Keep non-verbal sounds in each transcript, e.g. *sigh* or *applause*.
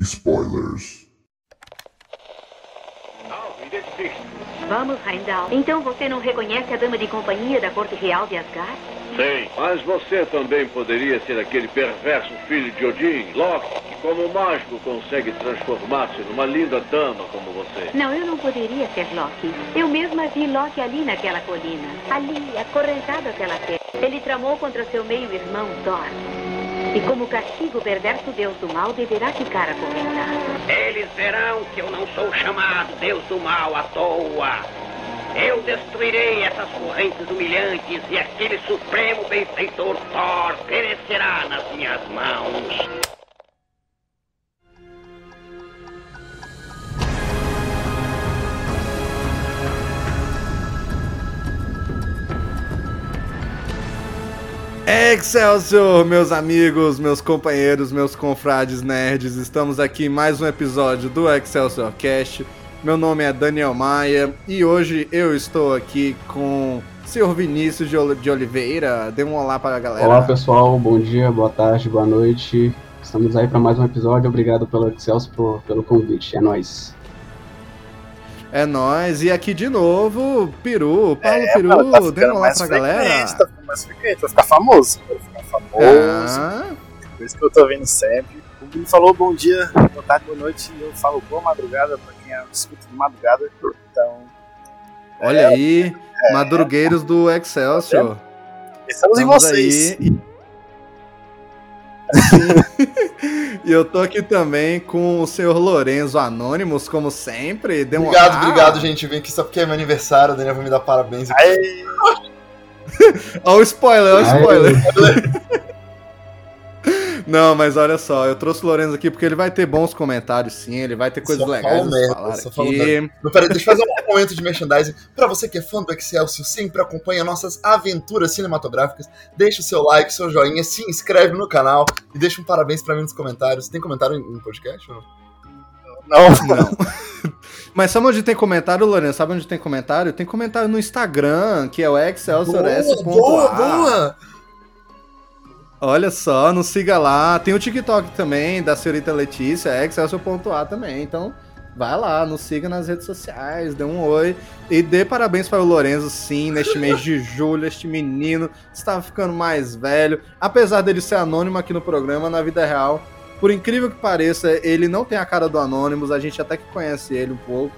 spoilers. Vamos, Heimdall. Então você não reconhece a dama de companhia da corte real de Asgard? Sei, mas você também poderia ser aquele perverso filho de Odin, Loki, que como mágico consegue transformar-se numa linda dama como você. Não, eu não poderia ser Loki. Eu mesma vi Loki ali naquela colina. Ali, acorrentado àquela terra. Ele tramou contra seu meio-irmão Thor. E como castigo, perverso deus do mal deverá ficar acorrentado. Eles verão que eu não sou chamado Deus do Mal à toa. Eu destruirei essas correntes humilhantes e aquele supremo benfeitor Thor perecerá nas minhas mãos. Excelsior, meus amigos, meus companheiros, meus confrades nerds, estamos aqui em mais um episódio do Excelsior Cast. Meu nome é Daniel Maia e hoje eu estou aqui com o senhor Vinícius de Oliveira. Dê um olá para a galera. Olá pessoal, bom dia, boa tarde, boa noite. Estamos aí para mais um episódio. Obrigado pelo Excelsior pelo convite. É nóis. É nóis. E aqui de novo, Peru, Paulo é, Peru, tá dê um olá pra galera. Tá mais frequente, vai ficar famoso. Vai ficar famoso. Ah. Por isso que eu tô vendo sempre. O Bruno falou bom dia, boa tarde, boa noite. E eu falo boa madrugada pra quem é escuta de madrugada. Então. Olha é, aí, é, madrugueiros do Excelsior. Estamos, Estamos em vocês. Aí. *laughs* e eu tô aqui também com o senhor Lorenzo Anônimos, como sempre. Deu obrigado, um... obrigado, gente. Vem aqui só porque é meu aniversário, o Daniel vai me dar parabéns. *laughs* Olha o spoiler, olha o spoiler. *laughs* Não, mas olha só, eu trouxe o Lorenzo aqui porque ele vai ter bons comentários, sim, ele vai ter coisas só legais merda, falar aqui. Peraí, deixa eu fazer um momento de merchandising. Pra você que é fã do Excelsior, sempre acompanha nossas aventuras cinematográficas, deixa o seu like, seu joinha, se inscreve no canal e deixa um parabéns pra mim nos comentários. Tem comentário no podcast ou não? Não. *laughs* Mas sabe onde tem comentário, Lourenço? Sabe onde tem comentário? Tem comentário no Instagram, que é o excelsiors.a. Boa, boa! Olha só, nos siga lá. Tem o TikTok também, da senhorita Letícia, excelsior.a também. Então, vai lá, nos siga nas redes sociais, dê um oi. E dê parabéns para o Lorenzo, sim, neste mês de julho. Este menino está ficando mais velho. Apesar dele ser anônimo aqui no programa, na vida real, por incrível que pareça, ele não tem a cara do Anonymous, a gente até que conhece ele um pouco.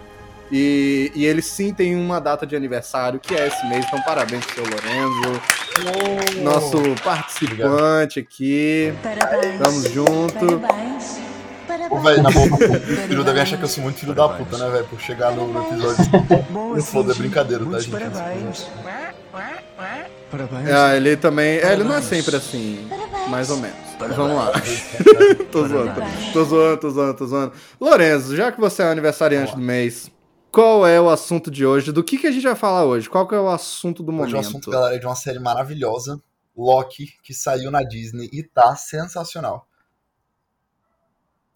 E, e ele sim tem uma data de aniversário, que é esse mês, então parabéns pro seu Lorenzo. Oh, nosso participante obrigado. aqui. Parabéns. Tamo junto. Parabéns. Ô, velho, na boa, o filho deve achar que eu sou muito filho da puta, né, velho? Por chegar no, no episódio. Não foda, é brincadeira, tá, gente? Parabéns. Parabéns. Ah, ele também. É, ele não é sempre assim, mais ou menos. Vamos lá. *laughs* tô zoando, tô zoando, tô zoando, tô zoando. Lorenzo, já que você é aniversariante do mês, qual é o assunto de hoje? Do que, que a gente vai falar hoje? Qual que é o assunto do momento? Hoje o assunto, galera, é de uma série maravilhosa, Loki, que saiu na Disney e tá sensacional.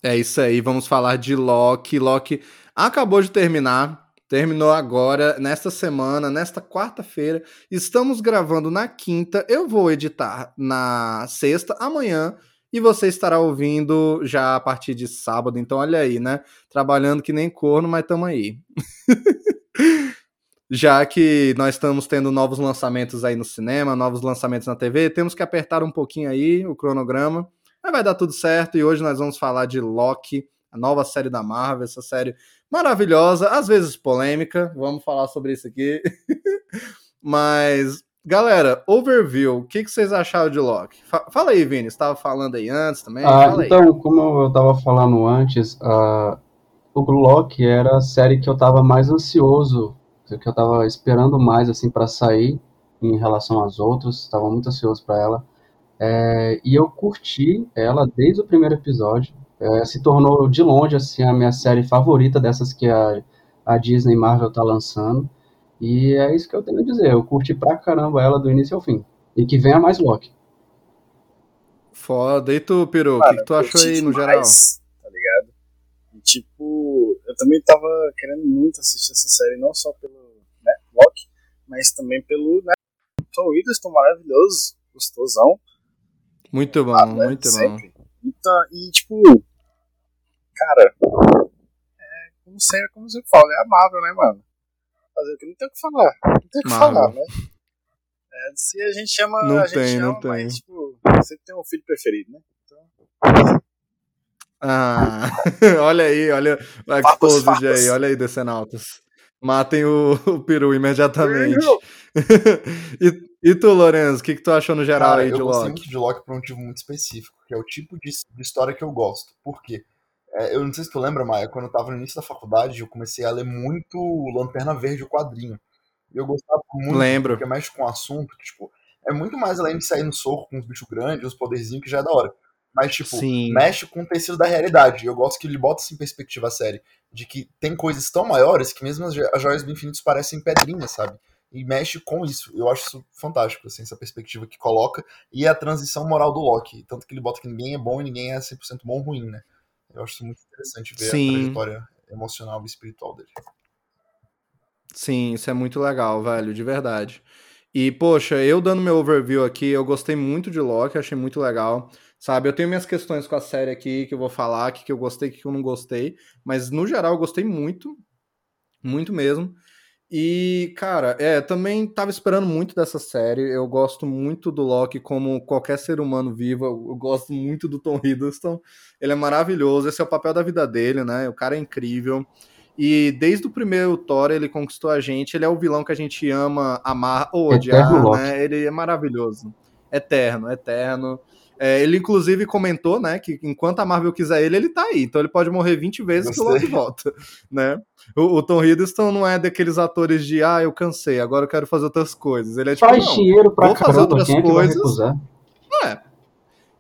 É isso aí, vamos falar de Loki. Loki acabou de terminar Terminou agora, nesta semana, nesta quarta-feira. Estamos gravando na quinta. Eu vou editar na sexta, amanhã. E você estará ouvindo já a partir de sábado. Então, olha aí, né? Trabalhando que nem corno, mas estamos aí. *laughs* já que nós estamos tendo novos lançamentos aí no cinema, novos lançamentos na TV, temos que apertar um pouquinho aí o cronograma. Mas vai dar tudo certo. E hoje nós vamos falar de Loki, a nova série da Marvel, essa série maravilhosa, às vezes polêmica, vamos falar sobre isso aqui. *laughs* Mas, galera, overview, o que, que vocês acharam de Loki? Fala aí, Vini, estava falando aí antes também? Ah, então, como eu estava falando antes, uh, o Loki era a série que eu estava mais ansioso, que eu estava esperando mais assim para sair em relação às outras, estava muito ansioso para ela. É, e eu curti ela desde o primeiro episódio. é, se tornou de longe assim a minha série favorita dessas que a, a Disney Marvel tá lançando. E é isso que eu tenho a dizer. Eu curti pra caramba ela do início ao fim. E que venha mais Loki. Foda. E tu, Peru, o que, que, tu achou aí no geral? Tá ligado? E, tipo, eu também tava querendo muito assistir essa série, não só pelo né, Loki, mas também pelo né, Tom Hiddleston maravilhoso, gostosão. Muito bom, ah, né, muito sempre. bom. Então, e, tipo, cara, é, como sempre, como você fala, é amável, né, mano? Fazer o que não tem o que falar. Não tem o que falar, né? É, se a gente chama, não a gente tem, ama, não mas, tem. tipo, você tem um filho preferido, né? Então... Ah, *laughs* olha aí, olha o exposed aí, olha aí, Decenautas. Matem o, *laughs* o peru imediatamente. *laughs* e, e tu, Lorenzo, o que, que tu achou no geral Cara, aí de Loki? Eu gostei muito de Loki por um motivo muito específico, que é o tipo de, de história que eu gosto. Por quê? É, eu não sei se tu lembra, Maia, quando eu tava no início da faculdade, eu comecei a ler muito Lanterna Verde, o quadrinho. E eu gostava muito, Lembro. porque mexe com o assunto, que, tipo, é muito mais além de sair no soco com os bichos grandes, os poderzinhos, que já é da hora. Mas, tipo, Sim. mexe com o tecido da realidade. Eu gosto que ele bota assim, em perspectiva a série. De que tem coisas tão maiores que mesmo as, as joias do infinito parecem pedrinhas, sabe? E mexe com isso. Eu acho isso fantástico, assim, essa perspectiva que coloca. E a transição moral do Loki. Tanto que ele bota que ninguém é bom e ninguém é 100% bom ou ruim, né? Eu acho isso muito interessante ver Sim. a trajetória emocional e espiritual dele. Sim, isso é muito legal, velho, de verdade. E, poxa, eu dando meu overview aqui, eu gostei muito de Loki, achei muito legal. Sabe, eu tenho minhas questões com a série aqui que eu vou falar, que, que eu gostei, que eu não gostei. Mas, no geral, eu gostei muito. Muito mesmo. E, cara, é, também tava esperando muito dessa série. Eu gosto muito do Loki como qualquer ser humano vivo. Eu, gosto muito do Tom Hiddleston. Ele é maravilhoso. Esse é o papel da vida dele, né? O cara é incrível. E desde o primeiro Thor ele conquistou a gente. Ele é o vilão que a gente ama, amar ou odiar, né? Ele é maravilhoso. Eterno, eterno. É, ele, inclusive, comentou, né, que enquanto a Marvel quiser ele, ele tá aí. Então ele pode morrer 20 vezes que o Loki volta, né? O, o Tom Hiddleston não é daqueles atores de, ah, eu cansei, agora eu quero fazer outras coisas. Ele é tipo, Faz não, dinheiro pra vou fazer outras é coisas. é.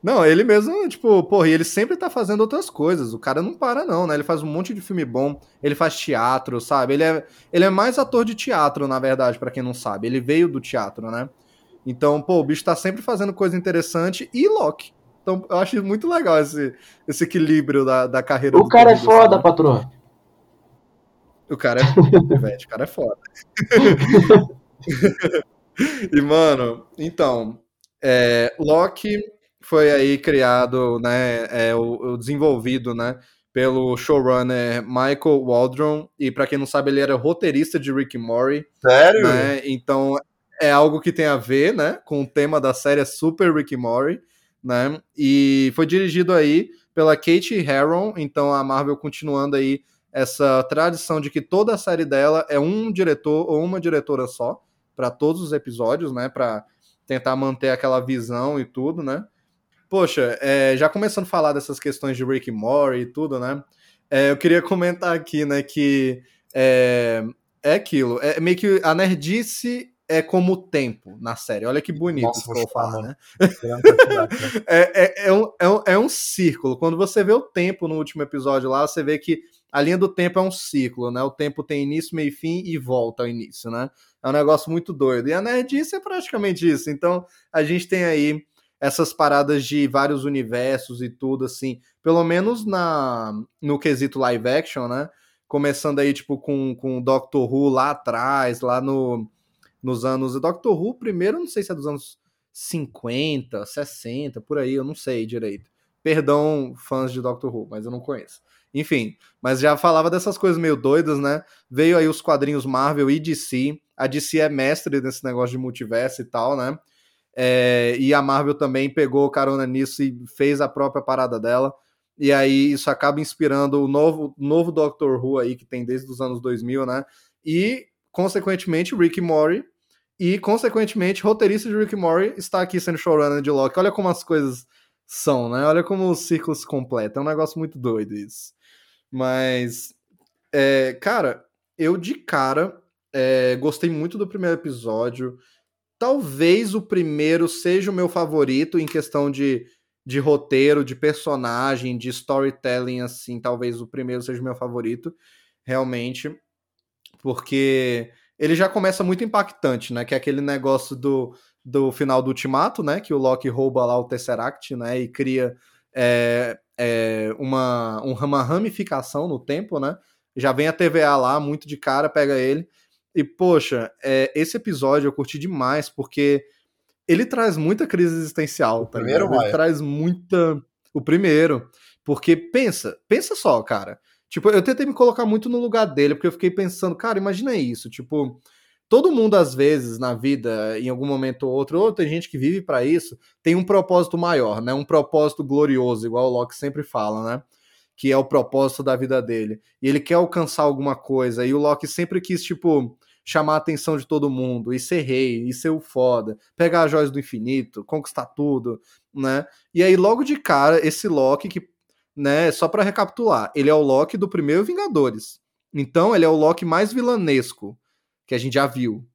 Não, ele mesmo, tipo, porra, ele sempre tá fazendo outras coisas. O cara não para, não, né? Ele faz um monte de filme bom, ele faz teatro, sabe? Ele é, ele é mais ator de teatro, na verdade, pra quem não sabe. Ele veio do teatro, né? Então, pô, o bicho tá sempre fazendo coisa interessante e Loki. Então, eu acho muito legal esse, esse equilíbrio da, da carreira O do cara é foda, patroa. O cara é velho, o cara é foda. *laughs* *laughs* e, mano, então, é, Loki foi aí criado, né, é, o, o desenvolvido, né, pelo showrunner Michael Waldron, e pra quem não sabe, ele era roteirista de Rick and Morty, Sério? né, então é algo que tem a ver, né, com o tema da série é Super Rick Morty, né, e foi dirigido aí pela Kate Herron, então a Marvel continuando aí essa tradição de que toda a série dela é um diretor ou uma diretora só para todos os episódios, né, para tentar manter aquela visão e tudo, né. Poxa, é, já começando a falar dessas questões de Rick Morty e tudo, né, é, eu queria comentar aqui, né, que é, é aquilo, é meio que a nerdice é como o tempo na série. Olha que bonito Nossa, isso que eu chutar, né? Né? *laughs* É, é, é, um, é, um, é um círculo. Quando você vê o tempo no último episódio lá, você vê que a linha do tempo é um ciclo, né? O tempo tem início, meio e fim e volta ao início, né? É um negócio muito doido. E a nerdice é praticamente isso. Então, a gente tem aí essas paradas de vários universos e tudo, assim. Pelo menos na no quesito live action, né? Começando aí, tipo, com, com o Doctor Who lá atrás, lá no, nos anos... Doctor Who, primeiro, não sei se é dos anos 50, 60, por aí, eu não sei direito. Perdão, fãs de Doctor Who, mas eu não conheço. Enfim, mas já falava dessas coisas meio doidas, né? Veio aí os quadrinhos Marvel e DC. A DC é mestre nesse negócio de multiverso e tal, né? É, e a Marvel também pegou carona nisso e fez a própria parada dela. E aí isso acaba inspirando o novo, novo Doctor Who aí, que tem desde os anos 2000, né? E, consequentemente, Rick Morty. E, consequentemente, roteirista de Rick Morty está aqui sendo showrunner de Loki. Olha como as coisas são, né? Olha como os ciclos se completam. É um negócio muito doido isso. Mas, é, cara, eu de cara é, gostei muito do primeiro episódio. Talvez o primeiro seja o meu favorito em questão de, de roteiro, de personagem, de storytelling, assim, talvez o primeiro seja o meu favorito, realmente, porque ele já começa muito impactante, né? Que é aquele negócio do, do final do Ultimato, né? Que o Loki rouba lá o Tesseract, né? E cria é, é, uma, uma ramificação no tempo, né? Já vem a TVA lá, muito de cara, pega ele. E, poxa, é, esse episódio eu curti demais, porque ele traz muita crise existencial. O tá primeiro? Ele traz muita. O primeiro. Porque pensa, pensa só, cara. Tipo, eu tentei me colocar muito no lugar dele, porque eu fiquei pensando, cara, imagina isso, tipo, todo mundo às vezes na vida, em algum momento ou outro, ou tem gente que vive para isso, tem um propósito maior, né? Um propósito glorioso, igual o Locke sempre fala, né? Que é o propósito da vida dele. E ele quer alcançar alguma coisa, e o Locke sempre quis, tipo, chamar a atenção de todo mundo, e ser rei, e ser o foda, pegar as joias do infinito, conquistar tudo, né? E aí, logo de cara, esse Loki que né? Só para recapitular, ele é o Loki do primeiro Vingadores. Então, ele é o Loki mais vilanesco que a gente já viu,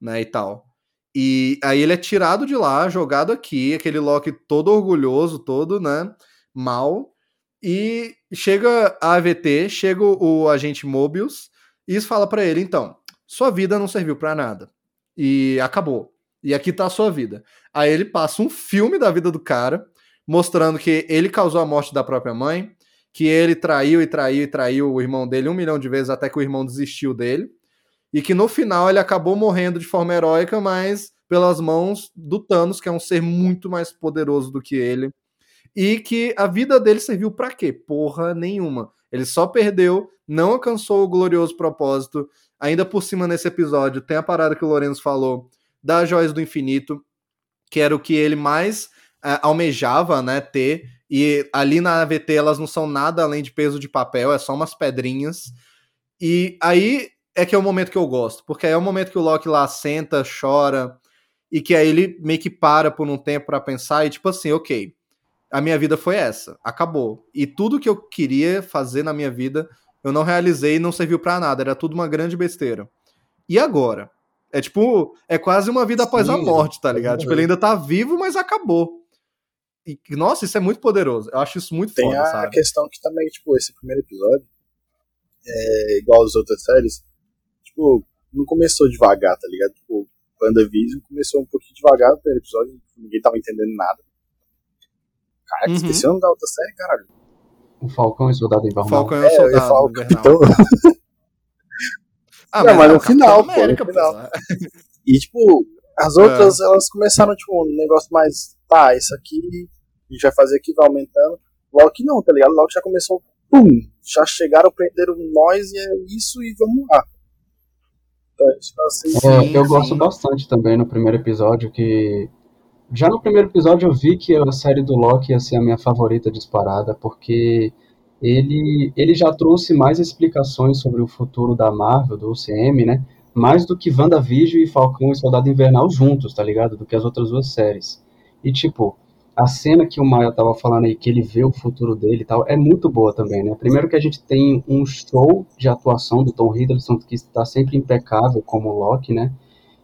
né, e tal. E aí ele é tirado de lá, jogado aqui, aquele Loki todo orgulhoso, todo, né, mal. E chega a AVT, chega o agente Mobius e fala para ele, então, sua vida não serviu para nada. E acabou. E aqui tá a sua vida. Aí ele passa um filme da vida do cara, mostrando que ele causou a morte da própria mãe, que ele traiu e traiu e traiu o irmão dele um milhão de vezes até que o irmão desistiu dele, e que no final ele acabou morrendo de forma heróica, mas pelas mãos do Thanos, que é um ser muito mais poderoso do que ele, e que a vida dele serviu para quê? Porra nenhuma. Ele só perdeu, não alcançou o glorioso propósito. Ainda por cima nesse episódio tem a parada que o Lourenço falou das joias do infinito, que era o que ele mais almejava, né, ter. E ali na AVT elas não são nada além de peso de papel, é só umas pedrinhas. E aí é que é o momento que eu gosto, porque aí é o momento que o Loki lá senta, chora, e que aí ele meio que para por um tempo para pensar e tipo assim, ok, a minha vida foi essa, acabou. E tudo que eu queria fazer na minha vida, eu não realizei e não serviu para nada, era tudo uma grande besteira. E agora? É tipo, é quase uma vida após Sim, a morte, tá ligado? Tipo, ele ainda tá vivo, mas acabou. E, nossa, isso é muito poderoso. Eu acho isso muito Tem foda, a sabe? questão que também, tipo, esse primeiro episódio, é igual as outras séries, tipo, não começou devagar, tá ligado? Tipo, WandaVision começou um pouquinho devagar no primeiro episódio, ninguém tava entendendo nada. Caraca, uhum. esqueci o nome da outra série, caralho. O Falcão e o Soldado Invernal. Falcão e o Soldado é, falo, Capitão. ah, não, mas, no final, pô, no final. E, tipo, as outras, é. elas começaram, tipo, um negócio mais, tá, isso aqui, a gente vai fazer aqui, vai aumentando. Que não, tá ligado? Logo já começou, pum, já chegaram, prenderam nós e é isso e vamos lá. Então, assim, é, sim, eu sim. gosto bastante também no primeiro episódio que já no primeiro episódio eu vi que a série do Loki ia ser a minha favorita disparada, porque ele, ele já trouxe mais explicações sobre o futuro da Marvel, do UCM, né? Mais do que WandaVision e Falcão e Soldado Invernal juntos, tá ligado? Do que as outras duas séries. E, tipo, a cena que o Maia tava falando aí, que ele vê o futuro dele e tal, é muito boa também, né? Primeiro que a gente tem um show de atuação do Tom Hiddleston, que está sempre impecável como Loki, né?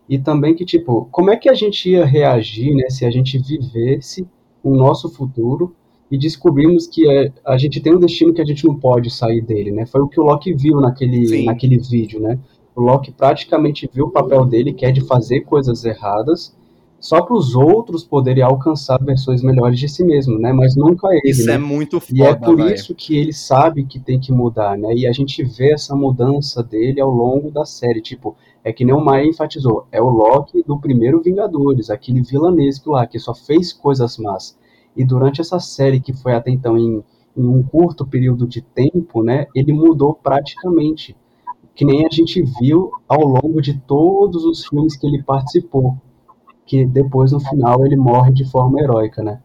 E também que, tipo, como é que a gente ia reagir, né, se a gente vivesse o nosso futuro e descobrimos que é, a gente tem um destino que a gente não pode sair dele, né? Foi o que o Loki viu naquele, naquele vídeo, né? O Loki praticamente viu o papel dele, que é de fazer coisas erradas, só para os outros poderem alcançar versões melhores de si mesmo, né? Mas nunca ele. Isso né? é muito foda. E é por véio. isso que ele sabe que tem que mudar, né? E a gente vê essa mudança dele ao longo da série. Tipo, é que nem o Maia enfatizou, é o Loki do primeiro Vingadores, aquele vilanesco lá, que só fez coisas más. E durante essa série, que foi até então em, em um curto período de tempo, né? Ele mudou praticamente que nem a gente viu ao longo de todos os filmes que ele participou, que depois no final ele morre de forma heróica, né?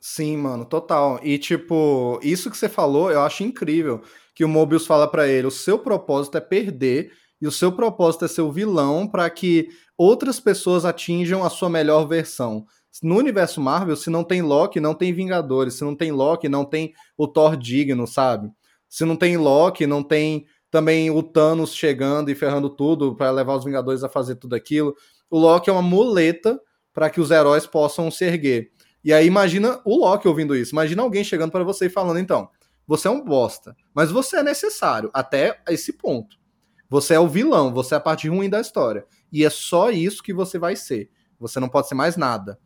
Sim, mano, total. E tipo, isso que você falou, eu acho incrível que o Mobius fala para ele, o seu propósito é perder e o seu propósito é ser o vilão para que outras pessoas atinjam a sua melhor versão. No universo Marvel, se não tem Loki, não tem Vingadores. Se não tem Loki, não tem o Thor digno, sabe? Se não tem Loki, não tem também o Thanos chegando e ferrando tudo para levar os Vingadores a fazer tudo aquilo. O Loki é uma muleta para que os heróis possam se erguer. E aí imagina o Loki ouvindo isso. Imagina alguém chegando para você e falando, então, você é um bosta, mas você é necessário até esse ponto. Você é o vilão, você é a parte ruim da história. E é só isso que você vai ser. Você não pode ser mais nada.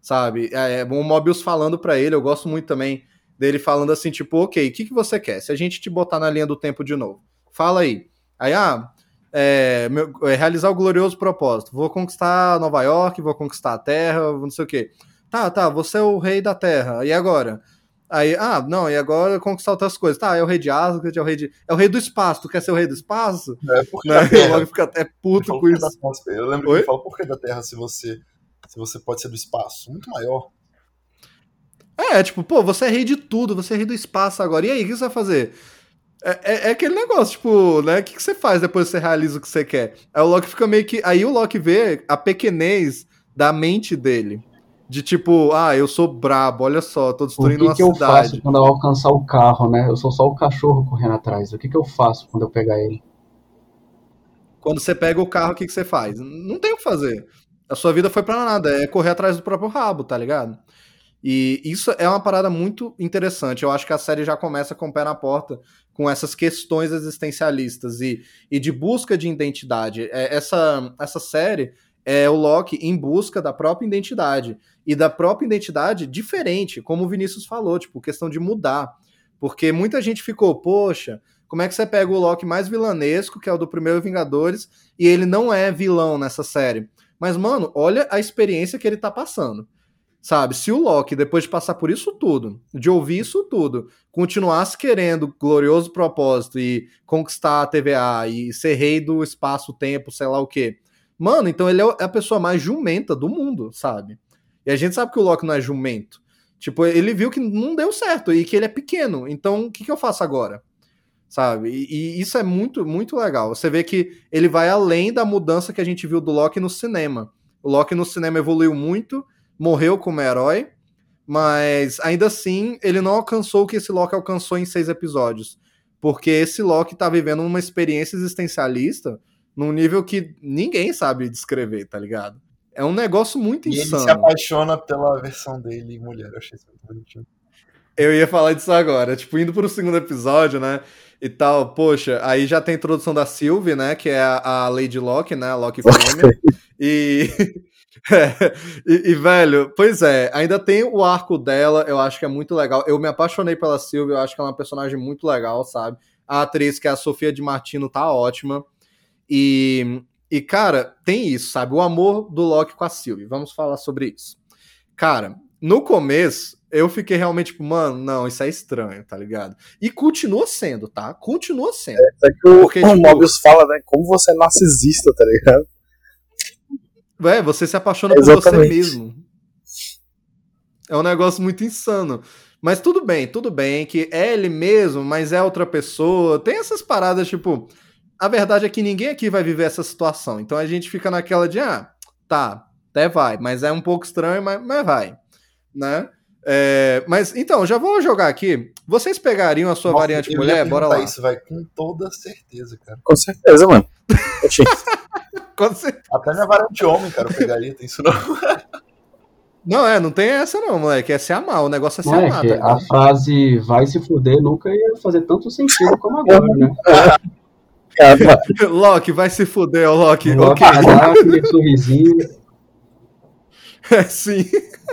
Sabe? É, é o Mobius falando para ele, eu gosto muito também dele falando assim, tipo, ok, o que, que você quer? Se a gente te botar na linha do tempo de novo, fala aí. Aí, ah, é, meu, é, realizar o glorioso propósito. Vou conquistar Nova York, vou conquistar a Terra, não sei o quê. Tá, tá, você é o rei da Terra. E agora? Aí, ah, não, e agora conquistar outras coisas. Tá, é o rei de Asgard, é o rei de. É o rei do espaço. Tu quer ser o rei do espaço? É, porque né? Logo fica até puto com isso. Eu lembro Oi? que ele fala por que da Terra se você, se você pode ser do espaço? Muito maior. É, tipo, pô, você é rei de tudo, você é rei do espaço agora. E aí, o que você vai fazer? É, é, é, aquele negócio, tipo, né? O que, que você faz depois que você realiza o que você quer? Aí o Loki fica meio que. Aí o Loki vê a pequenez da mente dele. De tipo, ah, eu sou brabo, olha só, tô destruindo uma cidade. O que, que eu faço quando eu alcançar o carro, né? Eu sou só o cachorro correndo atrás. O que, que eu faço quando eu pegar ele? Quando você pega o carro, o que, que você faz? Não tem o que fazer. A sua vida foi pra nada, é correr atrás do próprio rabo, tá ligado? E isso é uma parada muito interessante. Eu acho que a série já começa com o pé na porta com essas questões existencialistas e, e de busca de identidade. É, essa, essa série é o Loki em busca da própria identidade e da própria identidade diferente, como o Vinícius falou, tipo, questão de mudar. Porque muita gente ficou, poxa, como é que você pega o Loki mais vilanesco, que é o do primeiro Vingadores, e ele não é vilão nessa série? Mas, mano, olha a experiência que ele tá passando. Sabe, se o Loki, depois de passar por isso tudo, de ouvir isso tudo, continuasse querendo glorioso propósito e conquistar a TVA e ser rei do espaço-tempo, sei lá o quê, Mano, então ele é a pessoa mais jumenta do mundo, sabe? E a gente sabe que o Loki não é jumento. Tipo, ele viu que não deu certo e que ele é pequeno. Então, o que, que eu faço agora? Sabe? E, e, isso é muito, muito legal. Você vê que ele vai além da mudança que a gente viu do Loki no cinema. O Loki no cinema evoluiu muito, morreu como herói, mas ainda assim ele não alcançou o que esse Loki alcançou em seis episódios. Porque esse Loki tá vivendo uma experiência existencialista num nível que ninguém sabe descrever, tá ligado? É um negócio muito e insano. ele se apaixona pela versão dele mulher, eu achei isso muito bonitinho. Eu ia falar disso agora, tipo, indo pro segundo episódio, né, e tal, poxa, aí já tem a introdução da Sylvie, né, que é a, a Lady Locke, né, a Locke *laughs* fêmea, e... *laughs* É, *laughs* e, e, velho, pois é, ainda tem o arco dela, eu acho que é muito legal. Eu me apaixonei pela Sylvie, eu acho que ela é uma personagem muito legal, sabe? A atriz, que é a Sofia de Martino, tá ótima. E, e, cara, tem isso, sabe? O amor do Loki com a Sylvie. Vamos falar sobre isso. Cara, no começo, eu fiquei realmente tipo, mano, não, isso é estranho, tá ligado? E continua sendo, tá? Continua sendo. É, é que o, Porque, *laughs* o tipo, Mobius fala, né? Como você é narcisista, tá ligado? É, você se apaixona por você mesmo. É um negócio muito insano. Mas tudo bem, tudo bem, que é ele mesmo, mas é outra pessoa. Tem essas paradas, tipo, a verdade é que ninguém aqui vai viver essa situação. Então a gente fica naquela de, ah, tá, até vai, mas é um pouco estranho, mas, mas vai, né? É, mas então, já vou jogar aqui. Vocês pegariam a sua Nossa, variante mulher? Bora lá. Isso vai com toda certeza, cara. Com certeza, mano. *laughs* Até minha variante homem, cara, eu pegaria, tem isso não. *laughs* Não, é, não tem essa não, moleque. É se amar, o negócio é se amar. Tá a frase vai se fuder nunca ia fazer tanto sentido como agora, né? *laughs* Loki, vai se fuder, Loki. Loki, ok. aquele sorrisinho. É, sim.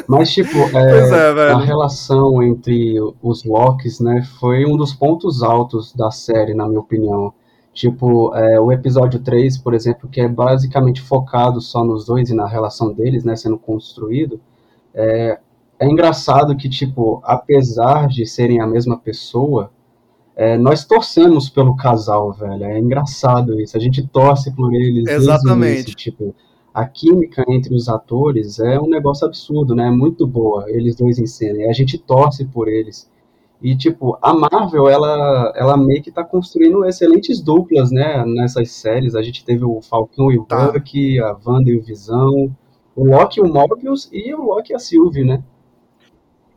Mas, tipo, é, é, a relação entre os Locks, né, foi um dos pontos altos da série, na minha opinião. Tipo, é, o episódio 3, por exemplo, que é basicamente focado só nos dois e na relação deles, né, sendo construído, é, é engraçado que, tipo, apesar de serem a mesma pessoa, é, nós torcemos pelo casal, velho. É engraçado isso. A gente torce por eles. Exatamente. tipo, a química entre os atores é um negócio absurdo, né? É muito boa, eles dois em cena. E a gente torce por eles. E, tipo, a Marvel, ela, ela meio que tá construindo excelentes duplas, né? Nessas séries. A gente teve o Falcão e o tá. Bucky, a Wanda e o Visão, o Loki e o Mobius e o Loki e a Sylvie, né?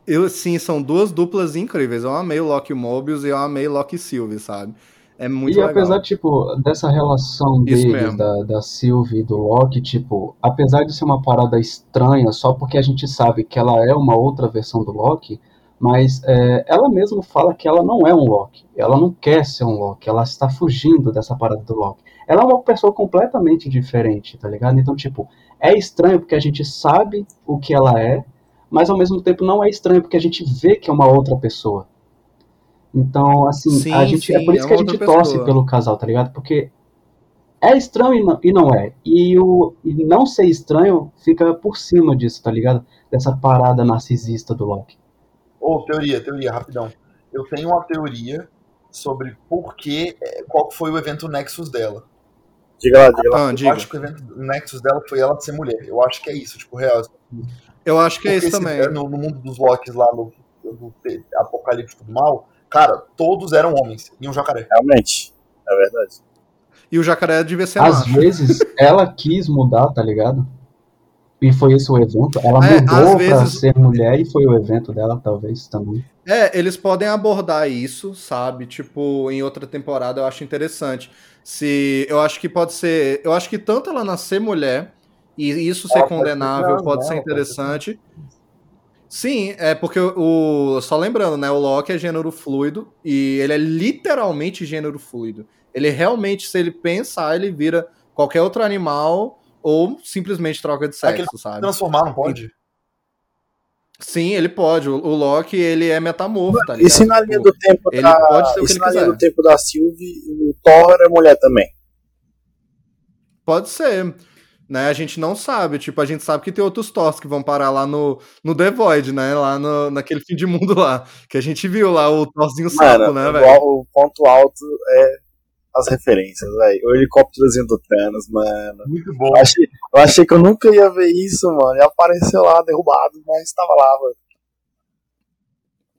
Eu, sim, são duas duplas incríveis. Eu amei o Loki Mobius e eu amei Loki Sylvie, sabe? É muito e legal. apesar, tipo, dessa relação deles, da, da Sylvie e do Loki, tipo, apesar de ser uma parada estranha, só porque a gente sabe que ela é uma outra versão do Loki, mas é, ela mesma fala que ela não é um Loki. Ela não quer ser um Loki, ela está fugindo dessa parada do Loki. Ela é uma pessoa completamente diferente, tá ligado? Então, tipo, é estranho porque a gente sabe o que ela é, mas ao mesmo tempo não é estranho porque a gente vê que é uma outra pessoa. Então, assim, sim, a gente, é sim, é por isso é que a gente torce pessoa. pelo casal, tá ligado? Porque é estranho e não, e não é. E o e não ser estranho fica por cima disso, tá ligado? Dessa parada narcisista do Loki. Ô, oh, teoria, teoria, rapidão. Eu tenho uma teoria sobre por que, é, qual foi o evento Nexus dela. Diga lá, diga lá. Ah, diga. Eu acho que o evento Nexus dela foi ela ser mulher. Eu acho que é isso, tipo, real. Eu acho que é Porque é isso também. No, no mundo dos Locks lá no, no Apocalipse do Mal, Cara, todos eram homens e um jacaré. Realmente, é verdade. E o jacaré devia ser Às macho. vezes, ela quis mudar, tá ligado? E foi esse o evento. Ela é, mudou vezes... pra ser mulher e foi o evento dela, talvez, também. É, eles podem abordar isso, sabe? Tipo, em outra temporada eu acho interessante. Se. Eu acho que pode ser. Eu acho que tanto ela nascer mulher e isso ser condenável pode não, ser interessante. Sim, é porque o. Só lembrando, né? O Loki é gênero fluido e ele é literalmente gênero fluido. Ele realmente, se ele pensar, ele vira qualquer outro animal ou simplesmente troca de sexo, é sabe? Transformar, não pode? Sim, ele pode. O, o Loki, ele é metamorfo, tá ligado? E se na linha do tempo ele da... pode ser o que ele na quiser. linha do tempo da Sylvie, o Thor é mulher também? Pode ser né? A gente não sabe, tipo, a gente sabe que tem outros Thors que vão parar lá no, no The Void, né? Lá no, naquele fim de mundo lá, que a gente viu lá o Thorzinho sapo, né, velho? O ponto alto é as referências, velho. O helicópterozinho do Thanos, mano. Muito bom. Eu achei, eu achei que eu nunca ia ver isso, mano. E apareceu lá, derrubado, mas tava lá, velho.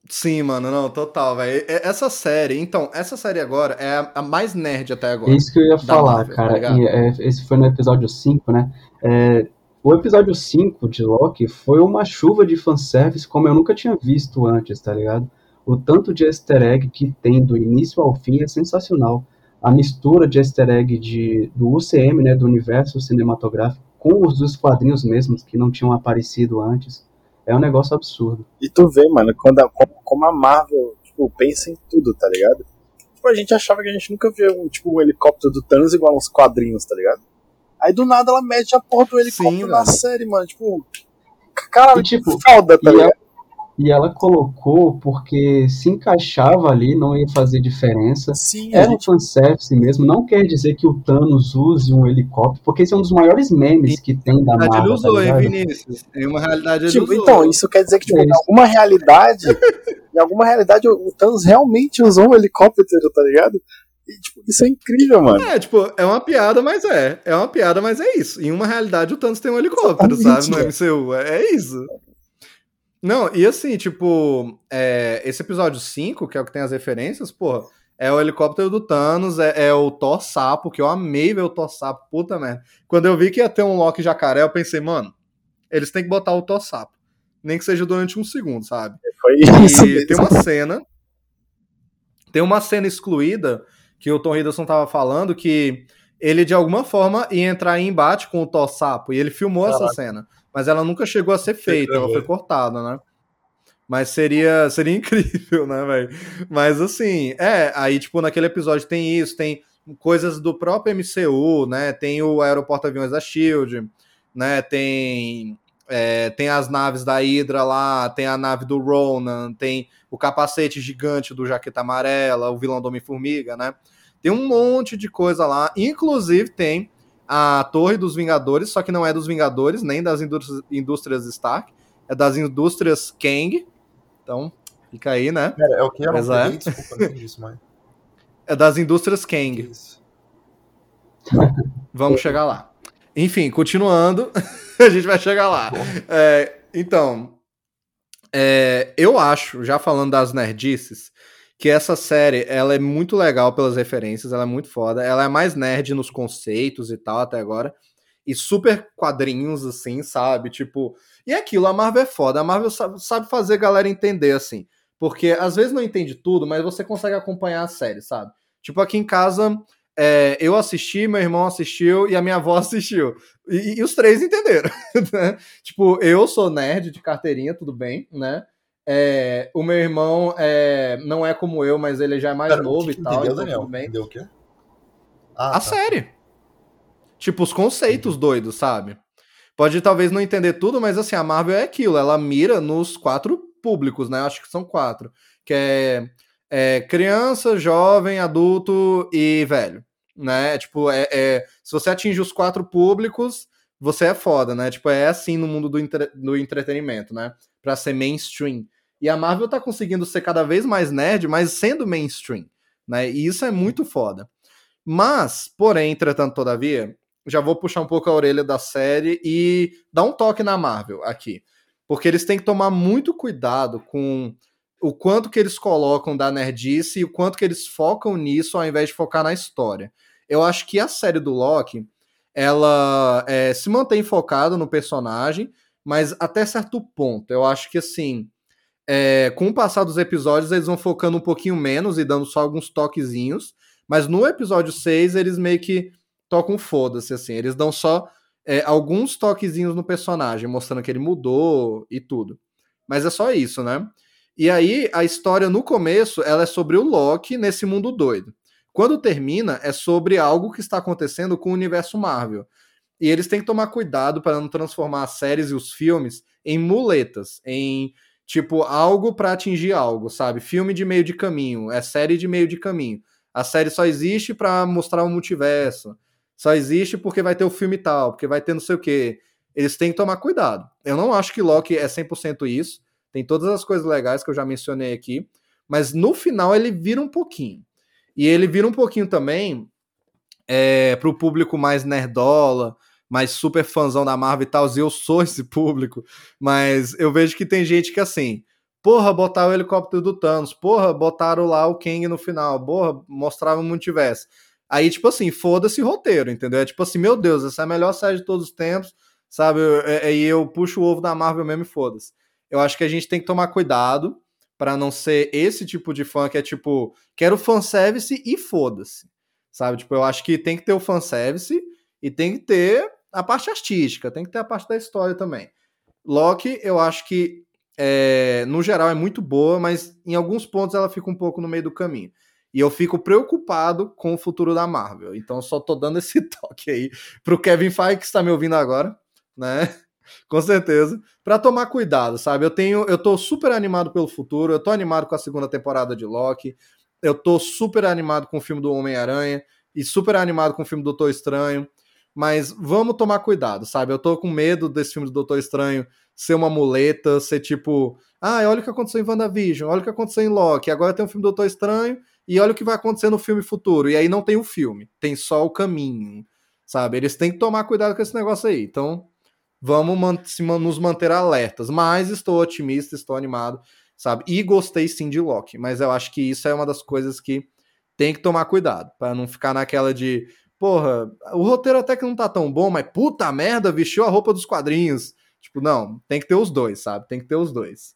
Sim, mano, não, total, velho. Essa série, então, essa série agora é a, mais nerd até agora. Isso que eu ia falar, Marvel, tá cara. Tá e, é, esse foi no episódio 5, né? É, o episódio 5 de Loki foi uma chuva de fanservice como eu nunca tinha visto antes, tá ligado? O tanto de easter egg que tem do início ao fim é sensacional. A mistura de easter egg de, do UCM, né, do universo cinematográfico, com os dos quadrinhos mesmos, que não tinham aparecido antes é um negócio absurdo. E tu vê, mano, quando a, como, a Marvel, tipo, pensa em tudo, tá ligado? Tipo, a gente achava que a gente nunca viu um, tipo, um helicóptero do Thanos igual uns quadrinhos, tá ligado? Aí do nada ela mete a porra do helicóptero Sim, na série, mano. Tipo, cara, e, tipo, foda, tá ligado? E ela colocou porque se encaixava ali, não ia fazer diferença. Sim, Era gente... um fanservice mesmo. Não quer dizer que o Thanos use um helicóptero, porque esse é um dos maiores memes que tem da Marvel. Ele tá usou, tá hein, Vinícius? Em uma realidade ele tipo, usou. Então, isso quer dizer que, tipo, é em alguma realidade, *laughs* em alguma realidade, o Thanos realmente usou um helicóptero, tá ligado? E, tipo, isso é incrível, mano. É, tipo, é uma piada, mas é. É uma piada, mas é isso. Em uma realidade, o Thanos tem um helicóptero, Exatamente, sabe? No MCU. É, é isso. Não, e assim, tipo, é, esse episódio 5, que é o que tem as referências, porra, é o helicóptero do Thanos, é, é, o Thor Sapo, que eu amei ver o Thor Sapo, puta merda. Quando eu vi que ia ter um Loki jacaré, eu pensei, mano, eles têm que botar o Thor Sapo. Nem que seja durante um segundo, sabe? Foi isso. E tem uma cena. Tem uma cena excluída que o Tom Hiddleston tava falando que ele de alguma forma ia entrar em embate com o Thor Sapo. E ele filmou Caraca. essa cena mas ela nunca chegou a ser feita, ela foi cortada, né? Mas seria, seria *laughs* incrível, né, velho? Mas assim, é, aí, tipo, naquele episódio tem isso, tem coisas do próprio MCU, né? Tem o aeroporto aviões da Shield, né? Tem. É, tem as naves da Hydra lá, tem a nave do Ronan, tem o capacete gigante do Jaqueta Amarela, o vilão do Homem-Formiga, né? Tem um monte de coisa lá. Inclusive tem a Torre dos Vingadores, só que não é dos Vingadores, nem das indústrias Stark, é das indústrias Kang. Então, fica aí, né? Pera, é o que? Não é. desculpa, isso, mas... É das indústrias Kang. Vamos chegar lá. Enfim, continuando, *laughs* a gente vai chegar lá. É, então, é, eu acho, já falando das nerdices, que essa série, ela é muito legal pelas referências, ela é muito foda, ela é mais nerd nos conceitos e tal até agora, e super quadrinhos, assim, sabe? Tipo, e é aquilo, a Marvel é foda, a Marvel sabe, fazer a galera entender, assim, porque às vezes não entende tudo, mas você consegue acompanhar a série, sabe? Tipo, aqui em casa, é, eu assisti, meu irmão assistiu e a minha avó *laughs* assistiu. E, e os três entenderam. *laughs* Né? Tipo, eu sou nerd de carteirinha, tudo bem, né? É, o meu irmão é, não é como eu, mas ele já é mais Pera, novo e tal. Entendeu, então Daniel? Bem. Entendeu o quê? Ah, a tá. série. Tipo, os conceitos uhum. doidos, sabe? Pode talvez não entender tudo, mas assim, a Marvel é aquilo, ela mira nos quatro públicos, né? Acho que são quatro. Que é, é criança, jovem, adulto e velho. Né? Tipo, é, é, se você atinge os quatro públicos, você é foda, né? Tipo, é assim no mundo do, entre, do entretenimento, né? Pra ser mainstream. E a Marvel tá conseguindo ser cada vez mais nerd, mas sendo mainstream, né? E isso é muito foda. Mas, porém, entretanto, todavia, já vou puxar um pouco a orelha da série e dar um toque na Marvel aqui. Porque eles têm que tomar muito cuidado com o quanto que eles colocam da nerdice e o quanto que eles focam nisso ao invés de focar na história. Eu acho que a série do Loki, ela é, se mantém focada no personagem, mas até certo ponto. Eu acho que, assim, é, com o passar dos episódios, eles vão focando um pouquinho menos e dando só alguns toquezinhos. Mas no episódio 6, eles meio que tocam foda-se, assim. Eles dão só é, alguns toquezinhos no personagem, mostrando que ele mudou e tudo. Mas é só isso, né? E aí, a história no começo, ela é sobre o Loki nesse mundo doido. Quando termina, é sobre algo que está acontecendo com o universo Marvel. E eles têm que tomar cuidado para não transformar as séries e os filmes em muletas, em tipo algo para atingir algo, sabe? Filme de meio de caminho, é série de meio de caminho. A série só existe para mostrar o multiverso. Só existe porque vai ter o filme tal, porque vai ter não sei o quê. Eles têm que tomar cuidado. Eu não acho que Loki é 100% isso. Tem todas as coisas legais que eu já mencionei aqui. Mas no final ele vira um pouquinho. E ele vira um pouquinho também é, para o público mais nerdola, mais super fãzão da Marvel e tal. E eu sou esse público. Mas eu vejo que tem gente que assim Porra, botaram o helicóptero do Thanos. Porra, botaram lá o Kang no final. Porra, mostrava o multiverso. Aí, tipo assim, foda-se roteiro, entendeu? É tipo assim, meu Deus, essa é a melhor série de todos os tempos, sabe? Aí eu, eu, eu puxo o ovo da Marvel mesmo e foda-se. Eu acho que a gente tem que tomar cuidado para não ser esse tipo de fã que é tipo, quero fanservice e foda-se, sabe? Tipo, eu acho que tem que ter o fanservice e tem que ter a parte artística, tem que ter a parte da história também. Loki, eu acho que é, no geral, é muito boa, mas em alguns pontos ela fica um pouco no meio do caminho. E eu fico preocupado com o futuro da Marvel. Então, só tô dando esse *laughs* toque aí pro Kevin Feige que está me ouvindo agora, né? *laughs* com certeza, para tomar cuidado, sabe? Eu tenho, eu tô super animado pelo futuro, eu tô animado com a segunda temporada de Loki, eu tô super animado com o filme do Homem-Aranha e super animado com o filme do Doutor Estranho, mas vamos tomar cuidado, sabe? Eu tô com medo desse filme do Doutor Estranho ser uma muleta, ser tipo, ah, olha o que aconteceu em WandaVision, olha o que aconteceu em Loki, agora tem um filme do Doutor Estranho, e olha o que vai acontecer no filme futuro. E aí não tem o filme, tem só o caminho, sabe? Eles têm que tomar cuidado com esse negócio aí. Então, vamos man nos manter alertas. Mas estou otimista, estou animado, sabe? E gostei sim de Loki, mas eu acho que isso é uma das coisas que tem que tomar cuidado, para não ficar naquela de, porra, o roteiro até que não tá tão bom, mas puta merda, vestiu a roupa dos quadrinhos Tipo, não, tem que ter os dois, sabe? Tem que ter os dois.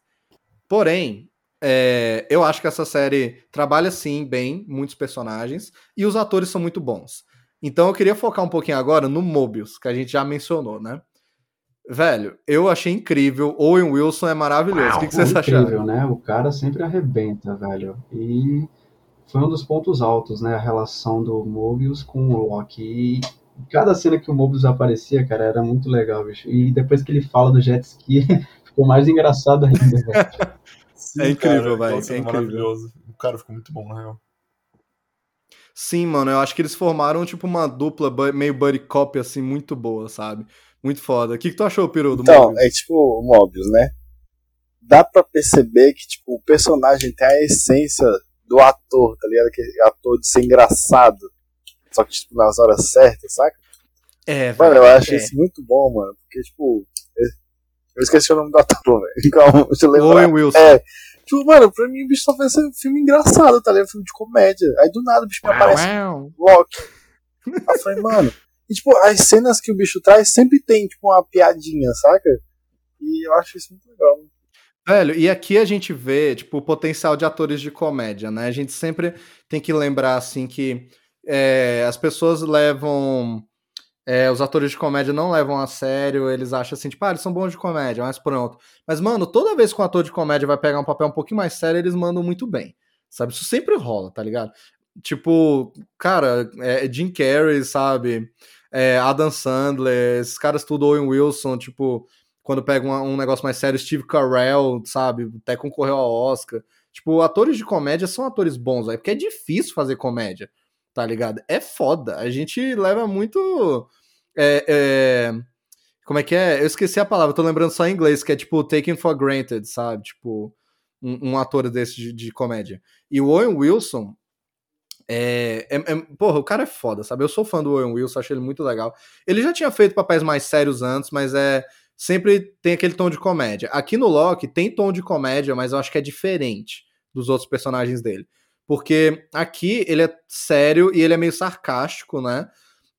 Porém, é, eu acho que essa série trabalha sim bem, muitos personagens, e os atores são muito bons. Então eu queria focar um pouquinho agora no Mobius, que a gente já mencionou, né? Velho, eu achei incrível. Owen Wilson é maravilhoso. o que, que vocês acharam? Incrível, né? O cara sempre arrebenta, velho. E foi um dos pontos altos, né? A relação do Mobius com o Loki. E cada cena que o Mobius aparecia, cara, era muito legal, bicho. E depois que ele fala do jet ski, *laughs* ficou mais engraçado ainda, velho. *laughs* Sim, é incrível, velho. É maravilhoso. O cara ficou muito bom, na real. Sim, mano, eu acho que eles formaram, tipo, uma dupla meio buddy cop, assim, muito boa, sabe? Muito foda. O que, que tu achou, Peru, do então, Mobius? é tipo o Mobius, né? Dá pra perceber que, tipo, o personagem tem a essência do ator, tá ligado? Aquele ator de ser engraçado só que, tipo, nas horas certas, saca? É, Mano, eu acho é. isso muito bom, mano. Porque, tipo. Eu esqueci o nome do ator, *laughs* velho. Calma, deixa eu lembrar. Owen Wilson. É. Tipo, mano, pra mim o bicho só fez filme engraçado, tá ligado? Filme de comédia. Aí do nada o bicho me aparece Loki. Aí eu falei, mano. E, tipo, as cenas que o bicho traz sempre tem, tipo, uma piadinha, saca? E eu acho isso muito legal. Velho, e aqui a gente vê, tipo, o potencial de atores de comédia, né? A gente sempre tem que lembrar, assim, que é, as pessoas levam. É, os atores de comédia não levam a sério, eles acham assim, tipo, ah, eles são bons de comédia, mas pronto. Mas, mano, toda vez que um ator de comédia vai pegar um papel um pouquinho mais sério, eles mandam muito bem. Sabe? Isso sempre rola, tá ligado? Tipo, cara, é, Jim Carrey, sabe? É, Adam Sandler, esses caras tudo, Owen Wilson, tipo, quando pega um, um negócio mais sério, Steve Carell, sabe? Até concorreu ao Oscar. Tipo, atores de comédia são atores bons, aí, porque é difícil fazer comédia, tá ligado? É foda. A gente leva muito. É, é... Como é que é? Eu esqueci a palavra, tô lembrando só em inglês, que é tipo taken for granted, sabe? Tipo, um, um ator desse de, de, comédia. E o Owen Wilson. É, é, é, porra, o cara é foda, sabe? Eu sou fã do Owen Wilson, achei ele muito legal. Ele já tinha feito papéis mais sérios antes, mas é sempre tem aquele tom de comédia. Aqui no Loki tem tom de comédia, mas eu acho que é diferente dos outros personagens dele. Porque aqui ele é sério e ele é meio sarcástico, né?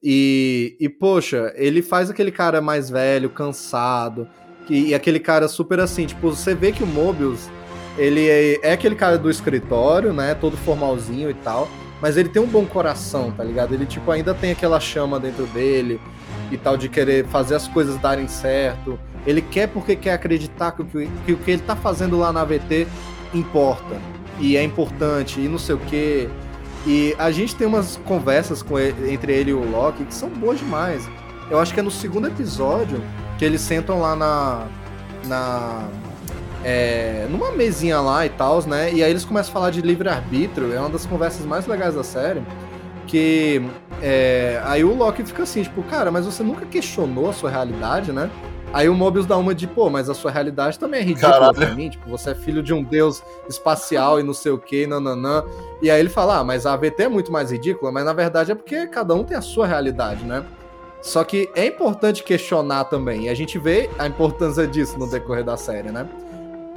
E, e poxa, ele faz aquele cara mais velho, cansado, que, e aquele cara super assim, tipo, você vê que o Mobius, ele é, é aquele cara do escritório, né? Todo formalzinho e tal, mas ele tem um bom coração, tá ligado? Ele, tipo, ainda tem aquela chama dentro dele, e tal, de querer fazer as coisas darem certo. Ele quer porque quer acreditar que, que, que o que ele tá fazendo lá na VT importa. E é importante, e não sei o quê. E a gente tem umas conversas com ele, entre ele e o Loki que são boas demais. Eu acho que é no segundo episódio que eles sentam lá na. na é, numa mesinha lá e tal, né? E aí eles começam a falar de livre-arbítrio. É uma das conversas mais legais da série. Que é, aí o Loki fica assim, tipo, cara, mas você nunca questionou a sua realidade, né? Aí o Mobius dá uma de, pô, mas a sua realidade também é ridícula Caralho. pra mim, tipo, você é filho de um deus espacial e não sei o que, nananã. E aí ele fala, ah, mas a AVT é muito mais ridícula, mas na verdade é porque cada um tem a sua realidade, né? Só que é importante questionar também, e a gente vê a importância disso no decorrer da série, né?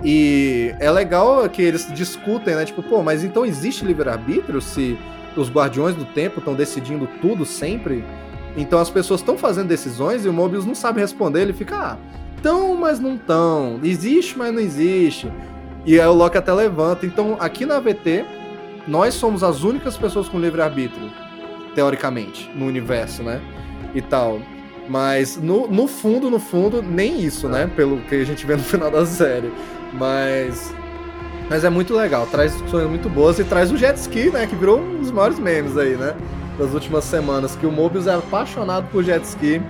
E é legal que eles discutem, né? Tipo, pô, mas então existe livre-arbítrio se os Guardiões do Tempo estão decidindo tudo sempre. Então as pessoas estão fazendo decisões e o Mobius não sabe responder. Ele fica, ah, tão, mas não tão. Existe, mas não existe. E aí o Loki até levanta. Então aqui na VT, nós somos as únicas pessoas com livre-arbítrio, teoricamente, no universo, né? E tal. Mas no, no fundo, no fundo, nem isso, né? Pelo que a gente vê no final da série. Mas mas é muito legal, traz discussões muito boas e traz o jet ski, né? Que virou um dos maiores memes aí, né? Das últimas semanas. Que o Mobius é apaixonado por jet ski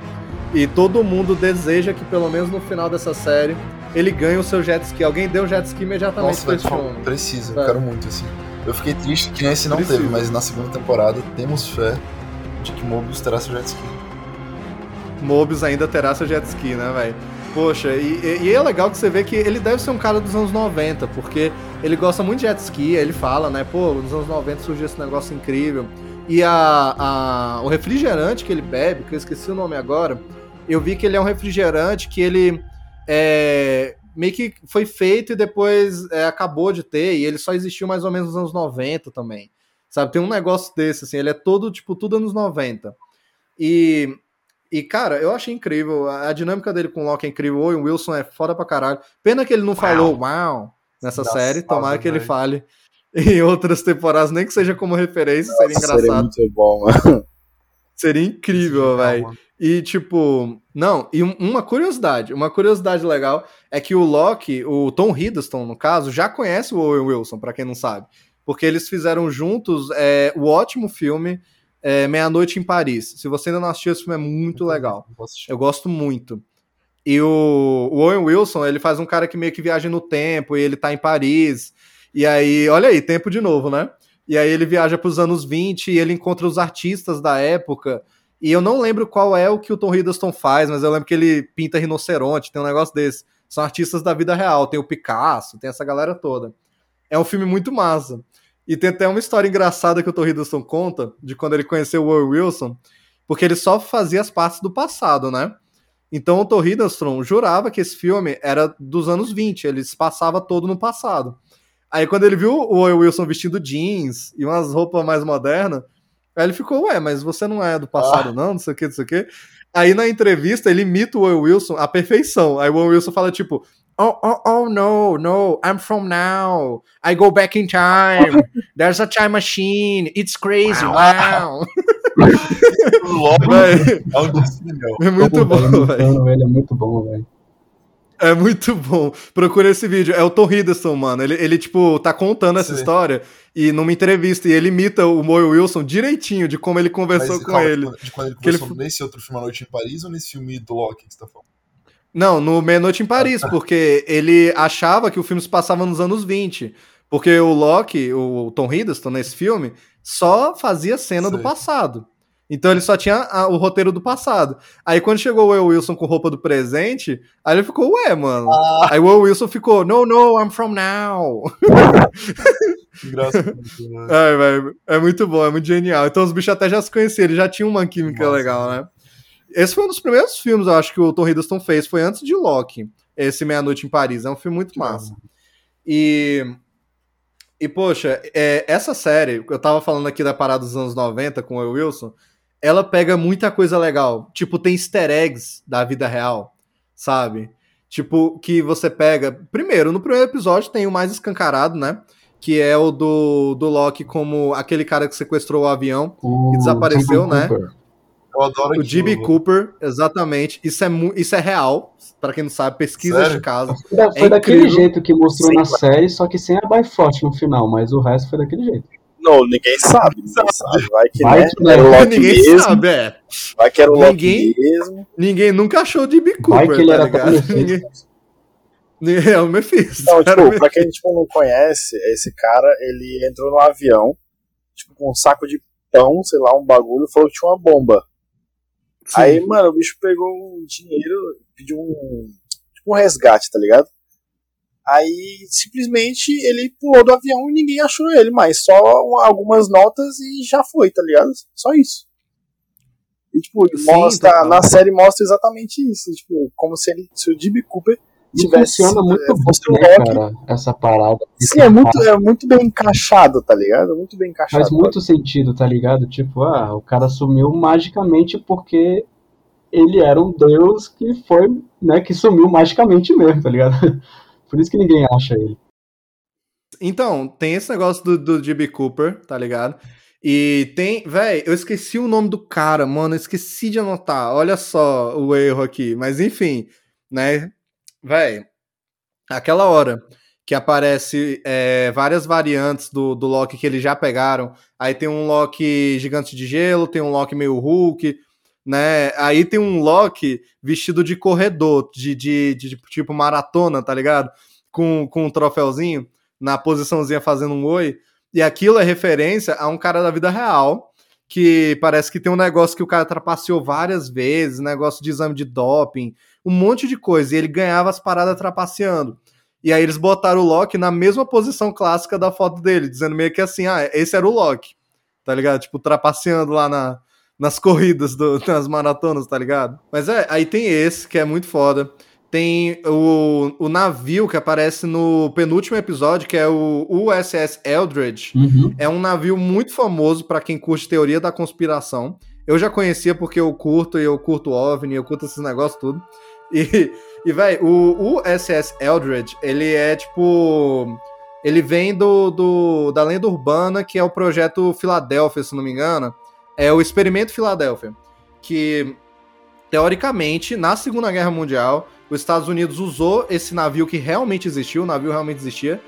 e todo mundo deseja que, pelo menos no final dessa série, ele ganhe o seu jet ski. Alguém deu jet ski imediatamente Nossa, vai, Precisa, eu quero muito, assim. Eu fiquei triste que nesse não Precisa. teve, mas na segunda temporada temos fé de que Mobius terá seu jet ski. Mobius ainda terá seu jet ski, né, velho? Poxa, e, e, é legal que você vê que ele deve ser um cara dos anos 90, porque ele gosta muito de jet ski, ele fala, né? Pô, nos anos 90 surgiu esse negócio incrível. E a, a, o refrigerante que ele bebe, que eu esqueci o nome agora, eu vi que ele é um refrigerante que ele é, meio que foi feito e depois é, acabou de ter, e ele só existiu mais ou menos nos anos 90 também. Sabe, tem um negócio desse, assim, ele é todo, tipo, tudo anos 90. E e, cara, eu achei incrível. A dinâmica dele com o Loki é incrível. O Wilson é foda pra caralho. Pena que ele não uau. falou uau nessa Nossa, série. Tomara que ele fale *laughs* em outras temporadas, nem que seja como referência, Nossa, seria engraçado. Seria muito bom, mano. Seria incrível, velho. E, tipo, não, e uma curiosidade, uma curiosidade legal é que o Loki, o Tom Hiddleston, no caso, já conhece o Owen Wilson, para quem não sabe. Porque eles fizeram juntos é, o ótimo filme é, Meia-Noite em Paris. Se você ainda não assistiu, esse filme é muito legal. Eu gosto muito. E o, o, Owen Wilson, ele faz um cara que meio que viaja no tempo, e ele tá em Paris. E aí, olha aí, tempo de novo, né? E aí ele viaja para os anos 20 e ele encontra os artistas da época. E eu não lembro qual é o que o Tom Hiddleston faz, mas eu lembro que ele pinta rinoceronte, tem um negócio desse. São artistas da vida real, tem o Picasso, tem essa galera toda. É um filme muito massa. E tem até uma história engraçada que o Tom Hiddleston conta, de quando ele conheceu o Owen Wilson, porque ele só fazia as partes do passado, né? Então o Tom Hiddleston jurava que esse filme era dos anos 20, ele se passava todo no passado. Aí quando ele viu o Owen Wilson vestindo jeans e umas roupas mais modernas, aí ele ficou, ué, mas você não é do passado ah. não, não sei o que, não sei o que. Aí na entrevista ele imita o Owen Wilson à perfeição. Aí o Owen Wilson fala tipo, Oh, oh, oh, no, no, I'm from now. I go back in time. *laughs* There's a time machine. It's crazy, wow. é muito bom, velho. É muito bom, velho. É muito bom. Procura esse vídeo. É o Tom Hiddleston, mano. Ele, ele tipo, tá contando essa Sim. história e numa entrevista. E ele imita o Moe Wilson direitinho de como ele conversou Mas, com calma, ele. De quando ele conversou ele... nesse outro filme, A Noite em Paris, ou nesse filme do Loki que você tá falando? Não, no Meia Noite em Paris, *laughs* porque ele achava que o filme se passava nos anos 20. Porque o Loki, o Tom Hiddleston, nesse filme, só fazia cena Sei. do passado. Então ele só tinha a, o roteiro do passado. Aí quando chegou o Will Wilson com roupa do presente, aí ele ficou, ué, mano. Ah. Aí o Will Wilson ficou, no, no, I'm from now. *laughs* Engraçado. *laughs* É, é muito bom, é muito genial. Então os bichos até já se conheciam, ele já tinha uma química Nossa, legal, né? Esse foi um dos primeiros filmes, eu acho, que o Tom Hiddleston fez, foi antes de Loki. Esse Meia Noite em Paris. É um filme muito massa. E e, poxa, é, essa série, eu tava falando aqui da parada dos anos 90 com o Wilson, ela pega muita coisa legal. Tipo, tem easter eggs da vida real, sabe? Tipo, que você pega. Primeiro, no primeiro episódio tem o mais escancarado, né? Que é o do, do Loki como aquele cara que sequestrou o avião o e desapareceu, né? Cooper. Eu adoro o Jimmy Cooper, exatamente. Isso é, isso é real. Para quem não sabe, pesquisa de casa. Foi, é daquele incrível. jeito que mostrou Sim, na série, só que sem a Bifrost no final, mas o resto foi daquele jeito. Não, ninguém sabe. Ninguém sabe. Vai que, Vai né, que era o Loki ninguém mesmo. sabe, é. Vai que era o ninguém, Loki mesmo. Ninguém nunca achou o Jimmy Cooper, Vai que ele tá era ligado? Ninguém... É o Mephisto. Não, tipo, pra quem tipo, não conhece, esse cara, ele entrou no avião, tipo, com um saco de pão, sei lá, um bagulho, falou que tinha uma bomba. Sim. Aí, mano, o bicho pegou um dinheiro, pediu um, tipo, um resgate, tá ligado? Aí simplesmente ele pulou do avião e ninguém achou ele mais. Só algumas notas e já foi, tá ligado? Só isso. E tipo, Sim, mostra, tá na série mostra exatamente isso. Tipo, como se ele. Se o Jimmy Cooper tivesse. Funciona muito é, bem, né, cara, essa parada. Sim, é muito, é muito bem encaixado, tá ligado? Muito bem encaixado. Faz muito sentido, tá ligado? Tipo, ah, o cara sumiu magicamente porque ele era um deus que foi, né, que sumiu magicamente mesmo, tá ligado? *laughs* Por isso que ninguém acha ele. Então, tem esse negócio do, do GB Cooper, tá ligado? E tem, véi, eu esqueci o nome do cara, mano, eu esqueci de anotar. Olha só o erro aqui, mas enfim, né? Véi, aquela hora que aparece é, várias variantes do, do Loki que eles já pegaram. Aí tem um Loki gigante de gelo, tem um Loki meio Hulk, né? Aí tem um Loki vestido de corredor, de, de, de, tipo maratona, tá ligado? Com, com um troféuzinho na posiçãozinha fazendo um oi. E aquilo é referência a um cara da vida real, que parece que tem um negócio que o cara trapaceou várias vezes, negócio de exame de doping, um monte de coisa, e ele ganhava as paradas trapaceando. E aí eles botaram o Loki na mesma posição clássica da foto dele, dizendo meio que assim, ah, esse era o Loki, tá ligado? Tipo, trapaceando lá na, nas corridas, do, *laughs* nas maratonas, tá ligado? Mas é, aí tem esse, que é muito foda. Tem o, o navio que aparece no penúltimo episódio, que é o USS Eldridge. Uhum. É um navio muito famoso para quem curte teoria da conspiração. Eu já conhecia porque eu curto, e eu curto OVNI, eu curto esses negócios tudo. E, e velho, o USS Eldridge, ele é tipo... Ele vem do, do, da lenda urbana, que é o projeto Filadélfia, se não me engano, é o Experimento Filadélfia, que teoricamente na Segunda Guerra Mundial os Estados Unidos usou esse navio que realmente existiu, o navio realmente existia,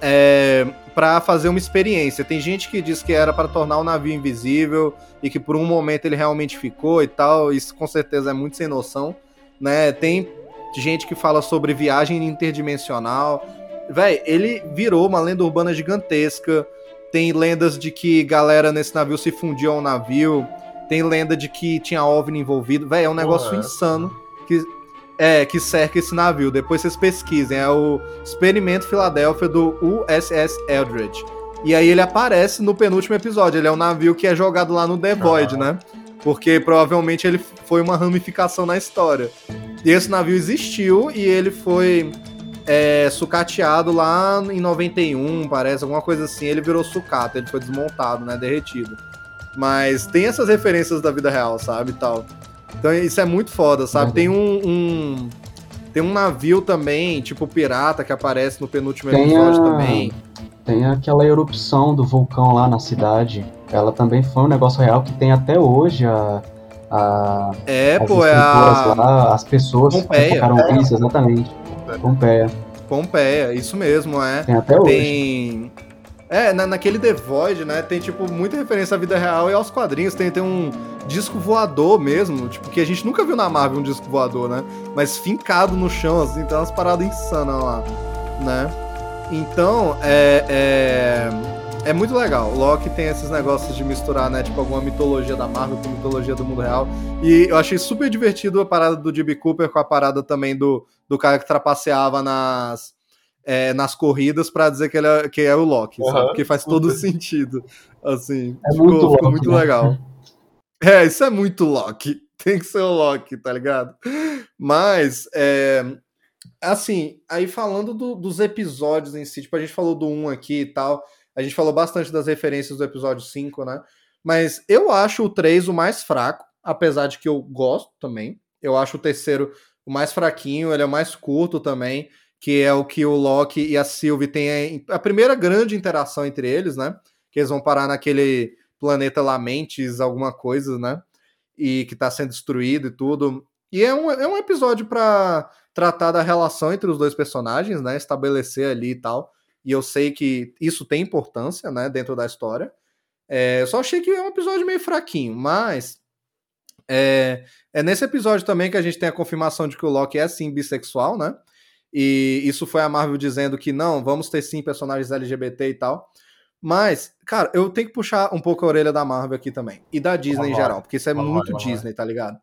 é, para fazer uma experiência. Tem gente que diz que era para tornar o navio invisível e que por um momento ele realmente ficou e tal. Isso com certeza é muito sem noção, né? Tem gente que fala sobre viagem interdimensional. Véi, ele virou uma lenda urbana gigantesca. Tem lendas de que galera nesse navio se fundiu ao navio. Tem lenda de que tinha OVNI envolvido. Véi, é um negócio insano que é que cerca esse navio. Depois vocês pesquisem. É o Experimento Filadélfia do USS Eldridge. E aí ele aparece no penúltimo episódio. Ele é um navio que é jogado lá no The Void, né? Porque provavelmente ele foi uma ramificação na história. E esse navio existiu e ele foi é, sucateado lá em 91, parece, alguma coisa assim. Ele virou sucata, ele foi desmontado, né? Derretido. Mas tem essas referências da vida real, sabe? Tal. Então isso é muito foda, sabe? Tem um, um, Tem um navio também, tipo pirata, que aparece no penúltimo tem episódio a... também. Tem aquela erupção do vulcão lá na cidade. Ela também foi um negócio real que tem até hoje a. a é, pô, é a. Lá, as pessoas Pompeia. que focaram isso, exatamente. Pompeia. Pompeia, isso mesmo, é. Tem até hoje. Tem. É, na, naquele The Void, né, tem, tipo, muita referência à vida real e aos quadrinhos. Tem, tem um disco voador mesmo, tipo, que a gente nunca viu na Marvel um disco voador, né? Mas fincado no chão, assim, tem umas paradas insanas lá, né? Então, é, é, é muito legal. O Loki tem esses negócios de misturar, né, tipo, alguma mitologia da Marvel com mitologia do mundo real. E eu achei super divertido a parada do Jimmy Cooper com a parada também do, do cara que trapaceava nas é, nas corridas para dizer que ele é, que é o Loki, uhum. sabe? Porque faz todo sentido. Assim, é ficou, muito, ficou muito né? legal. É, isso é muito Loki. *laughs* Tem que ser o Loki, tá ligado? Mas, é, assim, aí falando do, dos episódios em si, tipo, a gente falou do 1 aqui e tal, a gente falou bastante das referências do episódio 5, né? Mas eu acho o 3 o mais fraco, apesar de que eu gosto também. Eu acho o terceiro o mais fraquinho, ele é o mais curto também que é o que o Loki e a Sylvie têm a, primeira grande interação entre eles, né? Que eles vão parar naquele planeta Lamentes, alguma coisa, né? E que tá sendo destruído e tudo. E é um, é um episódio para tratar da relação entre os dois personagens, né? Estabelecer ali e tal. E eu sei que isso tem importância, né? Dentro da história. É, eu só achei que é um episódio meio fraquinho, mas é, é nesse episódio também que a gente tem a confirmação de que o Loki é sim bissexual, né? E isso foi a Marvel dizendo que não, vamos ter sim personagens LGBT e tal. Mas, cara, eu tenho que puxar um pouco a orelha da Marvel aqui também. E da Disney em geral, porque isso é muito Disney, tá ligado?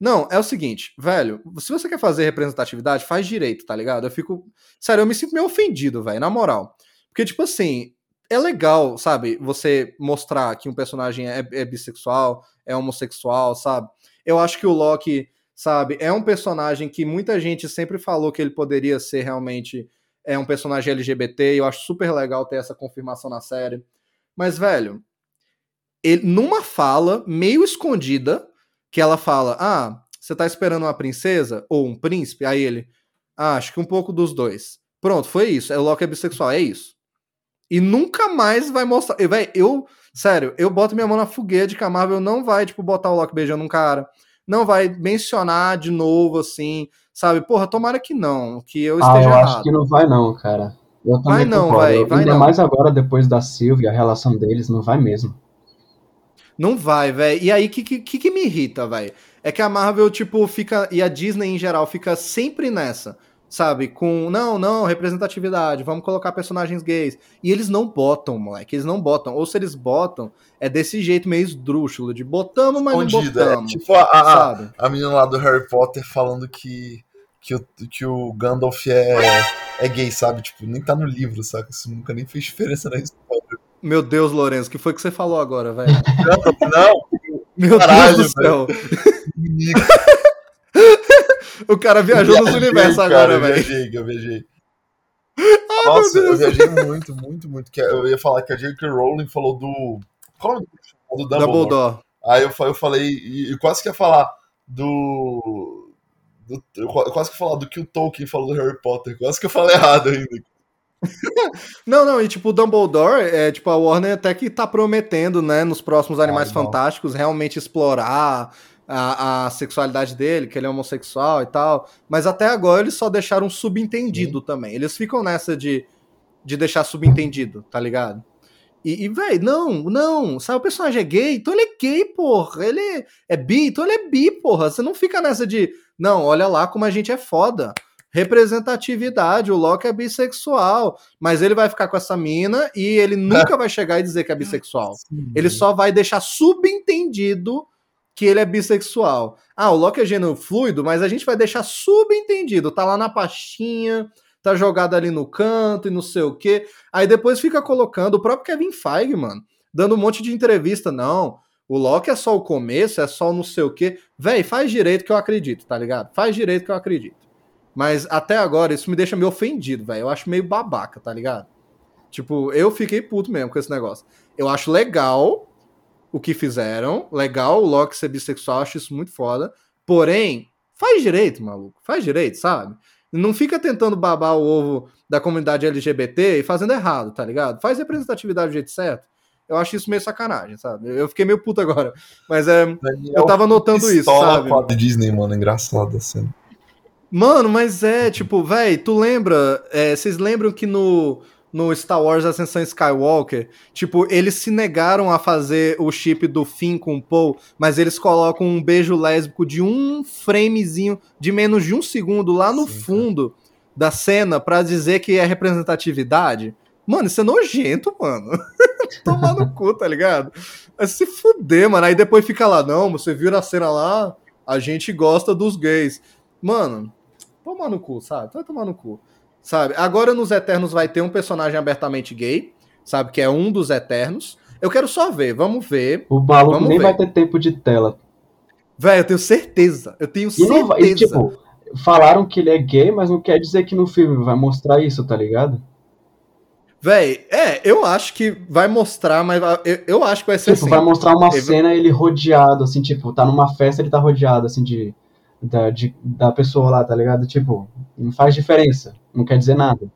Não, é o seguinte, velho, se você quer fazer representatividade, faz direito, tá ligado? Eu fico. Sério, eu me sinto meio ofendido, velho, na moral. Porque, tipo assim, é legal, sabe, você mostrar que um personagem é, é bissexual, é homossexual, sabe? Eu acho que o Loki sabe? É um personagem que muita gente sempre falou que ele poderia ser realmente é um personagem LGBT, eu acho super legal ter essa confirmação na série. Mas, velho, ele, numa fala meio escondida, que ela fala: Ah, você tá esperando uma princesa ou um príncipe? Aí ele, ah, acho que um pouco dos dois. Pronto, foi isso. É o Loki é bissexual, é isso. E nunca mais vai mostrar. Véi, eu, sério, eu boto minha mão na fogueira de que a Marvel não vai, tipo, botar o Loki beijando um cara não vai mencionar de novo, assim, sabe? Porra, tomara que não, que eu esteja ah, eu errado. acho que não vai não, cara. Eu vai não, vai, vai Ainda não. mais agora, depois da Sylvia, a relação deles não vai mesmo. Não vai, velho. E aí, o que, que, que me irrita, velho? É que a Marvel, tipo, fica. E a Disney em geral fica sempre nessa sabe? Com, não, não, representatividade, vamos colocar personagens gays. E eles não botam, moleque, eles não botam. Ou se eles botam, é desse jeito meio esdrúxulo, de botamos, mas Escondida, não é botamos. É, tipo a, a, a, menina lá do Harry Potter falando que, que, o, que o Gandalf é, é gay, sabe? Tipo, nem tá no livro, saca? Isso nunca nem fez diferença na história. Meu Deus, Lourenço, que foi que você falou agora, velho? Não, Meu Caralho, Deus do céu. *laughs* O cara viajou viajei, nos universos agora, velho. Eu viajei, eu viajei. Ai, Nossa, eu viajei muito, muito, muito. Eu ia falar que a J.K. Rowling falou do. Qual é o nome do Dumbledore? Dumbledore. Aí eu, eu falei, e, e quase que ia falar do. do eu quase que ia falar do que o Tolkien falou do Harry Potter. Quase que eu falei errado ainda. *laughs* não, não, e tipo, o Dumbledore, é, tipo, a Warner até que tá prometendo, né, nos próximos Animais Ai, Fantásticos, realmente explorar a, a, sexualidade dele, que ele é homossexual e tal. Mas até agora eles só deixaram subentendido Sim. também. Eles ficam nessa de, de deixar subentendido, tá ligado? E, e velho, não, não, sabe, o personagem é gay, então ele é gay, porra. Ele é bi, então ele é bi, porra. Você não fica nessa de, não, olha lá como a gente é foda. Representatividade, o Loki é bissexual, mas ele vai ficar com essa mina e ele nunca *laughs* vai chegar e dizer que é bissexual. Sim. Ele só vai deixar subentendido que ele é bissexual. Ah, o Loki é gênero fluido, mas a gente vai deixar subentendido, tá lá na pastinha, tá jogado ali no canto e não sei o quê. Aí depois fica colocando o próprio Kevin Feige, mano, dando um monte de entrevista, não. O Loki é só o começo, é só não sei o quê. Véi, faz direito que eu acredito, tá ligado? Faz direito que eu acredito. Mas até agora isso me deixa meio ofendido, velho. Eu acho meio babaca, tá ligado? Tipo, eu fiquei puto mesmo com esse negócio. Eu acho legal o que fizeram. Legal o Loki ser bissexual, acho isso muito foda. Porém, Faz direito, maluco. Faz direito, sabe? Não fica tentando babar o ovo da comunidade LGBT e fazendo errado, tá ligado? Faz representatividade do jeito certo. Eu acho isso meio sacanagem, sabe? Eu fiquei meio puto agora. Mas é. eu tava notando isso, sabe? Com a Disney, mano, engraçado assim. Mano, mas é, tipo, velho, tu lembra? É, vocês lembram que no no Star Wars Ascensão Skywalker, tipo, eles se negaram a fazer o chip do Finn com o Poe, mas eles colocam um beijo lésbico de um framezinho de menos de um segundo lá no Sim, fundo cara. da cena para dizer que é representatividade. Mano, isso é nojento, mano. *laughs* Tomar no cu, tá ligado? É se fuder, mano. Aí depois fica lá, não, você viu a cena lá, a gente gosta dos gays. Mano, toma no cu, sabe? Vai tomar no cu sabe? Agora nos Eternos vai ter um personagem abertamente gay, sabe? Que é um dos Eternos. Eu quero só ver, vamos ver. O maluco nem ver. vai ter tempo de tela. Velho, eu tenho certeza. Eu tenho e certeza. Vai, e, tipo, falaram que ele é gay, mas não quer dizer que no filme vai mostrar isso, tá ligado? Véi, é, eu acho que vai mostrar, mas eu, eu acho que vai ser tipo, assim. vai mostrar uma cena ele rodeado, assim, tipo, tá numa festa ele tá rodeado, assim, de da, de, da pessoa lá, tá ligado? Tipo, não faz diferença, não quer dizer nada.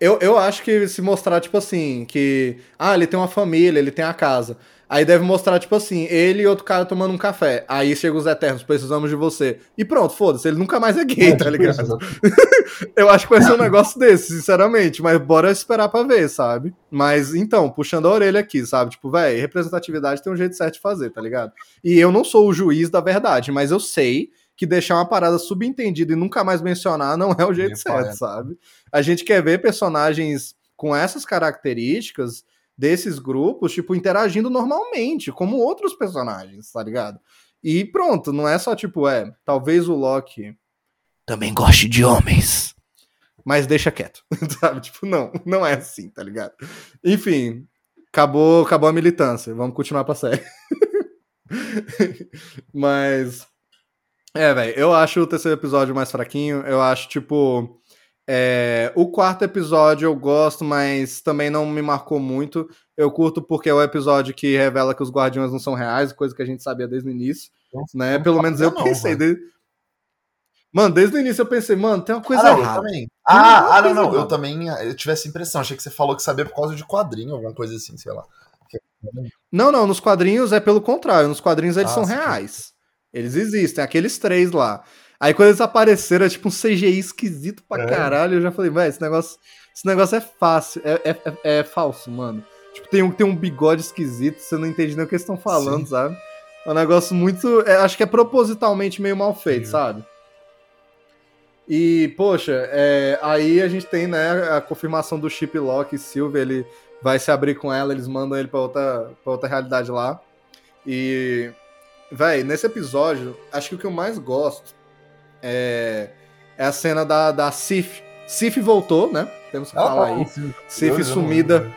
Eu, eu acho que se mostrar, tipo assim, que. Ah, ele tem uma família, ele tem a casa. Aí deve mostrar, tipo assim, ele e outro cara tomando um café. Aí chega os Eternos, precisamos de você. E pronto, foda-se, ele nunca mais é gay, é, tá tipo ligado? *laughs* eu acho que vai ser um negócio desse, sinceramente. Mas bora esperar pra ver, sabe? Mas então, puxando a orelha aqui, sabe? Tipo, velho, representatividade tem um jeito certo de fazer, tá ligado? E eu não sou o juiz da verdade, mas eu sei que deixar uma parada subentendida e nunca mais mencionar não é o jeito certo, sabe? A gente quer ver personagens com essas características desses grupos, tipo, interagindo normalmente, como outros personagens, tá ligado? E pronto, não é só tipo, é, talvez o Loki também goste de homens. Mas deixa quieto, *laughs* sabe? Tipo, não, não é assim, tá ligado? Enfim, acabou, acabou a militância. Vamos continuar pra série. *laughs* Mas. É, velho, eu acho o terceiro episódio mais fraquinho. Eu acho, tipo. É, o quarto episódio eu gosto, mas também não me marcou muito. Eu curto porque é o episódio que revela que os guardiões não são reais, coisa que a gente sabia desde o início. Nossa, né? Pelo menos eu não, pensei. Mano. mano, desde o início eu pensei, mano, tem uma coisa ah, não, errada. Também. Ah, ah não, não. Eu também eu tive essa impressão. Achei que você falou que sabia por causa de quadrinho, alguma coisa assim, sei lá. Não, não, nos quadrinhos é pelo contrário. Nos quadrinhos eles ah, são reais. Eles existem, aqueles três lá. Aí quando eles apareceram, é tipo um CGI esquisito pra é. caralho. Eu já falei, velho, esse negócio, esse negócio é fácil, é, é, é, é, falso, mano. Tipo, tem um, tem um bigode esquisito, você não entende nem o que eles estão falando, Sim. sabe? É um negócio muito. É, acho que é propositalmente meio mal feito, Sim. sabe? E, poxa, é, aí a gente tem, né, a confirmação do Chip Lock e Silver, ele vai se abrir com ela, eles mandam ele pra outra, pra outra realidade lá. E, véi, nesse episódio, acho que o que eu mais gosto é, é a cena da, da Sif. Sif voltou, né? Temos que ah, falar aí. Sif sumida.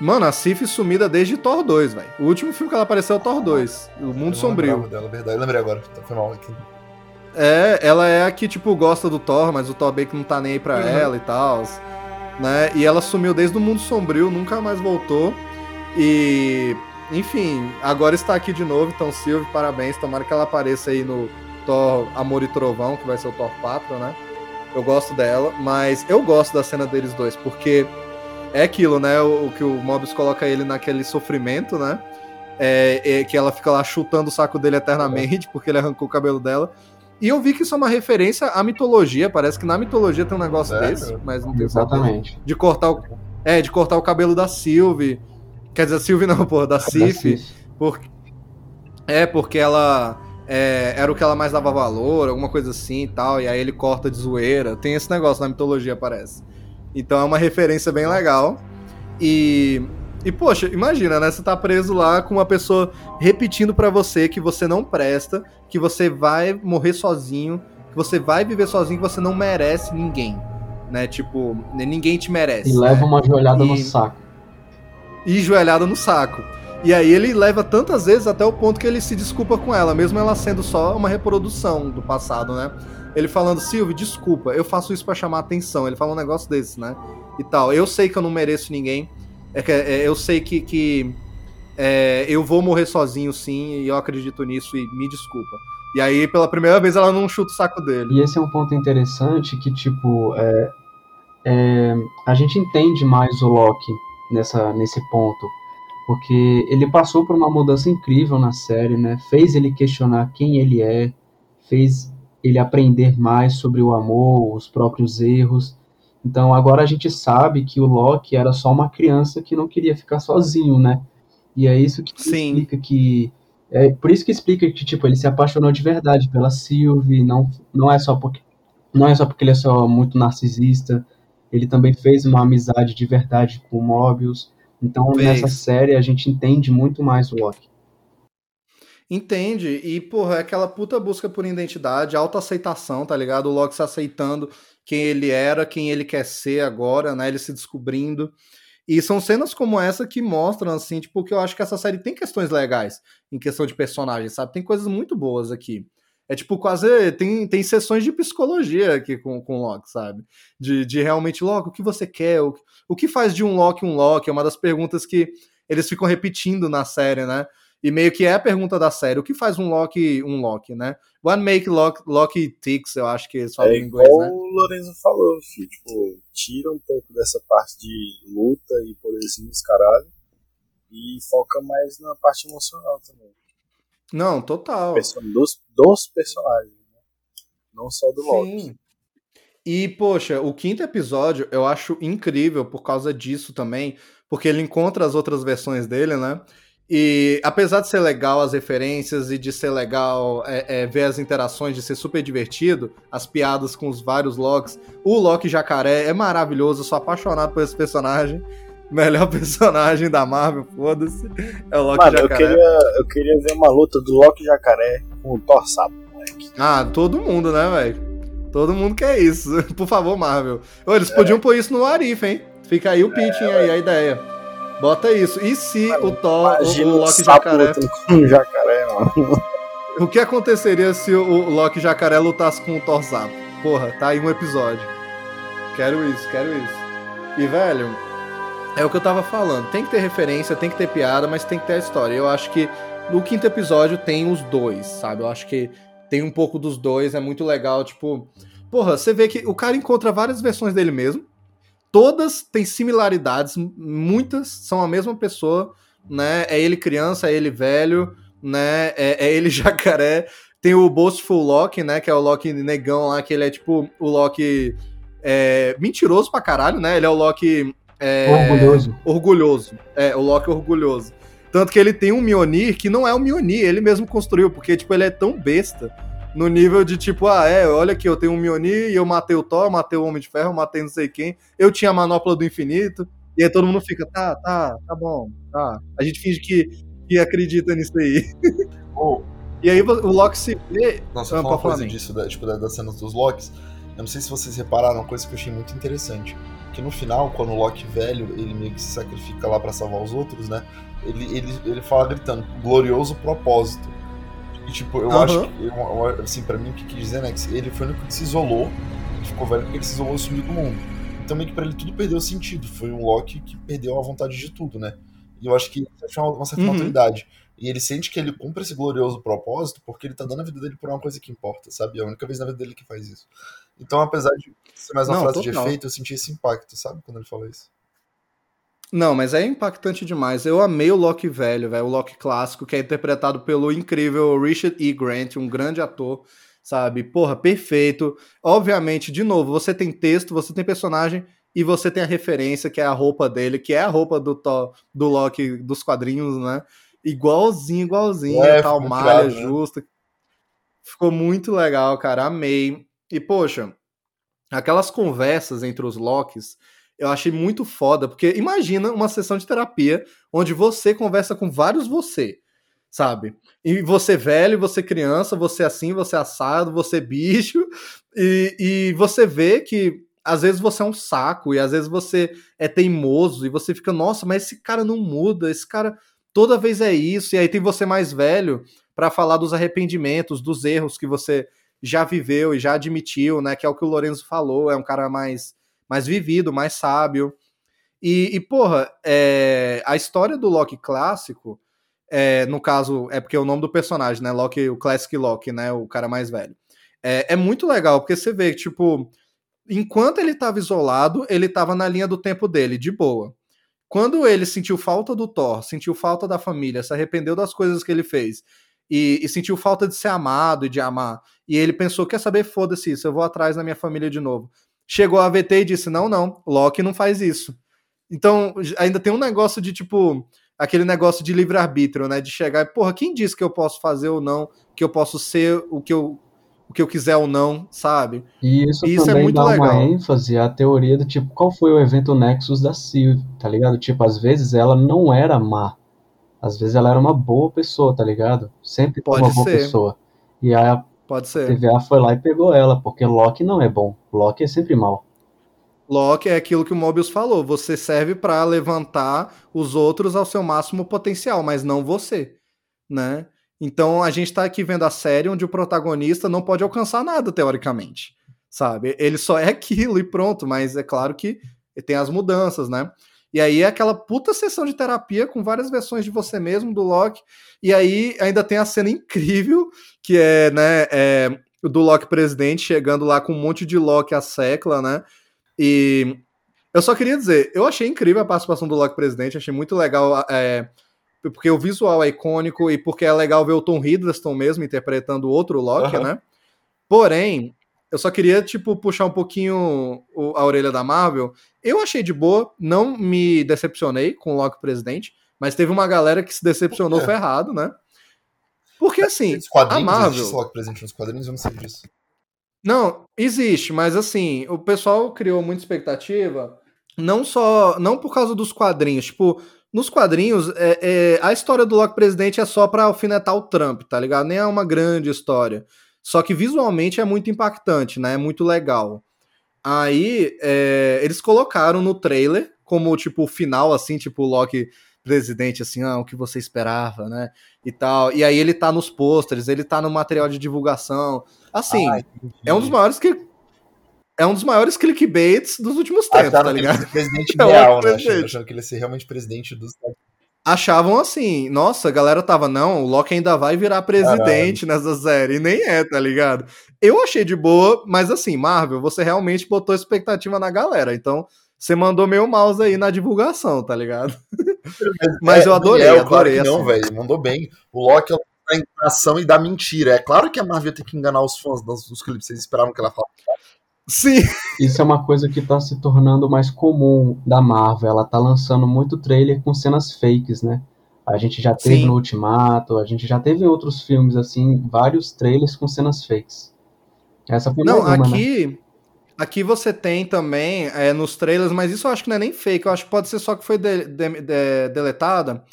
Mano, a Sif sumida desde Thor 2, velho. O último filme que ela apareceu é o Thor 2, O Mundo Sombrio. Dela, verdade. Eu lembrei agora. Tá, foi mal aqui. É, ela é a que, tipo, gosta do Thor, mas o Thor bem que não tá nem aí pra uhum. ela e tal. Né? E ela sumiu desde o Mundo Sombrio, nunca mais voltou. E, enfim, agora está aqui de novo, então Silvio, parabéns. Tomara que ela apareça aí no, Thor Amor e Trovão, que vai ser o Thor 4, né? Eu gosto dela, mas eu gosto da cena deles dois, porque é aquilo, né? O, o que o Mobius coloca ele naquele sofrimento, né? É, é, que ela fica lá chutando o saco dele eternamente, porque ele arrancou o cabelo dela. E eu vi que isso é uma referência à mitologia. Parece que na mitologia tem um negócio é, desse, mas não tem Exatamente. De cortar o, é, de cortar o cabelo da Sylvie. Quer dizer, a Sylvie não, pô, da Sif. Porque, é, porque ela é, era o que ela mais dava valor, alguma coisa assim e tal, e aí ele corta de zoeira. Tem esse negócio na mitologia, parece. Então é uma referência bem legal. E, e poxa, imagina, né? Você tá preso lá com uma pessoa repetindo para você que você não presta, que você vai morrer sozinho, que você vai viver sozinho, que você não merece ninguém. Né? Tipo, ninguém te merece. E leva uma joelhada e... no saco. E joelhada no saco. E aí ele leva tantas vezes até o ponto que ele se desculpa com ela, mesmo ela sendo só uma reprodução do passado, né? Ele falando, Silvio, desculpa, eu faço isso para chamar atenção. Ele fala um negócio desse, né? E tal. Eu sei que eu não mereço ninguém. É que, é, eu sei que, que é, eu vou morrer sozinho, sim, e eu acredito nisso, e me desculpa. E aí, pela primeira vez, ela não chuta o saco dele. E esse é um ponto interessante que, tipo, é, é, a gente entende mais o Loki nessa, nesse ponto. Porque ele passou por uma mudança incrível na série, né? Fez ele questionar quem ele é, fez ele aprender mais sobre o amor, os próprios erros. Então agora a gente sabe que o Loki era só uma criança que não queria ficar sozinho, né? E é isso que Sim. explica que é por isso que explica que tipo ele se apaixonou de verdade pela Sylvie, não não é só porque não é só porque ele é só muito narcisista, ele também fez uma amizade de verdade com o Mobius. Então nessa série a gente entende muito mais o Loki. Entende. E, porra, é aquela puta busca por identidade, autoaceitação, tá ligado? O Loki se aceitando quem ele era, quem ele quer ser agora, né? Ele se descobrindo. E são cenas como essa que mostram, assim, tipo, que eu acho que essa série tem questões legais em questão de personagem, sabe? Tem coisas muito boas aqui. É tipo, quase. Tem, tem sessões de psicologia aqui com, com o Loki, sabe? De, de realmente, Loki, o que você quer? O, o que faz de um Loki um Loki? É uma das perguntas que eles ficam repetindo na série, né? E meio que é a pergunta da série, o que faz um Loki um Loki, né? What make Loki, Loki ticks, eu acho que eles falam é em inglês, né? o Lorenzo falou, filho, tipo, tira um pouco dessa parte de luta e poderzinho dos caralho e foca mais na parte emocional também. Não, total. Dos, dos personagens, né? Não só do Loki. E, poxa, o quinto episódio eu acho incrível por causa disso também, porque ele encontra as outras versões dele, né? E apesar de ser legal as referências e de ser legal é, é, ver as interações, de ser super divertido, as piadas com os vários Locks, o Loki Jacaré é maravilhoso, eu sou apaixonado por esse personagem. *laughs* Melhor personagem da Marvel, foda-se. É o Loki Mano, Jacaré. Eu queria, eu queria ver uma luta do Loki Jacaré com o Thor Sapo, moleque. Ah, todo mundo, né, velho? Todo mundo quer isso. *laughs* Por favor, Marvel. Ô, eles é. podiam pôr isso no Arif, hein? Fica aí o pitching aí, a ideia. Bota isso. E se mano, o Thor, o, o Loki Jacaré. Com jacaré, mano. *laughs* O que aconteceria se o Loki Jacaré lutasse com o Thor Sapo? Porra, tá aí um episódio. Quero isso, quero isso. E, velho, é o que eu tava falando. Tem que ter referência, tem que ter piada, mas tem que ter a história. Eu acho que no quinto episódio tem os dois, sabe? Eu acho que tem um pouco dos dois, é muito legal. Tipo, porra, você vê que o cara encontra várias versões dele mesmo todas têm similaridades, muitas são a mesma pessoa, né? É ele criança, é ele velho, né? É, é ele *laughs* jacaré. Tem o Boastful Loki, né? Que é o Loki negão lá, que ele é tipo o Loki é, mentiroso pra caralho, né? Ele é o Loki. É, orgulhoso. Orgulhoso. É, o Loki orgulhoso. Tanto que ele tem um Mionir que não é o Mionir, ele mesmo construiu, porque, tipo, ele é tão besta no nível de tipo, ah, é, olha aqui, eu tenho um Mjolnir e eu matei o Thor, matei o Homem de Ferro, matei não sei quem, eu tinha a manopla do infinito, e aí todo mundo fica, tá, tá, tá bom, tá. A gente finge que, que acredita nisso aí. *laughs* Oh. E aí o Loki se vê. Nossa, uma coisa disso, da, tipo, das cenas dos Locks. Eu não sei se vocês repararam, uma coisa que eu achei muito interessante. Que no final, quando o Loki velho, ele meio que se sacrifica lá para salvar os outros, né? Ele, ele, ele fala gritando, glorioso propósito. E, tipo, eu uhum. acho que, eu, assim, pra mim, o que quis dizer, né, que ele foi o único que se isolou, ele ficou velho porque ele se isolou e sumiu do mundo. Então, meio que pra ele tudo perdeu sentido. Foi um Loki que perdeu a vontade de tudo, né? E eu acho que isso é uma, uma certa uhum. maturidade. E ele sente que ele cumpre esse glorioso propósito porque ele tá dando a vida dele por uma coisa que importa, sabe? É a única vez na vida dele que faz isso. Então, apesar de ser mais uma Não, frase de efeito, eu senti esse impacto, sabe? Quando ele falou isso. Não, mas é impactante demais. Eu amei o Loki velho, velho, o Loki clássico, que é interpretado pelo incrível Richard E. Grant, um grande ator, sabe? Porra, perfeito. Obviamente, de novo, você tem texto, você tem personagem e você tem a referência, que é a roupa dele, que é a roupa do, do Loki dos quadrinhos, né? Igualzinho, igualzinho, é, tal, malha claro, né? justa. Né? Ficou muito legal, cara. Amei. E, poxa, aquelas conversas entre os Locks eu achei muito foda, porque imagina uma sessão de terapia onde você conversa com vários você, sabe? E você velho, você criança, você assim, você assado, você bicho, *laughs* e, e você vê que às vezes você é um saco, e às vezes você é teimoso, e você fica, nossa, mas esse cara não muda, esse cara toda vez é isso, e aí tem você mais velho para falar dos arrependimentos, dos erros que você já viveu e já admitiu, né? Que é o que o Lorenzo falou, é um cara mais mais vivido, mais sábio. E, e porra, é, a história do Loki clássico é, no caso, é porque é o nome do personagem, né? Loki, o Classic Loki, né? O cara mais velho. É, é muito legal, porque você vê que, tipo, enquanto ele estava isolado, ele estava na linha do tempo dele, de boa. Quando ele sentiu falta do Thor, sentiu falta da família, se arrependeu das coisas que ele fez e, e sentiu falta de ser amado e de amar, e ele pensou: quer saber, foda-se isso, eu vou atrás da minha família de novo. Chegou a VT e disse: não, não, Loki não faz isso. Então, ainda tem um negócio de tipo aquele negócio de livre-arbítrio, né? De chegar e, porra, quem disse que eu posso fazer ou não, que eu posso ser o que eu, o que eu quiser ou não, sabe? E isso, e isso é muito dá legal. uma ênfase à teoria do tipo, qual foi o evento Nexus da Sylvie, tá ligado? Tipo, às vezes ela não era má. Às vezes ela era uma boa pessoa, tá ligado? Sempre foi uma boa pessoa. E a Pode ser. TVA foi lá e pegou ela, porque Loki não é bom. Loki é sempre mal. Loki é aquilo que o Mobius falou. Você serve para levantar os outros ao seu máximo potencial, mas não você, né? Então a gente tá aqui vendo a série onde o protagonista não pode alcançar nada, teoricamente. Sabe? Ele só é *laughs* aquilo e pronto, mas é claro que tem as mudanças, né? E aí é aquela puta sessão de terapia com várias versões de você mesmo, do Loki. E aí ainda tem a cena incrível, que é, né, é, do Loki presidente chegando lá com um monte de Loki a secla, né? E eu só queria dizer, eu achei incrível a participação do Loki presidente, achei muito legal, é, porque o visual é icônico e porque é legal ver o Tom Hiddleston mesmo interpretando outro Loki, uhum. né? Porém, eu só queria, tipo, puxar um pouquinho a orelha da Marvel. Eu achei de boa, não me decepcionei com o Loki presidente, mas teve uma galera que se decepcionou é. ferrado, né? Porque assim, a Marvel. Existe Loki presente nos quadrinhos, eu não sei disso. Não, existe, mas assim, o pessoal criou muita expectativa, não só, não por causa dos quadrinhos, tipo, nos quadrinhos, é, é a história do Loki presidente é só pra alfinetar o Trump, tá ligado? Nem é uma grande história. Só que visualmente é muito impactante, né? É muito legal. Aí, é, eles colocaram no trailer, como, tipo, o final, assim, tipo, o Loki presidente, assim, ah, o que você esperava, né? E tal. E aí ele tá nos pôsteres, ele tá no material de divulgação. Assim, ah, é um dos maiores que. É um dos maiores clickbaits dos últimos tempos, tá ligado? Que ele presidente *laughs* é real, né? Presidente. Achando que ele ia ser realmente presidente dos Achavam assim, nossa, a galera tava, não, o Loki ainda vai virar presidente Caralho. nessa série, e nem é, tá ligado? Eu achei de boa, mas assim, Marvel, você realmente botou expectativa na galera, então você mandou meu mouse aí na divulgação, tá ligado? Mas, *laughs* é, eu adorei, é, adorei. Claro não, velho, mandou bem. O Loki é da enganação e da mentira. É claro que a Marvel tem que enganar os fãs dos, dos clipes. Vocês esperavam que ela falasse. Sim. Isso é uma coisa que tá se tornando mais comum da Marvel. Ela tá lançando muito trailer com cenas fakes, né? A gente já teve Sim. no Ultimato, a gente já teve em outros filmes, assim, vários trailers com cenas fakes. Essa foi Não, uma, aqui, né? aqui você tem também é, nos trailers, mas isso eu acho que não é nem fake, eu acho que pode ser só que foi de, de, de, deletada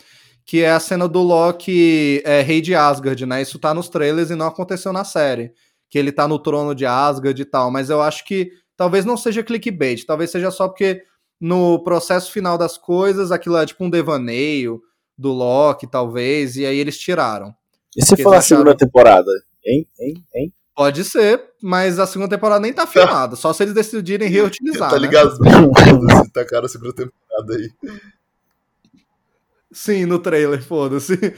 que é a cena do Loki é, rei de Asgard, né? Isso tá nos trailers e não aconteceu na série. Que ele tá no trono de Asgard e tal, mas eu acho que talvez não seja clickbait, talvez seja só porque no processo final das coisas aquilo é tipo um devaneio do Loki, talvez, e aí eles tiraram. E se for a segunda temporada? Hein? Hein? Hein? Pode ser, mas a segunda temporada nem tá filmada, só se eles decidirem *laughs* reutilizar. tá né? ligado? Né? tá cara a segunda temporada aí. Sim, no trailer, foda-se.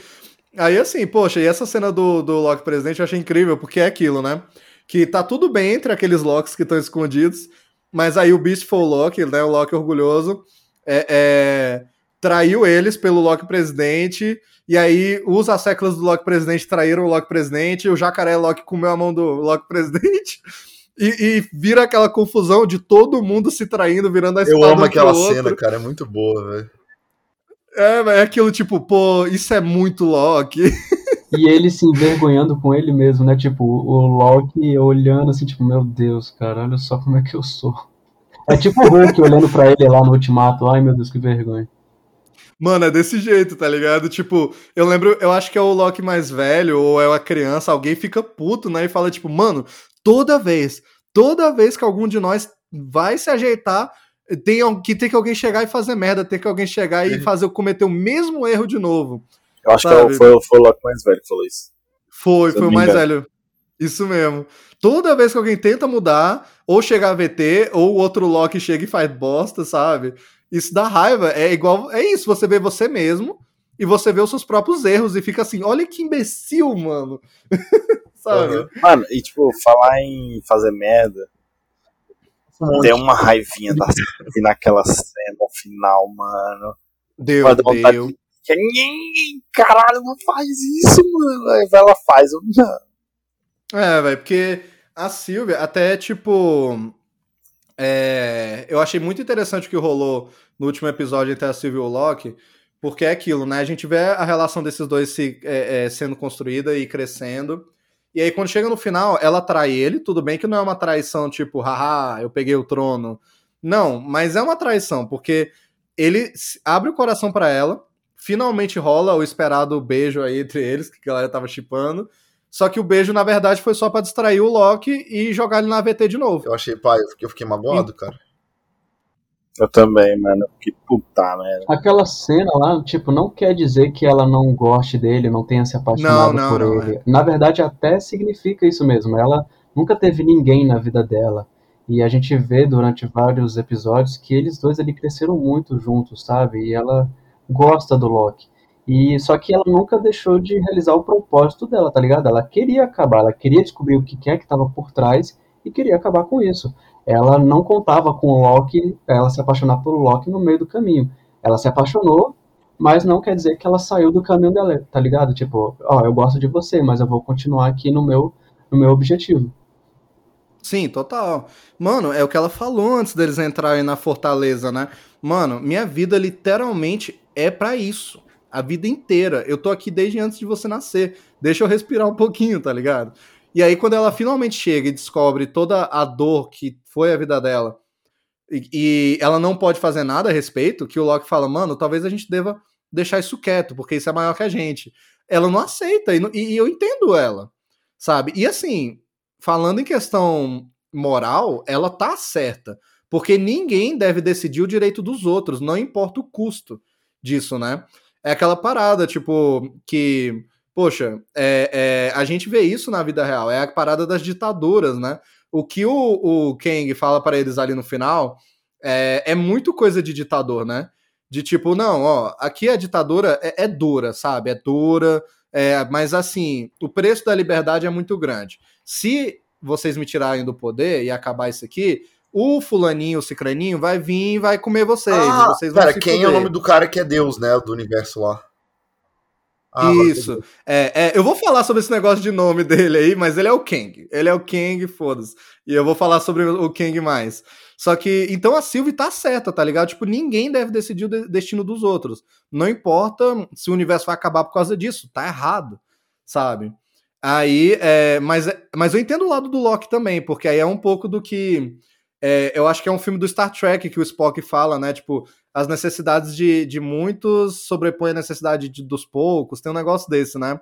Aí assim, poxa, e essa cena do, do Loki presidente eu achei incrível, porque é aquilo, né? Que tá tudo bem entre aqueles Locks que estão escondidos, mas aí o Beastful Loki, né? O Loki orgulhoso, é, é, traiu eles pelo Loki presidente, e aí os asseclas do Loki presidente traíram o Loki presidente, e o jacaré Loki comeu a mão do Loki presidente. *laughs* E, e, vira aquela confusão de todo mundo se traindo, virando a espada Eu amo aquela cena, cara, é muito boa, velho. É, é aquilo tipo, pô, isso é muito Loki. E ele se envergonhando com ele mesmo, né? Tipo, o Loki olhando assim, tipo, meu Deus, cara, olha só como é que eu sou. É tipo o Hulk olhando pra ele lá no ultimato, ai meu Deus, que vergonha. Mano, é desse jeito, tá ligado? Tipo, eu lembro, eu acho que é o Loki mais velho, ou é a criança, alguém fica puto, né? E fala, tipo, mano, toda vez, toda vez que algum de nós vai se ajeitar, tem que tem que alguém chegar e fazer merda, tem que alguém chegar e fazer cometer o mesmo erro de novo. Eu acho sabe? que foi, foi o Loki mais velho que falou isso. Foi, foi o mais velho. Isso mesmo. Toda vez que alguém tenta mudar, ou chegar a VT, ou o outro Loki chega e faz bosta, sabe? Isso dá raiva. É igual. É isso, você vê você mesmo e você vê os seus próprios erros e fica assim, olha que imbecil, mano. *laughs* Sabe? Uhum. Mano, e tipo, falar em fazer merda. Tem uma raivinha da *laughs* naquela cena final, mano. Deu, deu. De... Caralho, não faz isso, mano. Aí ela faz, não. É, velho, porque a Silvia, até tipo. É, eu achei muito interessante o que rolou no último episódio entre a Silvia e o Loki, porque é aquilo, né? A gente vê a relação desses dois se, é, é, sendo construída e crescendo. E aí, quando chega no final, ela trai ele. Tudo bem que não é uma traição tipo, haha, eu peguei o trono. Não, mas é uma traição, porque ele abre o coração para ela. Finalmente rola o esperado beijo aí entre eles, que a galera tava chipando. Só que o beijo, na verdade, foi só para distrair o Loki e jogar ele na AVT de novo. Eu achei, pai, eu fiquei, eu fiquei magoado, cara. Eu também, mano. Que puta merda. Aquela cena lá, tipo, não quer dizer que ela não goste dele, não tenha se apaixonado não, não, por não, ele. É. Na verdade, até significa isso mesmo. Ela nunca teve ninguém na vida dela. E a gente vê durante vários episódios que eles dois ali cresceram muito juntos, sabe? E ela gosta do Loki. E só que ela nunca deixou de realizar o propósito dela, tá ligado? Ela queria acabar, ela queria descobrir o que é que estava por trás e queria acabar com isso ela não contava com o Loki, ela se apaixonar pelo Loki no meio do caminho. Ela se apaixonou, mas não quer dizer que ela saiu do caminho dela, tá ligado? Tipo, ó, eu gosto de você, mas eu vou continuar aqui no meu, no meu objetivo. Sim, total. Mano, é o que ela falou antes deles entrarem na fortaleza, né? Mano, minha vida literalmente é para isso. A vida inteira. Eu tô aqui desde antes de você nascer. Deixa eu respirar um pouquinho, tá ligado? E aí, quando ela finalmente chega e descobre toda a dor que foi a vida dela, e, e, ela não pode fazer nada a respeito, que o Loki fala, mano, talvez a gente deva deixar isso quieto, porque isso é maior que a gente. Ela não aceita, e, e eu entendo ela, sabe? E assim, falando em questão moral, ela tá certa. Porque ninguém deve decidir o direito dos outros, não importa o custo disso, né? É aquela parada, tipo, que poxa, é, é, a gente vê isso na vida real, é a parada das ditaduras, né? O que o, o Kang fala para eles ali no final é, é, muito coisa de ditador, né? De tipo, não, ó, aqui a ditadura é, é dura, sabe? É dura, é, mas assim, o preço da liberdade é muito grande. Se vocês me tirarem do poder e acabar isso aqui, o fulaninho, o cicraninho vai vir e vai comer vocês. Ah, vocês cara, quem poder. é o nome do cara que é Deus, né? Do universo lá. Ah, Isso. É, é, eu vou falar sobre esse negócio de nome *laughs* dele aí, mas ele é o Kang. Ele é o Kang, foda-se. E eu vou falar sobre o Kang mais. Só que, então a Sylvie tá certa, tá ligado? Tipo, ninguém deve decidir o destino dos outros. Não importa se o universo vai acabar por causa disso. Tá errado, sabe? Aí, é, mas, mas eu entendo o lado do Loki também, porque aí é um pouco do que. É, eu acho que é um filme do Star Trek que o Spock fala, né? Tipo, as necessidades de, de muitos sobrepõem a necessidade de, dos poucos, tem um negócio desse, né?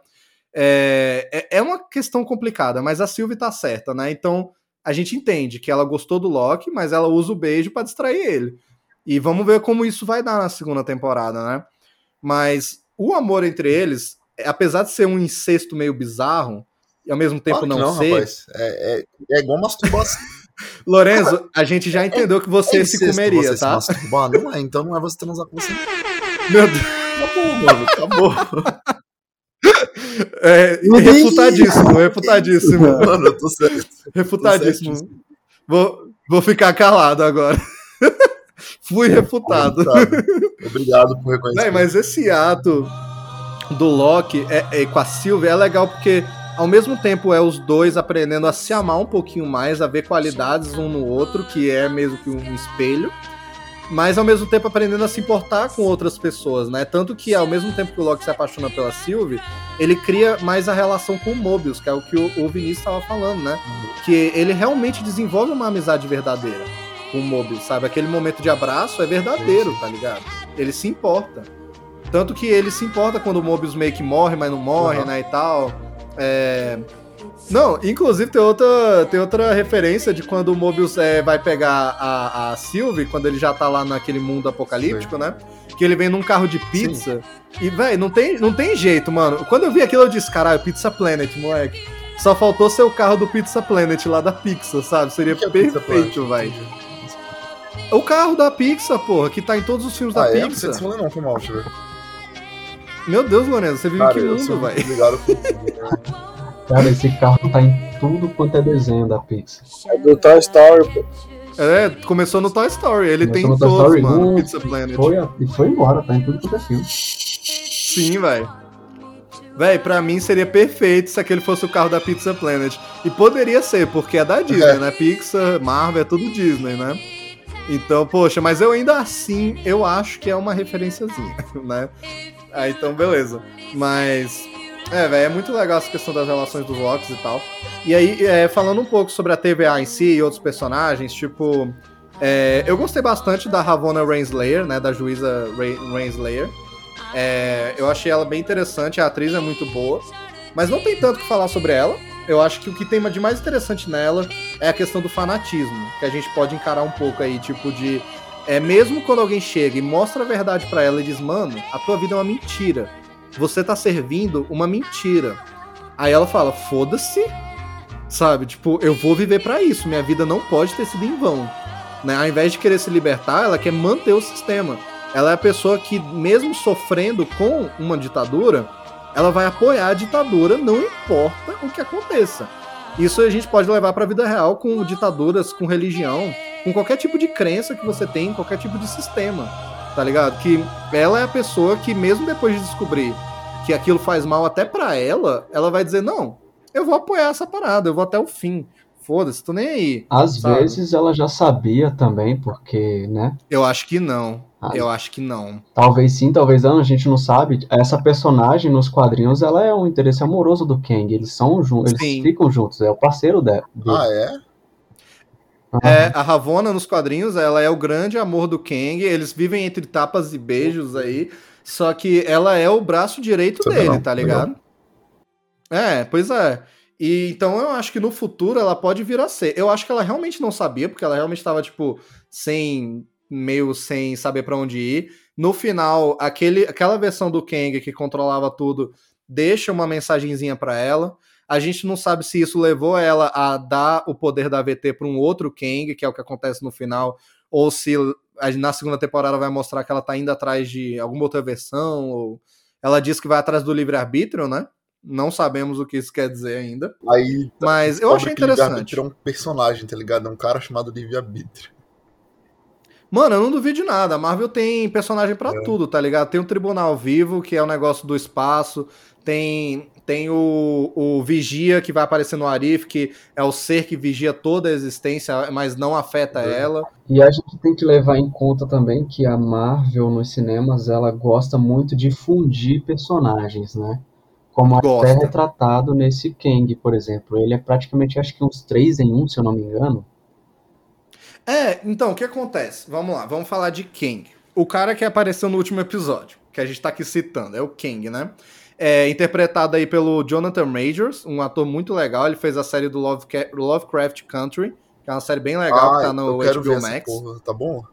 É, é, é uma questão complicada, mas a Sylvie tá certa, né? Então a gente entende que ela gostou do Loki, mas ela usa o beijo para distrair ele. E vamos ver como isso vai dar na segunda temporada, né? Mas o amor entre eles, apesar de ser um incesto meio bizarro, e ao mesmo tempo claro não, não, ser. Rapaz. É, é, é igual masturbação. Lorenzo, a gente já entendeu que você é se comeria, você tá? Se masturbar? Não é, então não é você transar com você. Meu Deus. Acabou, mano, acabou. *laughs* É, refutadíssimo, refutadíssimo. Mano, eu tô certo. Refutadíssimo. Tô certo. Vou, vou ficar calado agora. *laughs* Fui refutado. Obrigado por reconhecer. mas esse ato do Loki é, é, com a Sylvie é legal porque ao mesmo tempo é os dois aprendendo a se amar um pouquinho mais, a ver qualidades um no outro, que é mesmo que um espelho, mas ao mesmo tempo aprendendo a se importar com outras pessoas, né? Tanto que ao mesmo tempo que o Loki se apaixona pela Sylvie, ele cria mais a relação com o Mobius, que é o que o, o Vinícius estava falando, né? Que ele realmente desenvolve uma amizade verdadeira com o Mobius, sabe? Aquele momento de abraço é verdadeiro, tá ligado? Ele se importa. Tanto que ele se importa quando o Mobius meio que morre, mas não morre, uhum. né, e tal. É... Não, inclusive tem outra, tem outra referência de quando o Mobius é, vai pegar a, a Sylvie, quando ele já tá lá naquele mundo apocalíptico, Sim. né? Que ele vem num carro de pizza. Sim. E, velho, não tem, não tem jeito, mano. Quando eu vi aquilo, eu disse, caralho, Pizza Planet, moleque. Só faltou ser o carro do Pizza Planet lá da Pixar, sabe? Seria que perfeito, é velho. O carro da Pixar, porra, que tá em todos os filmes ah, da é? Pixar. Não, não, foi mal, deixa eu ver. Meu Deus, Lorenzo, você vive Cara, que mundo, velho? *laughs* Cara, esse carro tá em tudo quanto é desenho da Pixar. É do Toy Story, pô. É, começou no Toy Story, ele começou tem todos, Story, mano, Pizza Planet. Foi, e foi embora, tá em tudo quanto é filme. Sim, velho. Véi, pra mim seria perfeito se aquele fosse o carro da Pizza Planet. E poderia ser, porque é da Disney, é. né? Pixar, Marvel, é tudo Disney, né? Então, poxa, mas eu ainda assim, eu acho que é uma referenciazinha, *laughs* né? Ah, então beleza. Mas, é, velho, é muito legal essa questão das relações dos Locks e tal. E aí, é, falando um pouco sobre a TVA em si e outros personagens, tipo, é, eu gostei bastante da Ravonna Rainslayer, né, da juíza Rainslayer. É, eu achei ela bem interessante, a atriz é muito boa, mas não tem tanto que falar sobre ela. Eu acho que o que tem de mais interessante nela é a questão do fanatismo, que a gente pode encarar um pouco aí, tipo de é mesmo quando alguém chega e mostra a verdade para ela e diz, mano, a tua vida é uma mentira. Você tá servindo uma mentira. Aí ela fala, foda-se, sabe? Tipo, eu vou viver para isso. Minha vida não pode ter sido em vão. Né? Ao invés de querer se libertar, ela quer manter o sistema. Ela é a pessoa que, mesmo sofrendo com uma ditadura, ela vai apoiar a ditadura, não importa o que aconteça. Isso a gente pode levar para a vida real com ditaduras, com religião, com qualquer tipo de crença que você tem, qualquer tipo de sistema, tá ligado? Que ela é a pessoa que, mesmo depois de descobrir que aquilo faz mal até para ela, ela vai dizer: não, eu vou apoiar essa parada, eu vou até o fim. Foda-se, tô nem aí. Às sabe? vezes ela já sabia também, porque, né? Eu acho que não. Ah, eu acho que não. Talvez sim, talvez não, a gente não sabe. Essa personagem nos quadrinhos, ela é um interesse amoroso do Kang. Eles são juntos, eles ficam juntos, é o parceiro dela. Ah, é? É, a Ravonna nos quadrinhos, ela é o grande amor do Kang. Eles vivem entre tapas e beijos aí. Só que ela é o braço direito dele, não, tá ligado? Não. É, pois é. E então eu acho que no futuro ela pode vir a ser. Eu acho que ela realmente não sabia, porque ela realmente estava tipo sem meio sem saber para onde ir. No final, aquele, aquela versão do Kang que controlava tudo deixa uma mensagenzinha para ela. A gente não sabe se isso levou ela a dar o poder da VT para um outro Kang, que é o que acontece no final, ou se na segunda temporada vai mostrar que ela tá indo atrás de alguma outra versão, ou ela diz que vai atrás do livre-arbítrio, né? Não sabemos o que isso quer dizer ainda. Aí, mas eu achei interessante. É um personagem, tá ligado? É um cara chamado livre-arbítrio. Mano, eu não duvido de nada. A Marvel tem personagem para é. tudo, tá ligado? Tem o Tribunal Vivo, que é o negócio do espaço. Tem tem o, o Vigia, que vai aparecer no Arif, que é o ser que vigia toda a existência, mas não afeta é. ela. E a gente tem que levar em conta também que a Marvel nos cinemas, ela gosta muito de fundir personagens, né? Como gosta. até retratado nesse Kang, por exemplo. Ele é praticamente, acho que uns três em um, se eu não me engano. É, então, o que acontece? Vamos lá, vamos falar de Kang. O cara que apareceu no último episódio, que a gente tá aqui citando, é o Kang, né? É interpretado aí pelo Jonathan Majors, um ator muito legal. Ele fez a série do Lovecraft Country, que é uma série bem legal, ah, que tá no HBO Max. Porra, tá bom?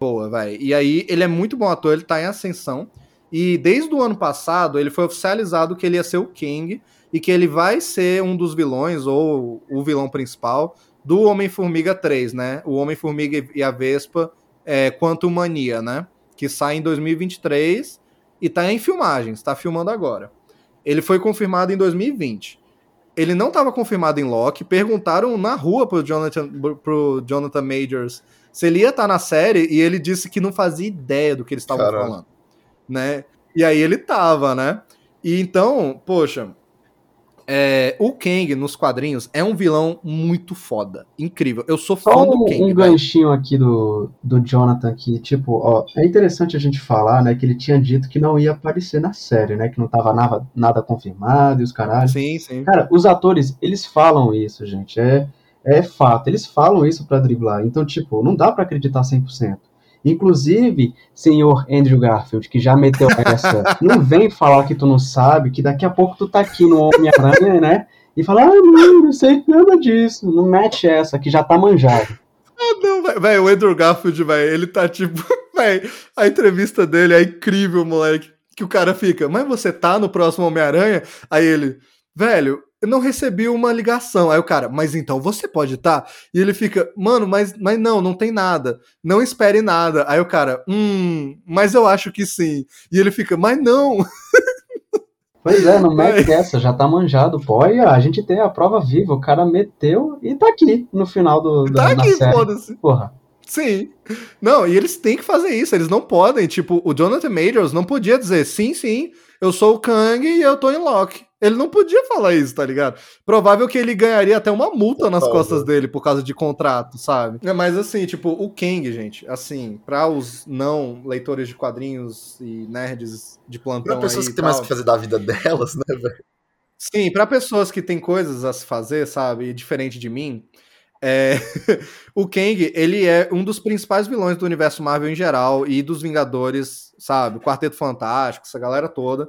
Boa, vai. E aí, ele é muito bom ator, ele tá em ascensão. E desde o ano passado, ele foi oficializado que ele ia ser o King e que ele vai ser um dos vilões, ou o vilão principal, do Homem-Formiga 3, né? O Homem-Formiga e a Vespa é, Quantum Mania, né? Que sai em 2023 e tá em filmagens, tá filmando agora. Ele foi confirmado em 2020. Ele não estava confirmado em Loki. Perguntaram na rua pro Jonathan, pro Jonathan Majors se ele ia estar tá na série e ele disse que não fazia ideia do que eles estavam falando, né? E aí ele tava, né? E então, poxa, é, o Kang nos quadrinhos é um vilão muito foda. Incrível. Eu sou fã Só do Kang. Um ganchinho aqui do, do Jonathan que, tipo, ó, é interessante a gente falar, né, que ele tinha dito que não ia aparecer na série, né, que não tava nada, nada confirmado e os caralhos. Sim, sim. Cara, os atores, eles falam isso, gente. É, é fato. Eles falam isso para driblar. Então, tipo, não dá para acreditar 100%. Inclusive, senhor Andrew Garfield, que já meteu essa, *laughs* não vem falar que tu não sabe, que daqui a pouco tu tá aqui no Homem-Aranha, né? E fala, ah, não, não sei nada disso. Não mete essa, que já tá manjado. Ah, não, velho. O Andrew Garfield, velho, ele tá tipo. *laughs* Velho, a entrevista dele é incrível, moleque. Que o cara fica, mas você tá no próximo Homem-Aranha? Aí ele, velho, eu não recebi uma ligação. Aí o cara, mas então você pode estar? Tá? E ele fica, mano, mas, mas não, não tem nada. Não espere nada. Aí o cara, hum, mas eu acho que sim. E ele fica, mas não. *laughs* Pois é, não mete essa, já tá manjado, pô. E a gente tem a prova viva, o cara meteu e tá aqui no final do, da, tá aqui, foda-se. Porra. Sim. Não, e eles têm que fazer isso, eles não podem. Tipo, o Jonathan Majors não podia dizer sim, sim, eu sou o Kang e eu tô em Loki. Ele não podia falar isso, tá ligado? Provável que ele ganharia até uma multa nas costas dele por causa de contrato, sabe? É, mas assim, tipo, o Kang, gente, assim, para os não leitores de quadrinhos e nerds de plantão. Pra pessoas que têm mais que fazer da vida delas, né, velho? Sim, para pessoas que têm coisas a se fazer, sabe? Diferente de mim. É... *laughs* o Kang, ele é um dos principais vilões do universo Marvel em geral e dos Vingadores, sabe? O Quarteto Fantástico, essa galera toda.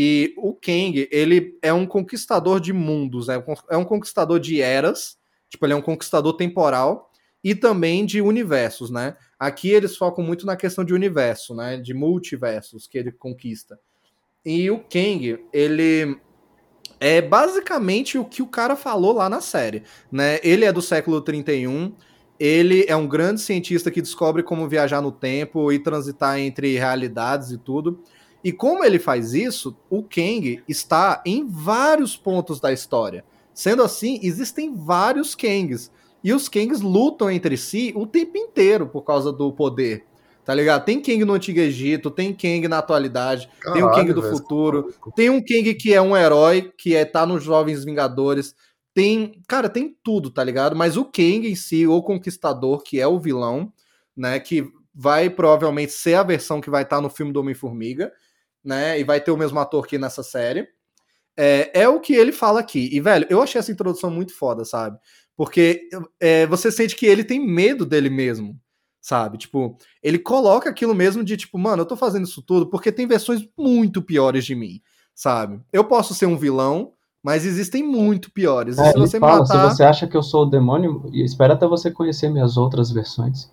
E o Kang, ele é um conquistador de mundos, né? É um conquistador de eras, tipo, ele é um conquistador temporal e também de universos, né? Aqui eles focam muito na questão de universo, né? De multiversos que ele conquista. E o Kang, ele é basicamente o que o cara falou lá na série, né? Ele é do século 31, ele é um grande cientista que descobre como viajar no tempo e transitar entre realidades e tudo. E como ele faz isso, o Kang está em vários pontos da história. Sendo assim, existem vários Kangs. E os Kangs lutam entre si o tempo inteiro por causa do poder. Tá ligado? Tem Kang no Antigo Egito, tem Kang na atualidade, Caralho, tem o Kang do futuro, tem um Kang que é um herói, que é tá nos Jovens Vingadores. Tem, cara, tem tudo, tá ligado? Mas o Kang em si, o Conquistador, que é o vilão, né, que vai provavelmente ser a versão que vai estar tá no filme do Homem-Formiga, né? E vai ter o mesmo ator aqui nessa série. É, é o que ele fala aqui. E, velho, eu achei essa introdução muito foda, sabe? Porque é, você sente que ele tem medo dele mesmo, sabe? Tipo, ele coloca aquilo mesmo de tipo, mano, eu tô fazendo isso tudo porque tem versões muito piores de mim, sabe? Eu posso ser um vilão, mas existem muito piores. É, se você fala, matar... se você acha que eu sou o demônio, espera até você conhecer minhas outras versões.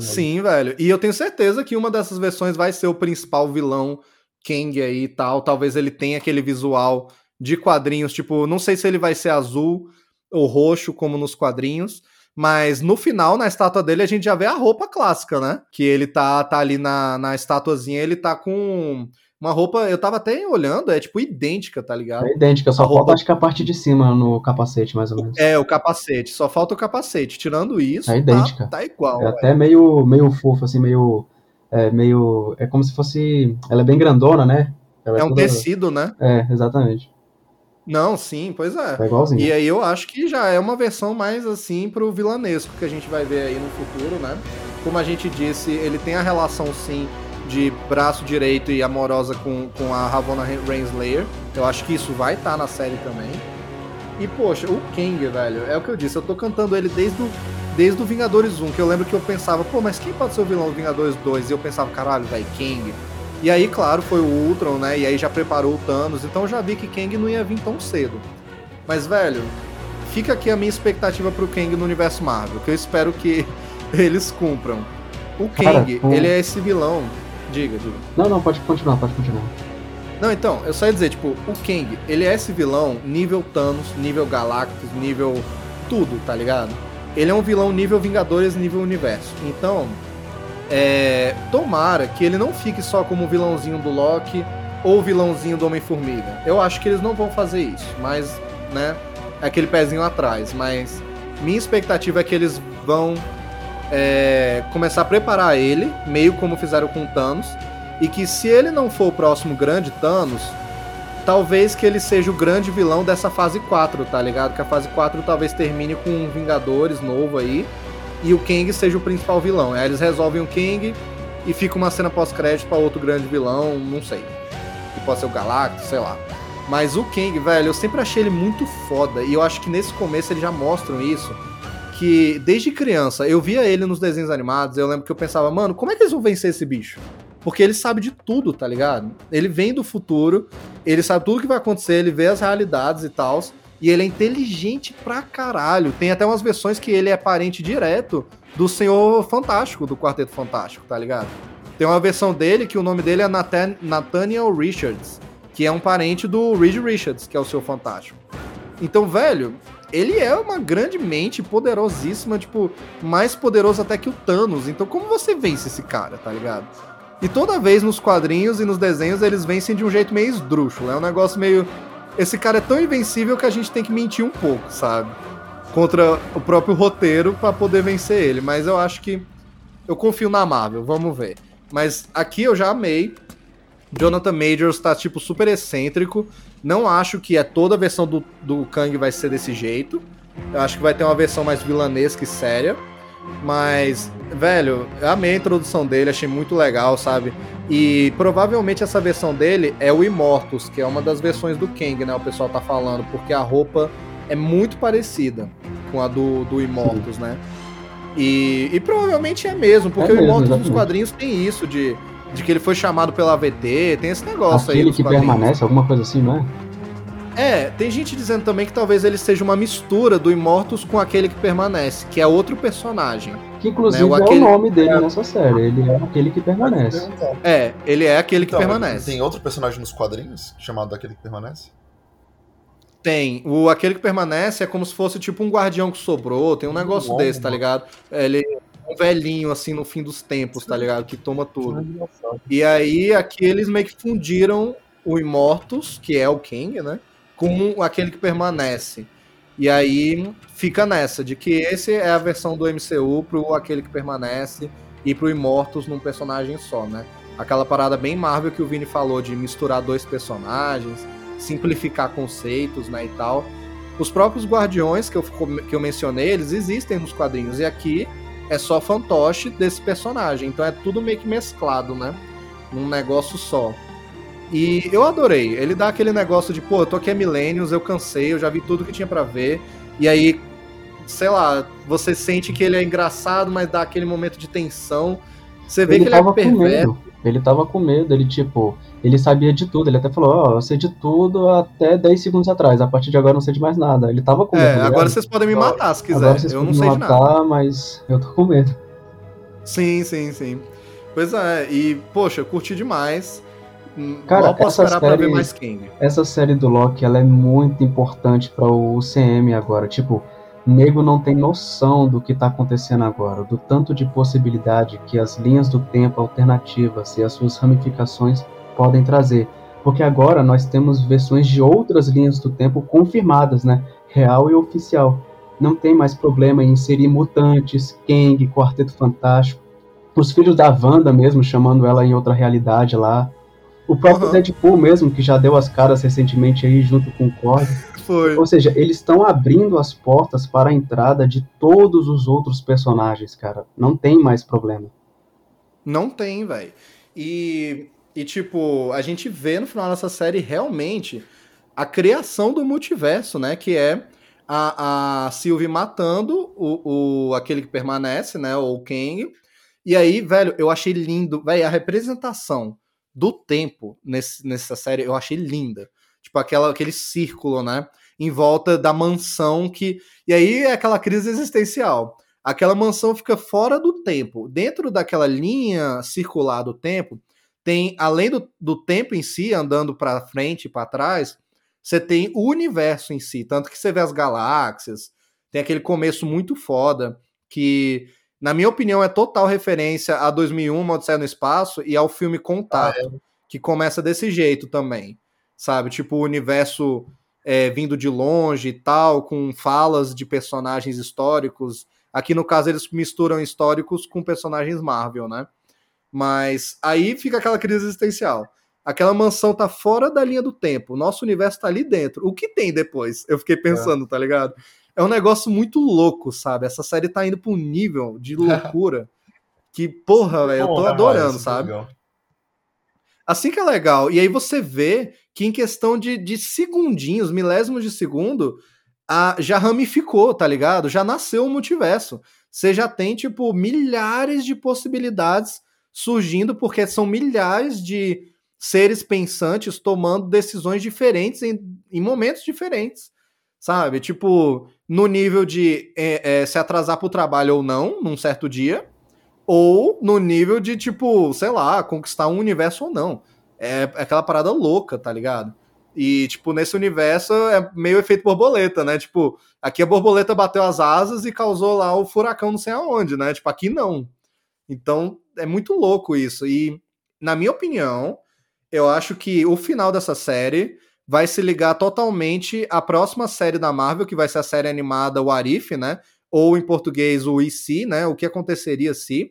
Sim, velho. E eu tenho certeza que uma dessas versões vai ser o principal vilão Kang aí e tal. Talvez ele tenha aquele visual de quadrinhos, tipo, não sei se ele vai ser azul ou roxo como nos quadrinhos, mas no final, na estátua dele, a gente já vê a roupa clássica, né? Que ele tá, tá ali na, na estatuazinha, ele tá com uma roupa, eu tava até olhando, é tipo idêntica, tá ligado? É idêntica, só a falta roupa... acho que a parte de cima no capacete, mais ou menos. É, o capacete, só falta o capacete. Tirando isso, é idêntica. Tá, tá igual. É até meio, meio fofo, assim, meio é meio. É como se fosse. Ela é bem grandona, né? Ela é, é um toda... tecido, né? É, exatamente. Não, sim, pois é. É igualzinho. E aí eu acho que já é uma versão mais assim pro vilanesco que a gente vai ver aí no futuro, né? Como a gente disse, ele tem a relação sim de braço direito e amorosa com, com a Ravonna Renslayer. Eu acho que isso vai estar tá na série também. E poxa, o Kang, velho, é o que eu disse, eu tô cantando ele desde o desde o Vingadores 1, que eu lembro que eu pensava, pô, mas quem pode ser o vilão do Vingadores 2? E eu pensava, caralho, velho, Kang. E aí, claro, foi o Ultron, né? E aí já preparou o Thanos, então eu já vi que Kang não ia vir tão cedo. Mas, velho, fica aqui a minha expectativa pro Kang no universo Marvel, que eu espero que *laughs* eles cumpram. O Kang, Cara, ele é esse vilão. Diga, diga. Não, não, pode continuar, pode continuar. Não, então, eu só ia dizer, tipo, o Kang, ele é esse vilão nível Thanos, nível Galactus, nível tudo, tá ligado? ele é um vilão nível Vingadores, nível Universo. Então, é, tomara que ele não fique só como vilãozinho do Loki ou vilãozinho do Homem-Formiga. Eu acho que eles não vão fazer isso, mas, né, é aquele pezinho atrás. Mas minha expectativa é que eles vão é, começar a preparar ele, meio como fizeram com Thanos, e que se ele não for o próximo grande Thanos, talvez que ele seja o grande vilão dessa fase 4, tá ligado? Que a fase 4 talvez termine com um Vingadores novo aí e o Kang seja o principal vilão. Aí eles resolvem o Kang e fica uma cena pós-crédito para outro grande vilão, não sei. Que pode ser o Galactus, sei lá. Mas o Kang, velho, eu sempre achei ele muito foda e eu acho que nesse começo eles já mostram isso. Que desde criança eu via ele nos desenhos animados, eu lembro que eu pensava, mano, como é que eles vão vencer esse bicho? Porque ele sabe de tudo, tá ligado? Ele vem do futuro, ele sabe tudo que vai acontecer, ele vê as realidades e tal. E ele é inteligente pra caralho. Tem até umas versões que ele é parente direto do Senhor Fantástico, do Quarteto Fantástico, tá ligado? Tem uma versão dele que o nome dele é Nathan Nathaniel Richards, que é um parente do Reed Richards, que é o Senhor Fantástico. Então, velho, ele é uma grande mente poderosíssima, tipo, mais poderoso até que o Thanos. Então, como você vence esse cara, tá ligado? E toda vez nos quadrinhos e nos desenhos eles vencem de um jeito meio esdrúxulo. É um negócio meio. Esse cara é tão invencível que a gente tem que mentir um pouco, sabe? Contra o próprio roteiro para poder vencer ele. Mas eu acho que. Eu confio na Marvel, vamos ver. Mas aqui eu já amei. Jonathan Majors tá, tipo, super excêntrico. Não acho que é toda a versão do, do Kang vai ser desse jeito. Eu acho que vai ter uma versão mais vilanesca e séria. Mas, velho, eu amei a introdução dele, achei muito legal, sabe? E provavelmente essa versão dele é o Immortus, que é uma das versões do Kang, né? O pessoal tá falando, porque a roupa é muito parecida com a do, do Immortus, né? E, e provavelmente é mesmo, porque é o Immortus dos quadrinhos tem isso de de que ele foi chamado pela AVT, tem esse negócio Aquele aí. Aquele que permanece, alguma coisa assim, não é? É, tem gente dizendo também que talvez ele seja uma mistura do Immortus com aquele que permanece, que é outro personagem. Que inclusive né? o é aquele... o nome dele é... nessa série, ele é aquele que permanece. É, ele é aquele então, que permanece. Tem outro personagem nos quadrinhos chamado aquele que permanece? Tem. O aquele que permanece é como se fosse tipo um guardião que sobrou, tem um negócio desse, tá ligado? Ele um velhinho, assim, no fim dos tempos, tá ligado? Que toma tudo. E aí, aqui eles meio que fundiram o Immortus, que é o King, né? Com aquele que permanece. E aí fica nessa, de que esse é a versão do MCU pro aquele que permanece e pro Immortus num personagem só, né? Aquela parada bem Marvel que o Vini falou de misturar dois personagens, simplificar conceitos, né, e tal. Os próprios Guardiões que eu, que eu mencionei, eles existem nos quadrinhos, e aqui é só fantoche desse personagem. Então é tudo meio que mesclado, né? Num negócio só. E eu adorei. Ele dá aquele negócio de, pô, eu tô aqui há milênios, eu cansei, eu já vi tudo que tinha para ver. E aí, sei lá, você sente que ele é engraçado, mas dá aquele momento de tensão. Você vê ele que ele é perverso. Ele tava com medo, ele tipo, ele sabia de tudo, ele até falou, ó, oh, eu sei de tudo até 10 segundos atrás, a partir de agora eu não sei de mais nada. Ele tava com medo. É, agora vocês podem me matar se quiser, eu não sei matar, de nada. mas eu tô com medo. Sim, sim, sim. Pois é, e, poxa, eu curti demais. Cara, Mal posso essa série, mais King. Essa série do Loki, ela é muito importante para o CM agora, tipo, nego não tem noção do que está acontecendo agora, do tanto de possibilidade que as linhas do tempo alternativas e as suas ramificações podem trazer. Porque agora nós temos versões de outras linhas do tempo confirmadas, né? Real e oficial. Não tem mais problema em inserir mutantes, Kang, Quarteto Fantástico, os filhos da Wanda mesmo, chamando ela em outra realidade lá. O próprio uhum. Deadpool mesmo, que já deu as caras recentemente aí junto com o Korg. Foi. Ou seja, eles estão abrindo as portas para a entrada de todos os outros personagens, cara. Não tem mais problema. Não tem, velho. E e, tipo, a gente vê no final dessa série realmente a criação do multiverso, né? Que é a, a Sylvie matando o, o aquele que permanece, né? O Kang. E aí, velho, eu achei lindo. Velho, a representação do tempo nesse, nessa série eu achei linda. Tipo, aquela, aquele círculo, né? Em volta da mansão que. E aí é aquela crise existencial. Aquela mansão fica fora do tempo. Dentro daquela linha circular do tempo, tem, além do, do tempo em si, andando para frente e para trás, você tem o universo em si. Tanto que você vê as galáxias, tem aquele começo muito foda, que, na minha opinião, é total referência a 2001, Odisseia no Espaço, e ao filme Contato, ah, é. que começa desse jeito também. Sabe? Tipo, o universo é, vindo de longe e tal, com falas de personagens históricos. Aqui, no caso, eles misturam históricos com personagens Marvel, né? Mas aí fica aquela crise existencial. Aquela mansão tá fora da linha do tempo. O nosso universo tá ali dentro. O que tem depois? Eu fiquei pensando, é. tá ligado? É um negócio muito louco, sabe? Essa série tá indo pra um nível de *laughs* loucura que, porra, velho, eu tô adorando, sabe? Assim que é legal. E aí você vê que em questão de, de segundinhos, milésimos de segundo, a, já ramificou, tá ligado? Já nasceu o multiverso. Você já tem, tipo, milhares de possibilidades surgindo porque são milhares de seres pensantes tomando decisões diferentes em, em momentos diferentes, sabe? Tipo, no nível de é, é, se atrasar para o trabalho ou não, num certo dia, ou no nível de, tipo, sei lá, conquistar um universo ou não. É, é aquela parada louca, tá ligado? E, tipo, nesse universo é meio efeito borboleta, né? Tipo, aqui a borboleta bateu as asas e causou lá o furacão não sei aonde, né? Tipo, aqui não. Então, é muito louco isso. E, na minha opinião, eu acho que o final dessa série vai se ligar totalmente à próxima série da Marvel, que vai ser a série animada O Arif, né? Ou em português o IC, né? O que aconteceria se.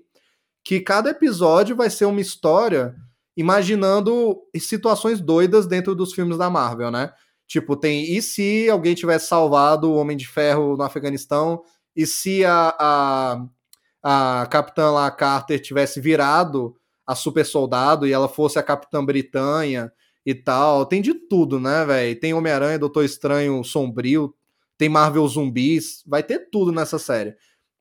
Que cada episódio vai ser uma história imaginando situações doidas dentro dos filmes da Marvel, né? Tipo, tem e se alguém tivesse salvado o Homem de Ferro no Afeganistão? E se a, a, a Capitã lá, Carter, tivesse virado a super soldado e ela fosse a Capitã Britânia e tal? Tem de tudo, né, velho? Tem Homem-Aranha, Doutor Estranho Sombrio, tem Marvel Zumbis, vai ter tudo nessa série.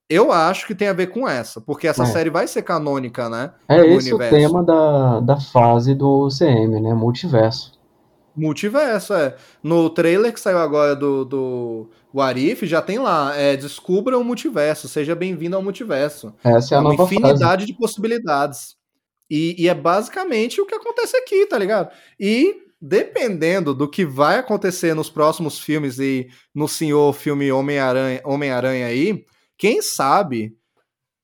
Eu acho que tem a ver com essa, porque essa é. série vai ser canônica, né? É esse universo. o tema da, da fase do CM, né? Multiverso. Multiverso, é. No trailer que saiu agora do, do Warif, já tem lá, é, descubra o multiverso, seja bem-vindo ao multiverso. Essa é a é uma nova infinidade fase. de possibilidades. E, e é basicamente o que acontece aqui, tá ligado? E dependendo do que vai acontecer nos próximos filmes e no senhor filme Homem-Aranha Homem -Aranha aí, quem sabe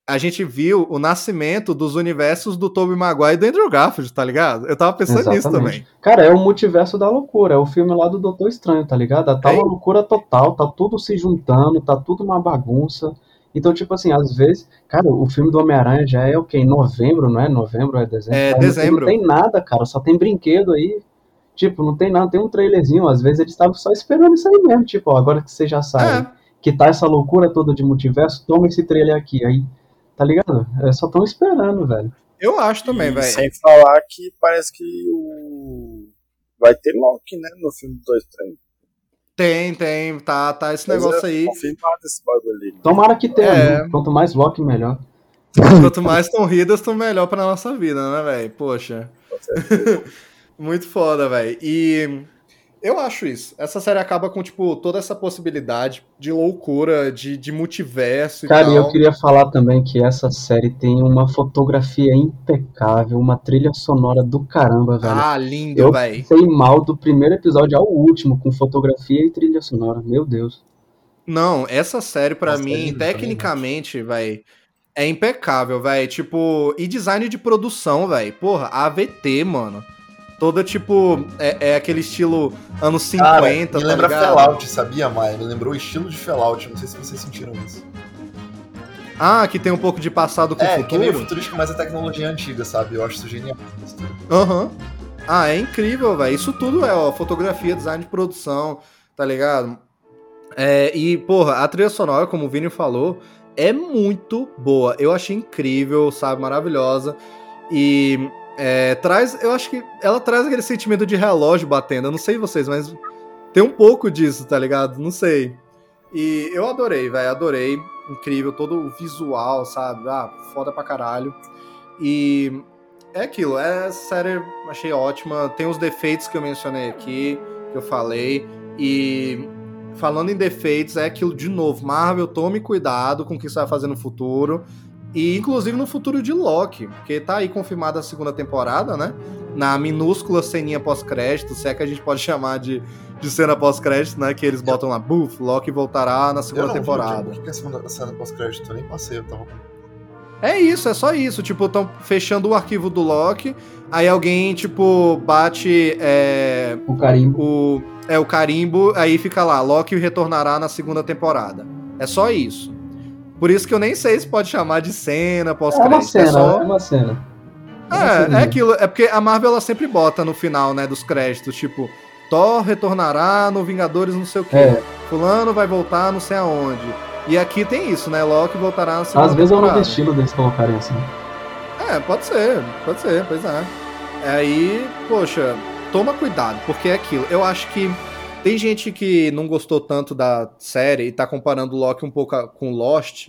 a gente viu o nascimento dos universos do Tobey Maguire e do Andrew Garfield, tá ligado? Eu tava pensando Exatamente. nisso também. Cara, é o multiverso da loucura, é o filme lá do Doutor Estranho, tá ligado? Tá uma loucura total, tá tudo se juntando, tá tudo uma bagunça. Então, tipo assim, às vezes, cara, o filme do Homem-Aranha já é o quê? Em novembro, não é? Novembro é dezembro? É, dezembro. Não tem nada, cara, só tem brinquedo aí. Tipo, não tem nada, tem um trailerzinho, às vezes eles estavam só esperando isso aí mesmo, tipo, ó, agora que você já sabe. É que tá essa loucura toda de multiverso, toma esse trailer aqui. Aí, tá ligado? É, só tão esperando, velho. Eu acho também, velho. Sem falar que parece que o. Vai ter Loki, né? No filme do Dois Trem. Tem, tem. Tá, tá esse negócio é aí. Esse bagulho. Tomara que tenha. É. Né? Quanto mais Loki, melhor. *laughs* Quanto mais Tom Hiddleston, melhor pra nossa vida, né, velho? Poxa. *laughs* Muito foda, velho. E eu acho isso. Essa série acaba com, tipo, toda essa possibilidade de loucura, de, de multiverso e Cara, tal. eu queria falar também que essa série tem uma fotografia impecável, uma trilha sonora do caramba, velho. Ah, lindo, velho. sei mal do primeiro episódio ao último, com fotografia e trilha sonora. Meu Deus. Não, essa série, para mim, tecnicamente, velho, é impecável, velho. Tipo, e design de produção, velho. Porra, AVT, mano toda tipo. É, é, aquele estilo anos 50. Cara, me tá lembra ligado? Fallout, sabia, Maia? Me lembrou o estilo de Fallout. Não sei se vocês sentiram isso. Ah, que tem um pouco de passado com o futuro. É, que é meio futurístico, mas a tecnologia antiga, sabe? Eu acho isso genial. Aham. Uhum. Ah, é incrível, velho. Isso tudo é, ó, fotografia, design de produção, tá ligado? É, e, porra, a trilha sonora, como o Vini falou, é muito boa. Eu achei incrível, sabe? Maravilhosa. E é, traz, eu acho que ela traz aquele sentimento de relógio batendo. Eu não sei vocês, mas tem um pouco disso, tá ligado? Não sei. E eu adorei, velho, adorei. Incrível, todo o visual, sabe? Ah, foda pra caralho. E é aquilo, é série, achei ótima. Tem os defeitos que eu mencionei aqui, que eu falei. E falando em defeitos, é aquilo de novo. Marvel, tome cuidado com o que você vai fazer no futuro. E inclusive no futuro de Loki, porque tá aí confirmada a segunda temporada, né? Na minúscula ceninha pós-crédito, se é que a gente pode *laughs* chamar de, de cena pós-crédito, né? Que eles botam lá, buf, Loki voltará na segunda eu não temporada. Vi, o que é a segunda cena pós-crédito? Eu nem passei, eu tava é isso, é só isso. Tipo, estão fechando o arquivo do Loki, aí alguém, tipo, bate. É, o carimbo. O, é, o carimbo, aí fica lá: Loki retornará na segunda temporada. É só isso. Por isso que eu nem sei se pode chamar de cena pós-crédito. É uma cena, é, só... é uma cena. É, é, é aquilo. É porque a Marvel ela sempre bota no final, né, dos créditos, tipo, Thor retornará no Vingadores não sei o quê. É. Fulano vai voltar não sei aonde. E aqui tem isso, né? Loki voltará na segunda Às vezes é o novo estilo deles colocarem assim. É, pode ser, pode ser, pois é. Aí, poxa, toma cuidado, porque é aquilo. Eu acho que tem gente que não gostou tanto da série e tá comparando o Loki um pouco com Lost,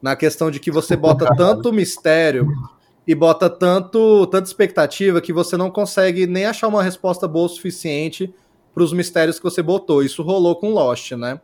na questão de que você bota *laughs* tanto mistério e bota tanto tanta expectativa que você não consegue nem achar uma resposta boa o suficiente para os mistérios que você botou. Isso rolou com Lost, né?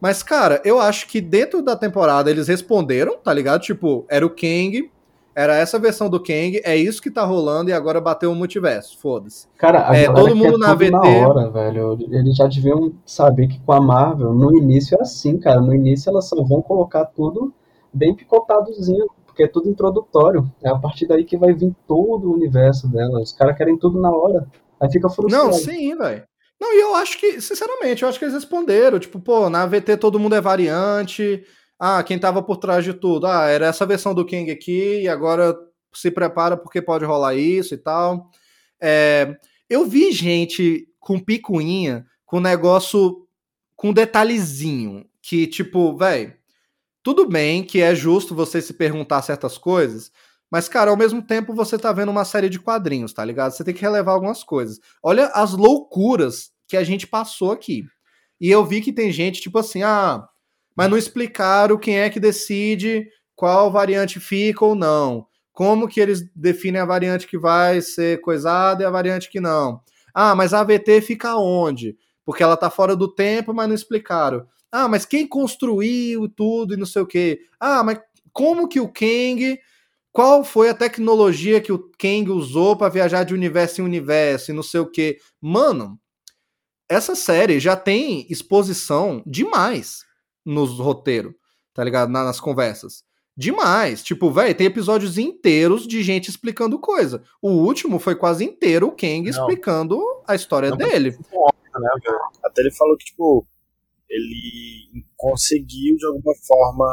Mas, cara, eu acho que dentro da temporada eles responderam, tá ligado? Tipo, era o Kang, era essa versão do Kang, é isso que tá rolando e agora bateu o multiverso, foda-se. Cara, é, todo mundo na VT. Na hora, velho. Eles já deviam saber que com a Marvel, no início é assim, cara. No início elas só vão colocar tudo bem picotadozinho, porque é tudo introdutório. É a partir daí que vai vir todo o universo dela. Os caras querem tudo na hora. Aí fica frustrado. Não, sim, velho. Não, e eu acho que, sinceramente, eu acho que eles responderam. Tipo, pô, na VT todo mundo é variante ah, quem tava por trás de tudo? Ah, era essa versão do King aqui, e agora se prepara porque pode rolar isso e tal. É, eu vi gente com picuinha, com negócio com detalhezinho, que tipo, velho, tudo bem que é justo você se perguntar certas coisas, mas, cara, ao mesmo tempo você tá vendo uma série de quadrinhos, tá ligado? Você tem que relevar algumas coisas. Olha as loucuras que a gente passou aqui. E eu vi que tem gente, tipo assim, ah, mas não explicaram quem é que decide qual variante fica ou não. Como que eles definem a variante que vai ser coisada e a variante que não. Ah, mas a AVT fica onde? Porque ela tá fora do tempo, mas não explicaram. Ah, mas quem construiu tudo e não sei o quê? Ah, mas como que o Kang qual foi a tecnologia que o Kang usou para viajar de universo em universo e não sei o quê? Mano, essa série já tem exposição demais nos roteiros, tá ligado? nas conversas. Demais. Tipo, velho, tem episódios inteiros de gente explicando coisa. O último foi quase inteiro o Kang não. explicando a história não, dele. Né, Até ele falou que, tipo, ele conseguiu de alguma forma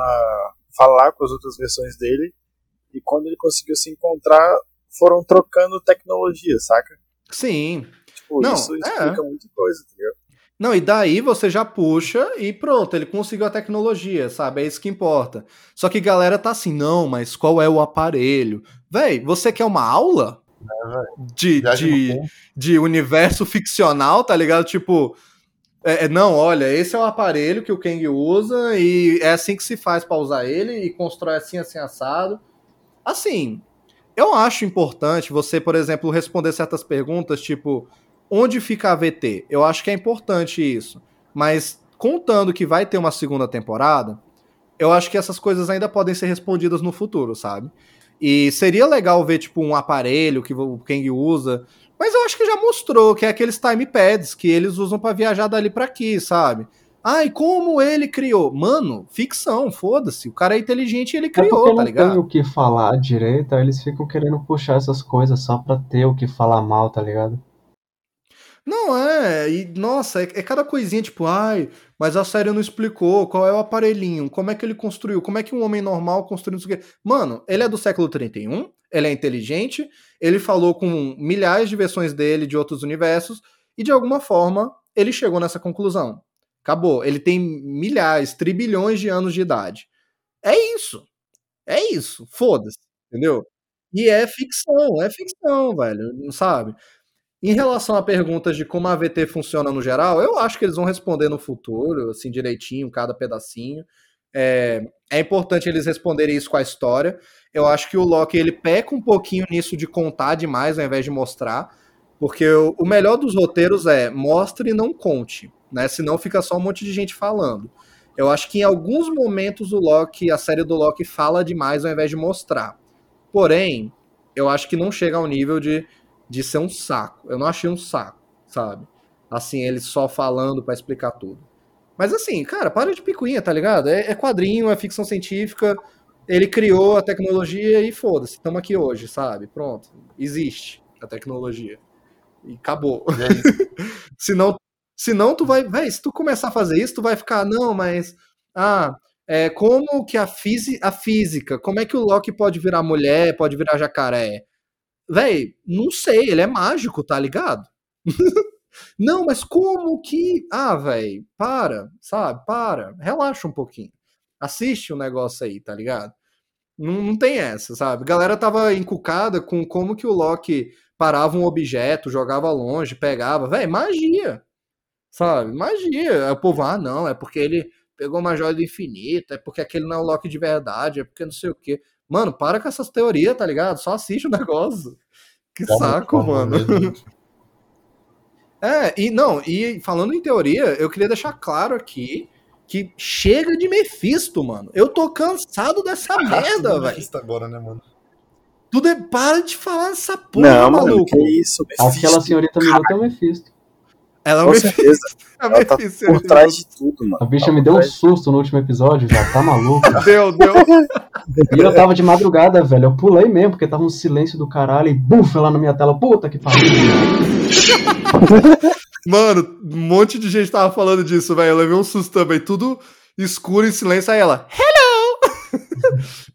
falar com as outras versões dele e quando ele conseguiu se encontrar, foram trocando tecnologia, saca? Sim. Tipo, não, isso explica é. muita coisa, tá ligado? Não, e daí você já puxa e pronto, ele conseguiu a tecnologia, sabe? É isso que importa. Só que galera tá assim, não, mas qual é o aparelho? Véi, você quer uma aula? É, de, de, de universo ficcional, tá ligado? Tipo, é, é, não, olha, esse é o aparelho que o Kang usa e é assim que se faz para usar ele e constrói assim, assim, assado. Assim, eu acho importante você, por exemplo, responder certas perguntas, tipo, onde fica a VT? Eu acho que é importante isso. Mas contando que vai ter uma segunda temporada, eu acho que essas coisas ainda podem ser respondidas no futuro, sabe? E seria legal ver, tipo, um aparelho que o Kang usa. Mas eu acho que já mostrou que é aqueles time pads que eles usam para viajar dali para aqui, sabe? Ai, como ele criou? Mano, ficção, foda-se. O cara é inteligente e ele é criou, é tá ligado? Não tem o que falar direito, aí eles ficam querendo puxar essas coisas só pra ter o que falar mal, tá ligado? Não, é, e nossa, é, é, cada coisinha tipo, ai, mas a série não explicou qual é o aparelhinho, como é que ele construiu, como é que um homem normal construiu isso aqui. Mano, ele é do século 31, ele é inteligente, ele falou com milhares de versões dele de outros universos, e de alguma forma ele chegou nessa conclusão. Acabou. Ele tem milhares, trilhões de anos de idade. É isso. É isso. Foda-se. Entendeu? E é ficção, é ficção, velho. Não sabe? Em relação a perguntas de como a AVT funciona no geral, eu acho que eles vão responder no futuro, assim, direitinho, cada pedacinho. É, é importante eles responderem isso com a história. Eu acho que o Loki ele peca um pouquinho nisso de contar demais ao invés de mostrar, porque o, o melhor dos roteiros é mostre e não conte, né? Senão fica só um monte de gente falando. Eu acho que em alguns momentos o Loki, a série do Loki fala demais ao invés de mostrar. Porém, eu acho que não chega ao nível de de ser um saco. Eu não achei um saco, sabe? Assim, ele só falando para explicar tudo. Mas assim, cara, para de picuinha, tá ligado? É, é quadrinho, é ficção científica. Ele criou a tecnologia e foda-se, estamos aqui hoje, sabe? Pronto. Existe a tecnologia. E acabou. É *laughs* senão, senão tu vai. Véi, se tu começar a fazer isso, tu vai ficar, não, mas. Ah, é, como que a, fisi, a física, como é que o Loki pode virar mulher, pode virar jacaré? Véi, não sei, ele é mágico, tá ligado? *laughs* não, mas como que. Ah, véi, para, sabe? Para, relaxa um pouquinho. Assiste o um negócio aí, tá ligado? Não, não tem essa, sabe? A galera tava encucada com como que o Loki parava um objeto, jogava longe, pegava. Véi, magia. Sabe? Magia. Aí o povo, ah, não, é porque ele pegou uma joia do infinito, é porque aquele não é o Loki de verdade, é porque não sei o quê. Mano, para com essas teorias, tá ligado? Só assiste o negócio. Que saco, mano. *laughs* É, e não, e falando em teoria, eu queria deixar claro aqui que chega de Mephisto, mano. Eu tô cansado dessa ah, merda, velho. agora, né, mano? Tudo é. Para de falar essa porra, não, maluco. Mano, que isso, Mephisto, Aquela senhorita Minuto é o Mephisto. Ela é o Mephisto. *laughs* Ela tá por trás de tudo, mano. A bicha me deu um susto no último episódio, já tá maluco. *laughs* deu, deu. E eu tava de madrugada, velho. Eu pulei mesmo, porque tava um silêncio do caralho e buf, lá na minha tela. Puta que pariu. *laughs* Mano, um monte de gente tava falando disso, velho. Eu levei um susto também. Tudo escuro em silêncio. Aí ela, hello!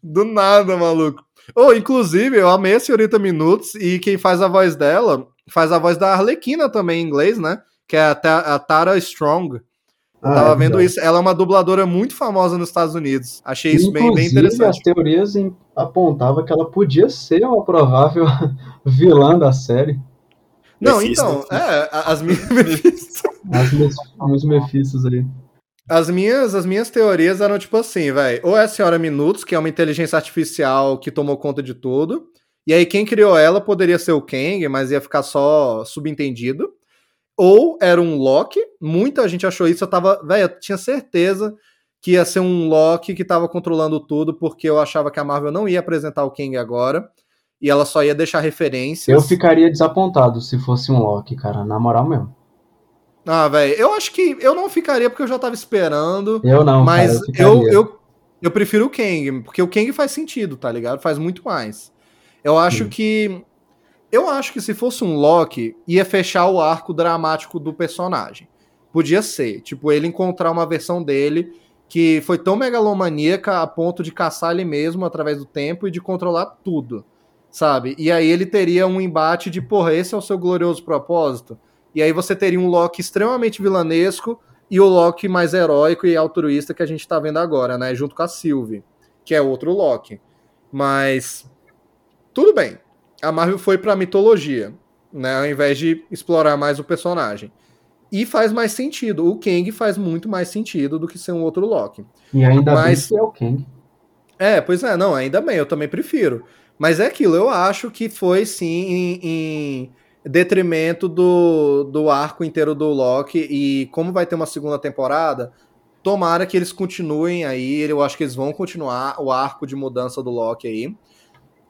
Do nada, maluco. Oh, inclusive, eu amei a senhorita Minutos e quem faz a voz dela faz a voz da Arlequina também em inglês, né? Que é a, Tara Strong. Eu ah, tava é vendo isso. Ela é uma dubladora muito famosa nos Estados Unidos. Achei isso bem, bem interessante. as teorias apontavam que ela podia ser uma provável *laughs* vilã da série. Não, Mephisto, então, é, *laughs* as minhas as minhas Mephistos ali. As minhas, as minhas teorias eram tipo assim, velho. Ou é a senhora Minutos, que é uma inteligência artificial que tomou conta de tudo. E aí quem criou ela poderia ser o Kang, mas ia ficar só subentendido. Ou era um Loki. Muita gente achou isso. Eu tava, velho, eu tinha certeza que ia ser um Loki que tava controlando tudo, porque eu achava que a Marvel não ia apresentar o Kang agora e ela só ia deixar referências. Eu ficaria desapontado se fosse um Loki, cara, na moral mesmo. Ah, velho, eu acho que eu não ficaria porque eu já tava esperando. Eu não, mas cara, eu, eu, eu, eu, prefiro o Kang, porque o Kang faz sentido, tá ligado? Faz muito mais. Eu acho Sim. que eu acho que se fosse um Loki, ia fechar o arco dramático do personagem. Podia ser, tipo, ele encontrar uma versão dele que foi tão megalomaníaca a ponto de caçar ele mesmo através do tempo e de controlar tudo sabe? E aí ele teria um embate de, porra, esse é o seu glorioso propósito. E aí você teria um Loki extremamente vilanesco e o Loki mais heróico e altruísta que a gente tá vendo agora, né? Junto com a Sylvie, que é outro Loki. Mas tudo bem. A Marvel foi pra mitologia, né? Ao invés de explorar mais o personagem. E faz mais sentido. O Kang faz muito mais sentido do que ser um outro Loki. E ainda Mas... bem que é o Kang. É, pois é, não, ainda bem, eu também prefiro. Mas é aquilo, eu acho que foi sim em, em detrimento do, do arco inteiro do Loki. E como vai ter uma segunda temporada, tomara que eles continuem aí. Eu acho que eles vão continuar o arco de mudança do Loki aí.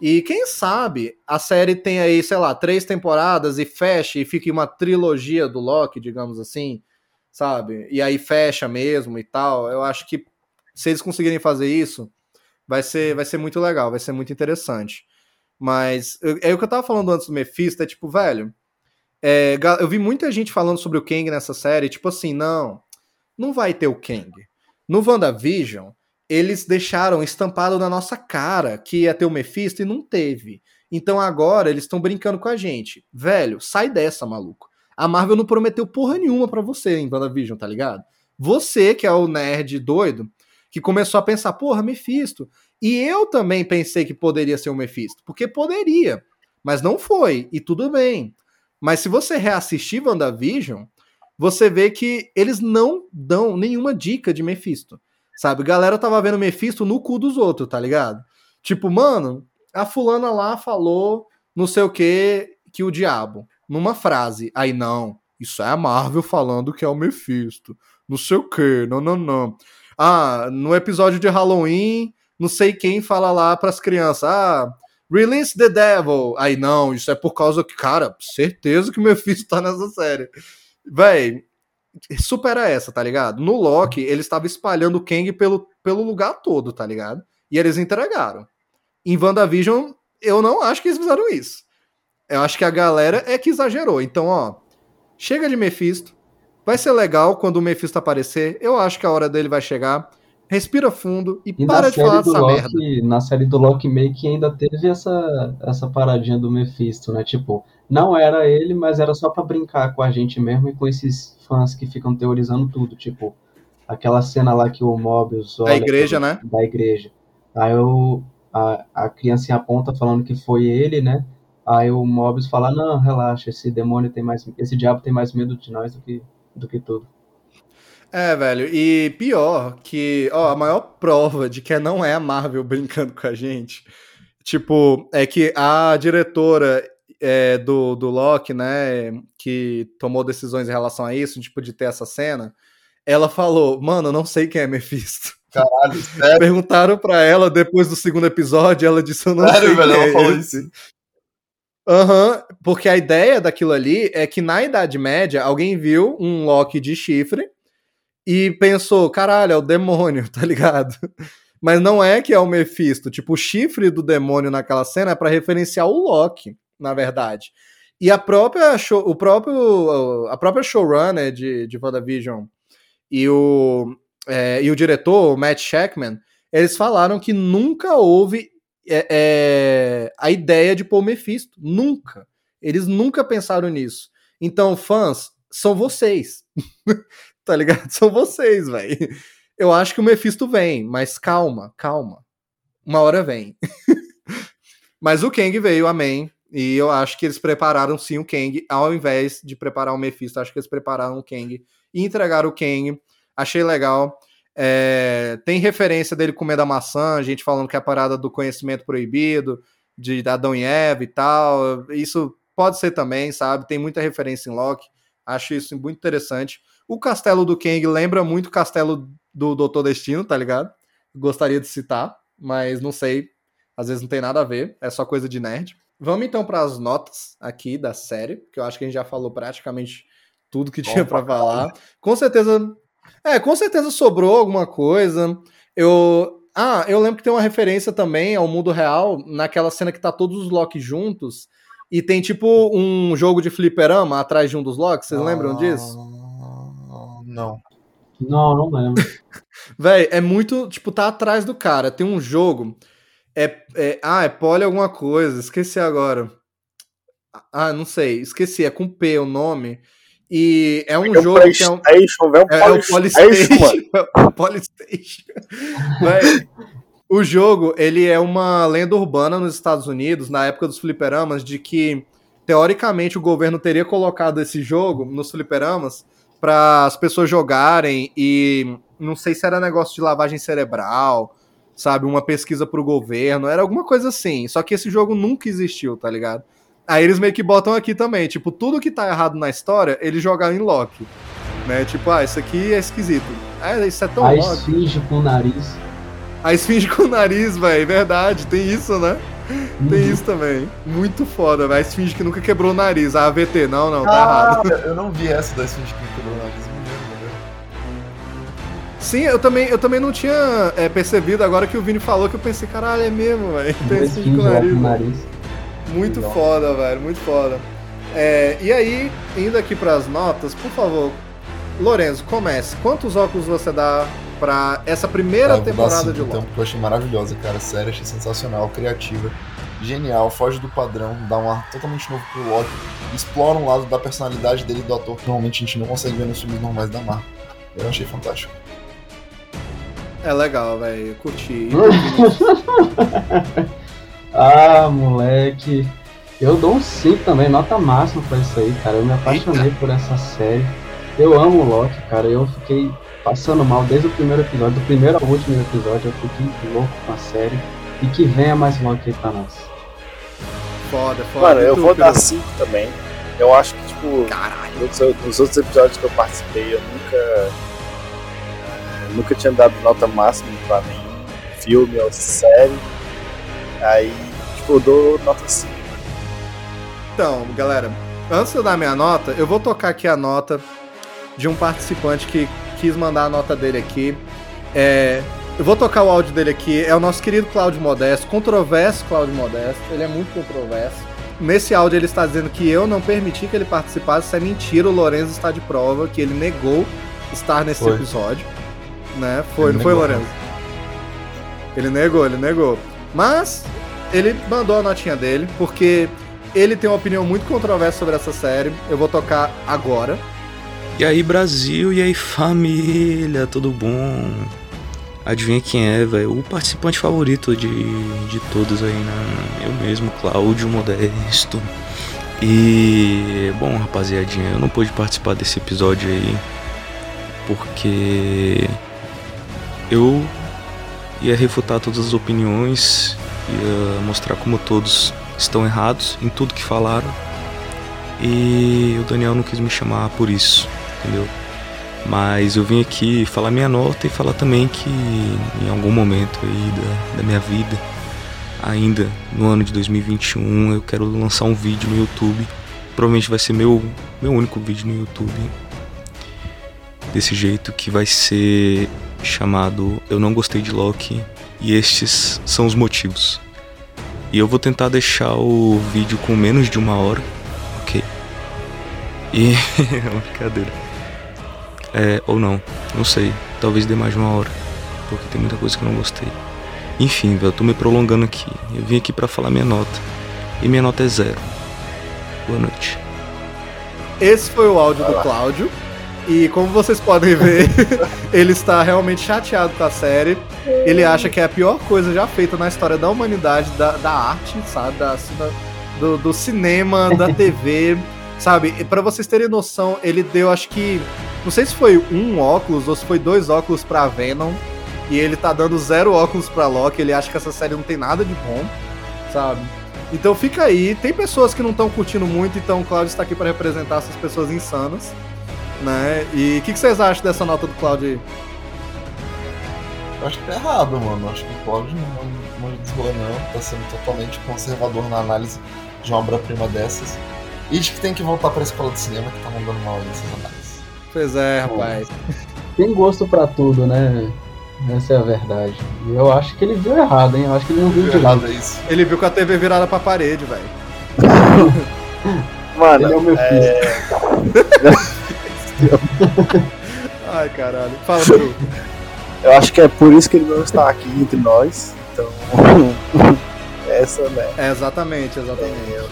E quem sabe a série tem aí, sei lá, três temporadas e fecha e fique uma trilogia do Loki, digamos assim, sabe? E aí fecha mesmo e tal. Eu acho que se eles conseguirem fazer isso, vai ser, vai ser muito legal, vai ser muito interessante. Mas é o que eu tava falando antes do Mephisto, é tipo, velho, é, eu vi muita gente falando sobre o Kang nessa série, tipo assim, não, não vai ter o Kang. No WandaVision, eles deixaram estampado na nossa cara que ia ter o Mephisto e não teve. Então agora eles estão brincando com a gente. Velho, sai dessa, maluco. A Marvel não prometeu porra nenhuma para você em WandaVision, tá ligado? Você, que é o nerd doido, que começou a pensar, porra, Mephisto. E eu também pensei que poderia ser o Mephisto, porque poderia, mas não foi, e tudo bem. Mas se você reassistir WandaVision, você vê que eles não dão nenhuma dica de Mephisto. Sabe, galera tava vendo Mephisto no cu dos outros, tá ligado? Tipo, mano, a fulana lá falou não sei o que que o diabo, numa frase. Aí não, isso é a Marvel falando que é o Mephisto. Não sei o que, não, não, não. Ah, no episódio de Halloween, não sei quem fala lá para as crianças, ah, release the devil. Aí não, isso é por causa que, cara, certeza que meu filho tá nessa série. Véi, supera essa, tá ligado? No Loki, ele estava espalhando o Kang pelo, pelo lugar todo, tá ligado? E eles entregaram. Em WandaVision, eu não acho que eles fizeram isso. Eu acho que a galera é que exagerou. Então, ó, chega de Mephisto, Vai ser legal quando o Mephisto aparecer. Eu acho que a hora dele vai chegar. Respira fundo e, e para de falar dessa Loki, merda. Na série do Loki meio que ainda teve essa, essa paradinha do Mephisto, né? Tipo, não era ele, mas era só para brincar com a gente mesmo e com esses fãs que ficam teorizando tudo. Tipo, aquela cena lá que o Mobius olha... Da igreja, né? Da igreja. Aí eu, a, a criança aponta falando que foi ele, né? Aí o Mobius fala, não, relaxa, esse demônio tem mais... Esse diabo tem mais medo de nós do que do que tudo. É, velho, e pior que, ó, a maior prova de que não é a Marvel *laughs* brincando com a gente, tipo, é que a diretora é, do, do Loki, né, que tomou decisões em relação a isso, tipo, de ter essa cena, ela falou, mano, eu não sei quem é Mephisto. Caralho, sério? Perguntaram pra ela depois do segundo episódio, ela disse: Eu não sério, sei. Velho, ela é falou isso. Aham, uhum, porque a ideia daquilo ali é que na Idade Média alguém viu um Loki de chifre e pensou, caralho, é o demônio, *laughs* tá ligado? Mas não é que é o Mephisto. Tipo, o chifre do demônio naquela cena é para referenciar o Loki, na verdade. E a própria show, o próprio a própria showrunner de, de WandaVision e o, é, e o diretor, o Matt Shackman, eles falaram que nunca houve é, é, a ideia de pôr Mephisto. Nunca. Eles nunca pensaram nisso. Então, fãs, são vocês. *laughs* tá ligado? São vocês, velho. Eu acho que o Mephisto vem, mas calma, calma. Uma hora vem. *laughs* mas o Kang veio, amém. E eu acho que eles prepararam sim o Kang, ao invés de preparar o Mephisto, acho que eles prepararam o Kang e entregaram o Kang. Achei legal. É, tem referência dele comendo a maçã, gente falando que é a parada do conhecimento proibido, de Adão e Eva e tal. Isso pode ser também, sabe? Tem muita referência em Loki. Acho isso muito interessante. O castelo do Kang lembra muito o castelo do Doutor Destino, tá ligado? Gostaria de citar, mas não sei. Às vezes não tem nada a ver, é só coisa de nerd. Vamos então para as notas aqui da série, que eu acho que a gente já falou praticamente tudo que *laughs* tinha para falar. Com certeza. É, com certeza sobrou alguma coisa. Eu. Ah, eu lembro que tem uma referência também ao mundo real, naquela cena que tá todos os Loki juntos. E tem tipo um jogo de fliperama atrás de um dos Locks. Vocês ah... lembram disso? Não. Não, não lembro. *laughs* Véi, é muito. Tipo, tá atrás do cara. Tem um jogo. É, é, ah, é poli alguma coisa. Esqueci agora. Ah, não sei. Esqueci. É com P o nome. E é um é jogo que é um. É, um é, é o Polystation. *laughs* É o Polystation. Véi, o jogo, ele é uma lenda urbana nos Estados Unidos, na época dos fliperamas, de que, teoricamente, o governo teria colocado esse jogo nos fliperamas para as pessoas jogarem e não sei se era negócio de lavagem cerebral, sabe, uma pesquisa para o governo, era alguma coisa assim. Só que esse jogo nunca existiu, tá ligado? Aí eles meio que botam aqui também, tipo, tudo que tá errado na história, eles jogaram em Loki. Né? Tipo, ah, isso aqui é esquisito. Ah, isso é tão A Loki. esfinge com o nariz. A esfinge com o nariz, velho, verdade, tem isso, né? Tem uhum. isso também. Muito foda, velho. A esfinge que nunca quebrou o nariz. A AVT, não, não, tá ah, errado. Eu não vi essa da esfinge que quebrou o nariz. Sim, eu também, eu também não tinha é, percebido agora que o Vini falou que eu pensei, caralho, é mesmo, velho. Tem esse com nariz. nariz. Muito foda, velho, muito foda. É, e aí, indo aqui para as notas, por favor, Lorenzo, comece. Quantos óculos você dá para essa primeira ah, temporada de Loki? Então, eu achei maravilhosa, cara. Sério, achei sensacional, criativa, genial, foge do padrão, dá um ar totalmente novo pro Loki, explora um lado da personalidade dele do ator que normalmente a gente não consegue ver nos filmes normais da Marvel. Eu achei fantástico. É legal, velho. Curti. *laughs* ah, moleque. Eu dou um 5 também, nota máxima pra isso aí, cara. Eu me apaixonei Eita. por essa série. Eu amo o Loki, cara. Eu fiquei passando mal desde o primeiro episódio, do primeiro ao último episódio. Eu fiquei louco com a série. E que venha mais Loki aí pra nós. Foda, foda. Mano, eu vou dar 5 também. Eu acho que, tipo, Caralho. Nos, nos outros episódios que eu participei, eu nunca nunca tinha dado nota máxima pra nenhum filme ou série. Aí, tipo, eu dou nota 5. Então, galera, antes de eu dar minha nota, eu vou tocar aqui a nota de um participante que quis mandar a nota dele aqui. É, eu vou tocar o áudio dele aqui. É o nosso querido Cláudio Modesto, controverso Cláudio Modesto. Ele é muito controverso. Nesse áudio ele está dizendo que eu não permiti que ele participasse. Isso é mentira. O Lorenzo está de prova que ele negou estar nesse Foi. episódio né? Foi, ele não foi, Lorenzo? Ele negou, ele negou. Mas ele mandou a notinha dele, porque ele tem uma opinião muito controversa sobre essa série. Eu vou tocar agora. E aí, Brasil, e aí, família, tudo bom? Adivinha quem é, velho? O participante favorito de, de todos aí, né? Eu mesmo, Cláudio Modesto. E, bom, rapaziadinha, eu não pude participar desse episódio aí porque eu ia refutar todas as opiniões, ia mostrar como todos estão errados em tudo que falaram. E o Daniel não quis me chamar por isso, entendeu? Mas eu vim aqui falar minha nota e falar também que em algum momento aí da, da minha vida, ainda no ano de 2021, eu quero lançar um vídeo no YouTube. Provavelmente vai ser meu, meu único vídeo no YouTube. Desse jeito que vai ser chamado Eu Não Gostei de Loki e estes são os motivos. E eu vou tentar deixar o vídeo com menos de uma hora, ok? E. *laughs* é uma brincadeira. É, ou não, não sei. Talvez dê mais de uma hora. Porque tem muita coisa que eu não gostei. Enfim, velho, eu tô me prolongando aqui. Eu vim aqui para falar minha nota. E minha nota é zero. Boa noite. Esse foi o áudio do Cláudio. E como vocês podem ver, *laughs* ele está realmente chateado com a série. Ele acha que é a pior coisa já feita na história da humanidade, da, da arte, sabe? Da, do, do cinema, da *laughs* TV, sabe? E pra vocês terem noção, ele deu, acho que. Não sei se foi um óculos ou se foi dois óculos pra Venom. E ele tá dando zero óculos pra Loki. Ele acha que essa série não tem nada de bom, sabe? Então fica aí. Tem pessoas que não estão curtindo muito, então o Claudio está aqui para representar essas pessoas insanas. Né? E o que, que, vocês acham dessa nota do Claudio aí? Eu acho que tá errado, mano. Eu acho que o Claudio não, não desrola, não. Tá sendo totalmente conservador na análise de uma obra-prima dessas. E de que tem que voltar pra escola de cinema que tá mandando mal nessas análises. Pois é, rapaz. Tem gosto pra tudo, né? Essa é a verdade. E eu acho que ele viu errado, hein? Eu acho que ele não viu, viu errado é isso. Ele viu com a TV virada pra parede, velho. Mano, ele é o meu filho. *laughs* *laughs* Ai, caralho. Fala, Bru. Eu acho que é por isso que ele não está aqui entre nós. Então. *laughs* Essa, né? É, exatamente, exatamente. É.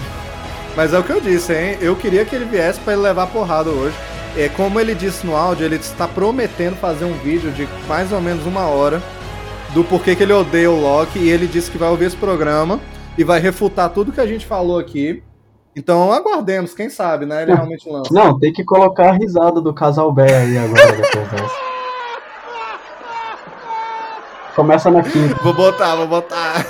Mas é o que eu disse, hein? Eu queria que ele viesse para ele levar porrada hoje. É, como ele disse no áudio, ele está prometendo fazer um vídeo de mais ou menos uma hora do porquê que ele odeia o Loki. E ele disse que vai ouvir esse programa e vai refutar tudo que a gente falou aqui. Então aguardemos, quem sabe, né? Ele realmente lança. Não, tem que colocar a risada do casal Bé aí agora depois dessa. Começa na quinta. Vou botar, vou botar. *laughs*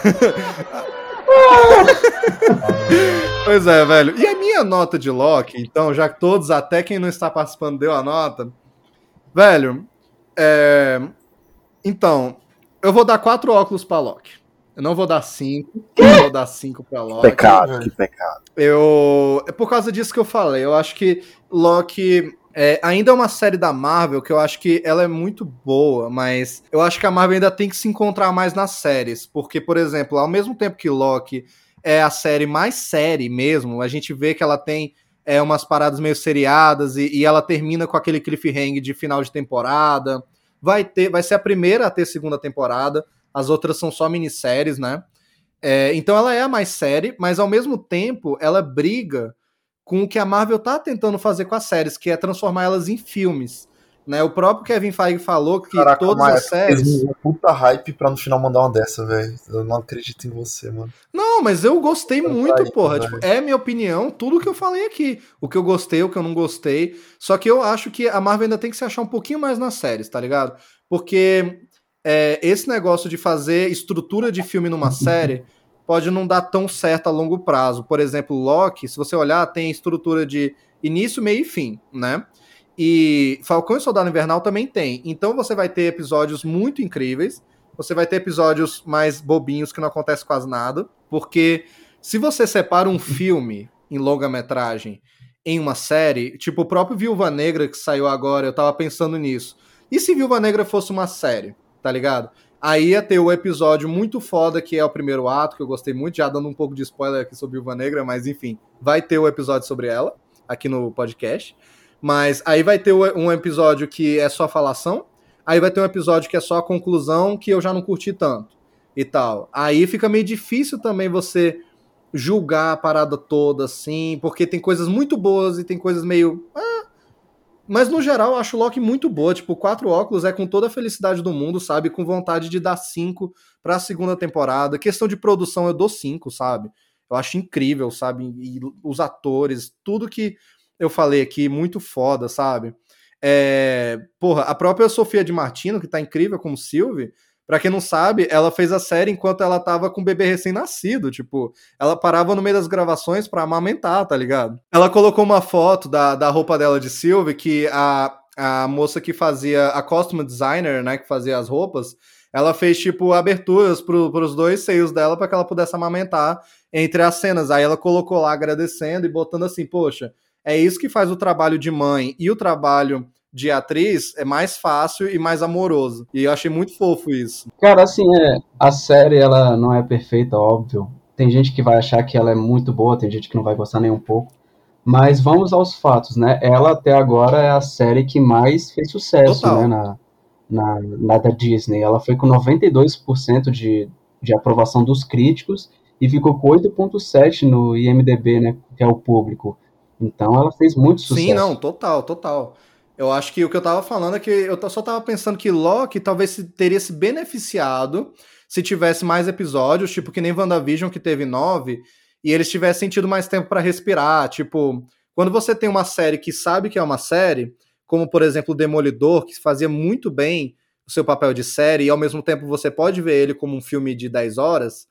pois é, velho. E a minha nota de Loki, então, já que todos, até quem não está participando, deu a nota. Velho, é... então, eu vou dar quatro óculos pra Loki. Eu não vou dar 5. Eu vou dar 5 pra Loki. Pecado, que pecado. Eu. É por causa disso que eu falei. Eu acho que Loki. É, ainda é uma série da Marvel que eu acho que ela é muito boa, mas eu acho que a Marvel ainda tem que se encontrar mais nas séries. Porque, por exemplo, ao mesmo tempo que Loki é a série mais série mesmo, a gente vê que ela tem é, umas paradas meio seriadas e, e ela termina com aquele cliffhanger de final de temporada. Vai ter, vai ser a primeira a ter segunda temporada as outras são só minisséries, né? É, então ela é a mais série, mas ao mesmo tempo ela briga com o que a Marvel tá tentando fazer com as séries, que é transformar elas em filmes. Né? O próprio Kevin Feige falou que Caraca, todas as séries. Puta hype pra no final mandar uma dessa, velho. Eu não acredito em você, mano. Não, mas eu gostei eu muito, porra. Tipo, é minha opinião, tudo que eu falei aqui. O que eu gostei, o que eu não gostei. Só que eu acho que a Marvel ainda tem que se achar um pouquinho mais nas séries, tá ligado? Porque é, esse negócio de fazer estrutura de filme numa *laughs* série pode não dar tão certo a longo prazo. Por exemplo, Loki, se você olhar, tem estrutura de início, meio e fim, né? E Falcão e Soldado Invernal também tem. Então você vai ter episódios muito incríveis, você vai ter episódios mais bobinhos que não acontece quase nada, porque se você separa um filme em longa-metragem em uma série, tipo o próprio Viúva Negra que saiu agora, eu tava pensando nisso. E se Viúva Negra fosse uma série? Tá ligado? Aí ia ter o episódio muito foda, que é o primeiro ato, que eu gostei muito, já dando um pouco de spoiler aqui sobre Viúva Negra, mas enfim, vai ter o episódio sobre ela, aqui no podcast. Mas aí vai ter um episódio que é só falação, aí vai ter um episódio que é só a conclusão, que eu já não curti tanto, e tal. Aí fica meio difícil também você julgar a parada toda, assim, porque tem coisas muito boas e tem coisas meio... Ah, mas no geral, eu acho Loki muito boa. Tipo, quatro óculos é com toda a felicidade do mundo, sabe? Com vontade de dar cinco pra segunda temporada. Questão de produção, eu dou cinco, sabe? Eu acho incrível, sabe? E os atores, tudo que eu falei aqui, muito foda, sabe? É... Porra, a própria Sofia de Martino, que tá incrível como Sylvie, Pra quem não sabe, ela fez a série enquanto ela tava com o bebê recém-nascido. Tipo, ela parava no meio das gravações pra amamentar, tá ligado? Ela colocou uma foto da, da roupa dela de Sylvie que a, a moça que fazia a costume designer, né, que fazia as roupas, ela fez tipo aberturas pro, pros dois seios dela para que ela pudesse amamentar entre as cenas. Aí ela colocou lá agradecendo e botando assim, poxa, é isso que faz o trabalho de mãe e o trabalho de atriz é mais fácil e mais amoroso. E eu achei muito fofo isso. Cara, assim, é, a série ela não é perfeita, óbvio. Tem gente que vai achar que ela é muito boa, tem gente que não vai gostar nem um pouco. Mas vamos aos fatos, né? Ela até agora é a série que mais fez sucesso, Total. né? Na, na, na da Disney. Ela foi com 92% de, de aprovação dos críticos e ficou com 8.7 no IMDB, né? Que é o público. Então ela fez muito sucesso. Sim, não, total, total. Eu acho que o que eu tava falando é que eu só tava pensando que Loki talvez teria se beneficiado se tivesse mais episódios, tipo que nem WandaVision, que teve nove, e eles tivessem tido mais tempo para respirar. Tipo, quando você tem uma série que sabe que é uma série, como por exemplo Demolidor, que fazia muito bem o seu papel de série, e ao mesmo tempo você pode ver ele como um filme de 10 horas.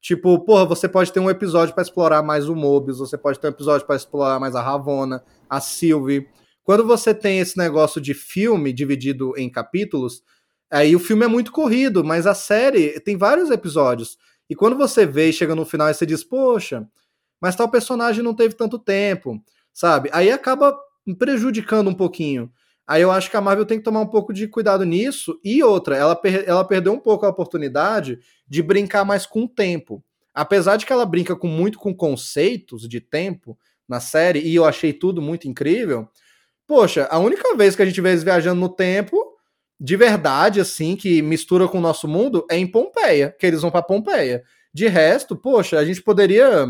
Tipo, porra, você pode ter um episódio para explorar mais o Mobius, você pode ter um episódio para explorar mais a Ravonna, a Sylvie. Quando você tem esse negócio de filme dividido em capítulos, aí o filme é muito corrido, mas a série tem vários episódios. E quando você vê e chega no final e você diz, poxa, mas tal personagem não teve tanto tempo, sabe? Aí acaba prejudicando um pouquinho. Aí eu acho que a Marvel tem que tomar um pouco de cuidado nisso. E outra, ela, per ela perdeu um pouco a oportunidade de brincar mais com o tempo. Apesar de que ela brinca com muito com conceitos de tempo na série, e eu achei tudo muito incrível, Poxa, a única vez que a gente vê eles viajando no tempo, de verdade, assim, que mistura com o nosso mundo, é em Pompeia, que eles vão para Pompeia. De resto, poxa, a gente poderia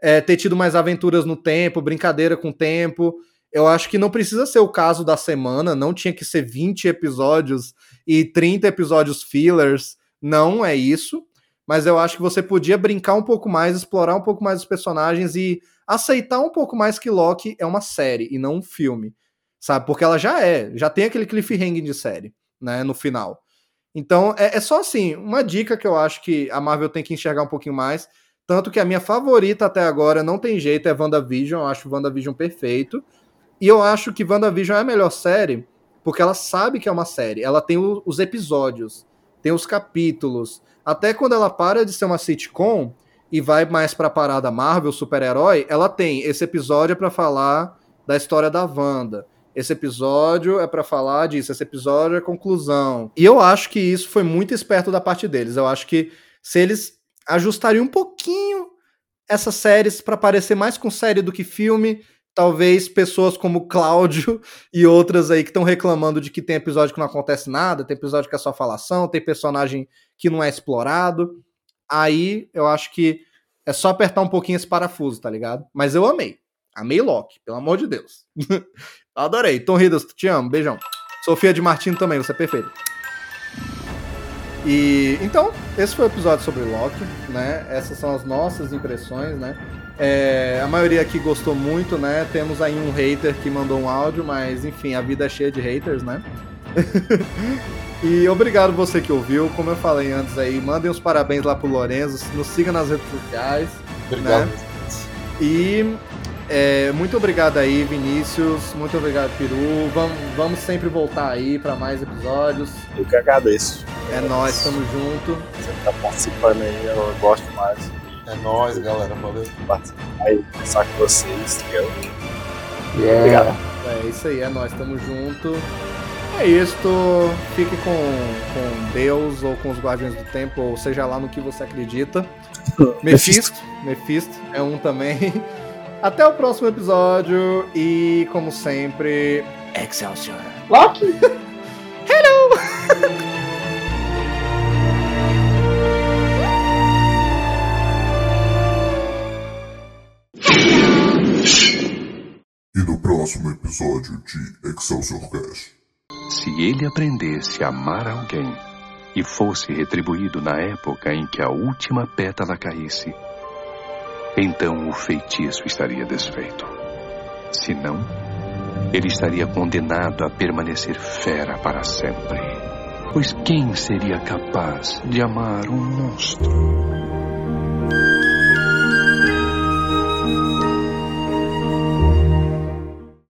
é, ter tido mais aventuras no tempo, brincadeira com o tempo. Eu acho que não precisa ser o caso da semana, não tinha que ser 20 episódios e 30 episódios fillers, não é isso. Mas eu acho que você podia brincar um pouco mais, explorar um pouco mais os personagens e aceitar um pouco mais que Loki é uma série e não um filme sabe? Porque ela já é, já tem aquele cliffhanger de série, né, no final. Então, é, é, só assim, uma dica que eu acho que a Marvel tem que enxergar um pouquinho mais. Tanto que a minha favorita até agora, não tem jeito, é WandaVision. Eu acho WandaVision perfeito. E eu acho que WandaVision é a melhor série porque ela sabe que é uma série. Ela tem o, os episódios, tem os capítulos. Até quando ela para de ser uma sitcom e vai mais pra parada Marvel, super-herói, ela tem esse episódio para falar da história da Wanda esse episódio é para falar disso, esse episódio é conclusão. E eu acho que isso foi muito esperto da parte deles. Eu acho que se eles ajustariam um pouquinho essas séries para parecer mais com série do que filme, talvez pessoas como Cláudio e outras aí que estão reclamando de que tem episódio que não acontece nada, tem episódio que é só falação, tem personagem que não é explorado. Aí eu acho que é só apertar um pouquinho esse parafuso, tá ligado? Mas eu amei. Amei Loki, pelo amor de Deus. *laughs* Adorei. Tom Hiddleston, te amo. Beijão. Sofia de Martino também, você é perfeito. E então, esse foi o episódio sobre Loki, né? Essas são as nossas impressões, né? É, a maioria aqui gostou muito, né? Temos aí um hater que mandou um áudio, mas enfim, a vida é cheia de haters, né? *laughs* e obrigado você que ouviu. Como eu falei antes aí, mandem os parabéns lá pro Lorenzo, nos siga nas redes sociais. Obrigado. Né? E é, muito obrigado aí, Vinícius. Muito obrigado, Peru. Vamos, vamos sempre voltar aí para mais episódios. Eu que agradeço. É nóis, tamo junto. Você tá participando aí, eu gosto mais. É nóis, galera. Valeu. Participar aí, pensar com vocês? Yeah. Obrigado. É isso aí, é nóis, tamo junto. É isso. Fique com, com Deus ou com os Guardiões do Tempo, ou seja lá no que você acredita. *laughs* Mephisto. Mephisto é um também. Até o próximo episódio e, como sempre, Excelsior. Loki! *laughs* Hello! e no próximo episódio de Excelsior Cash. Se ele aprendesse a amar alguém e fosse retribuído na época em que a última pétala caísse, então o feitiço estaria desfeito. Se não, ele estaria condenado a permanecer fera para sempre. Pois quem seria capaz de amar um monstro?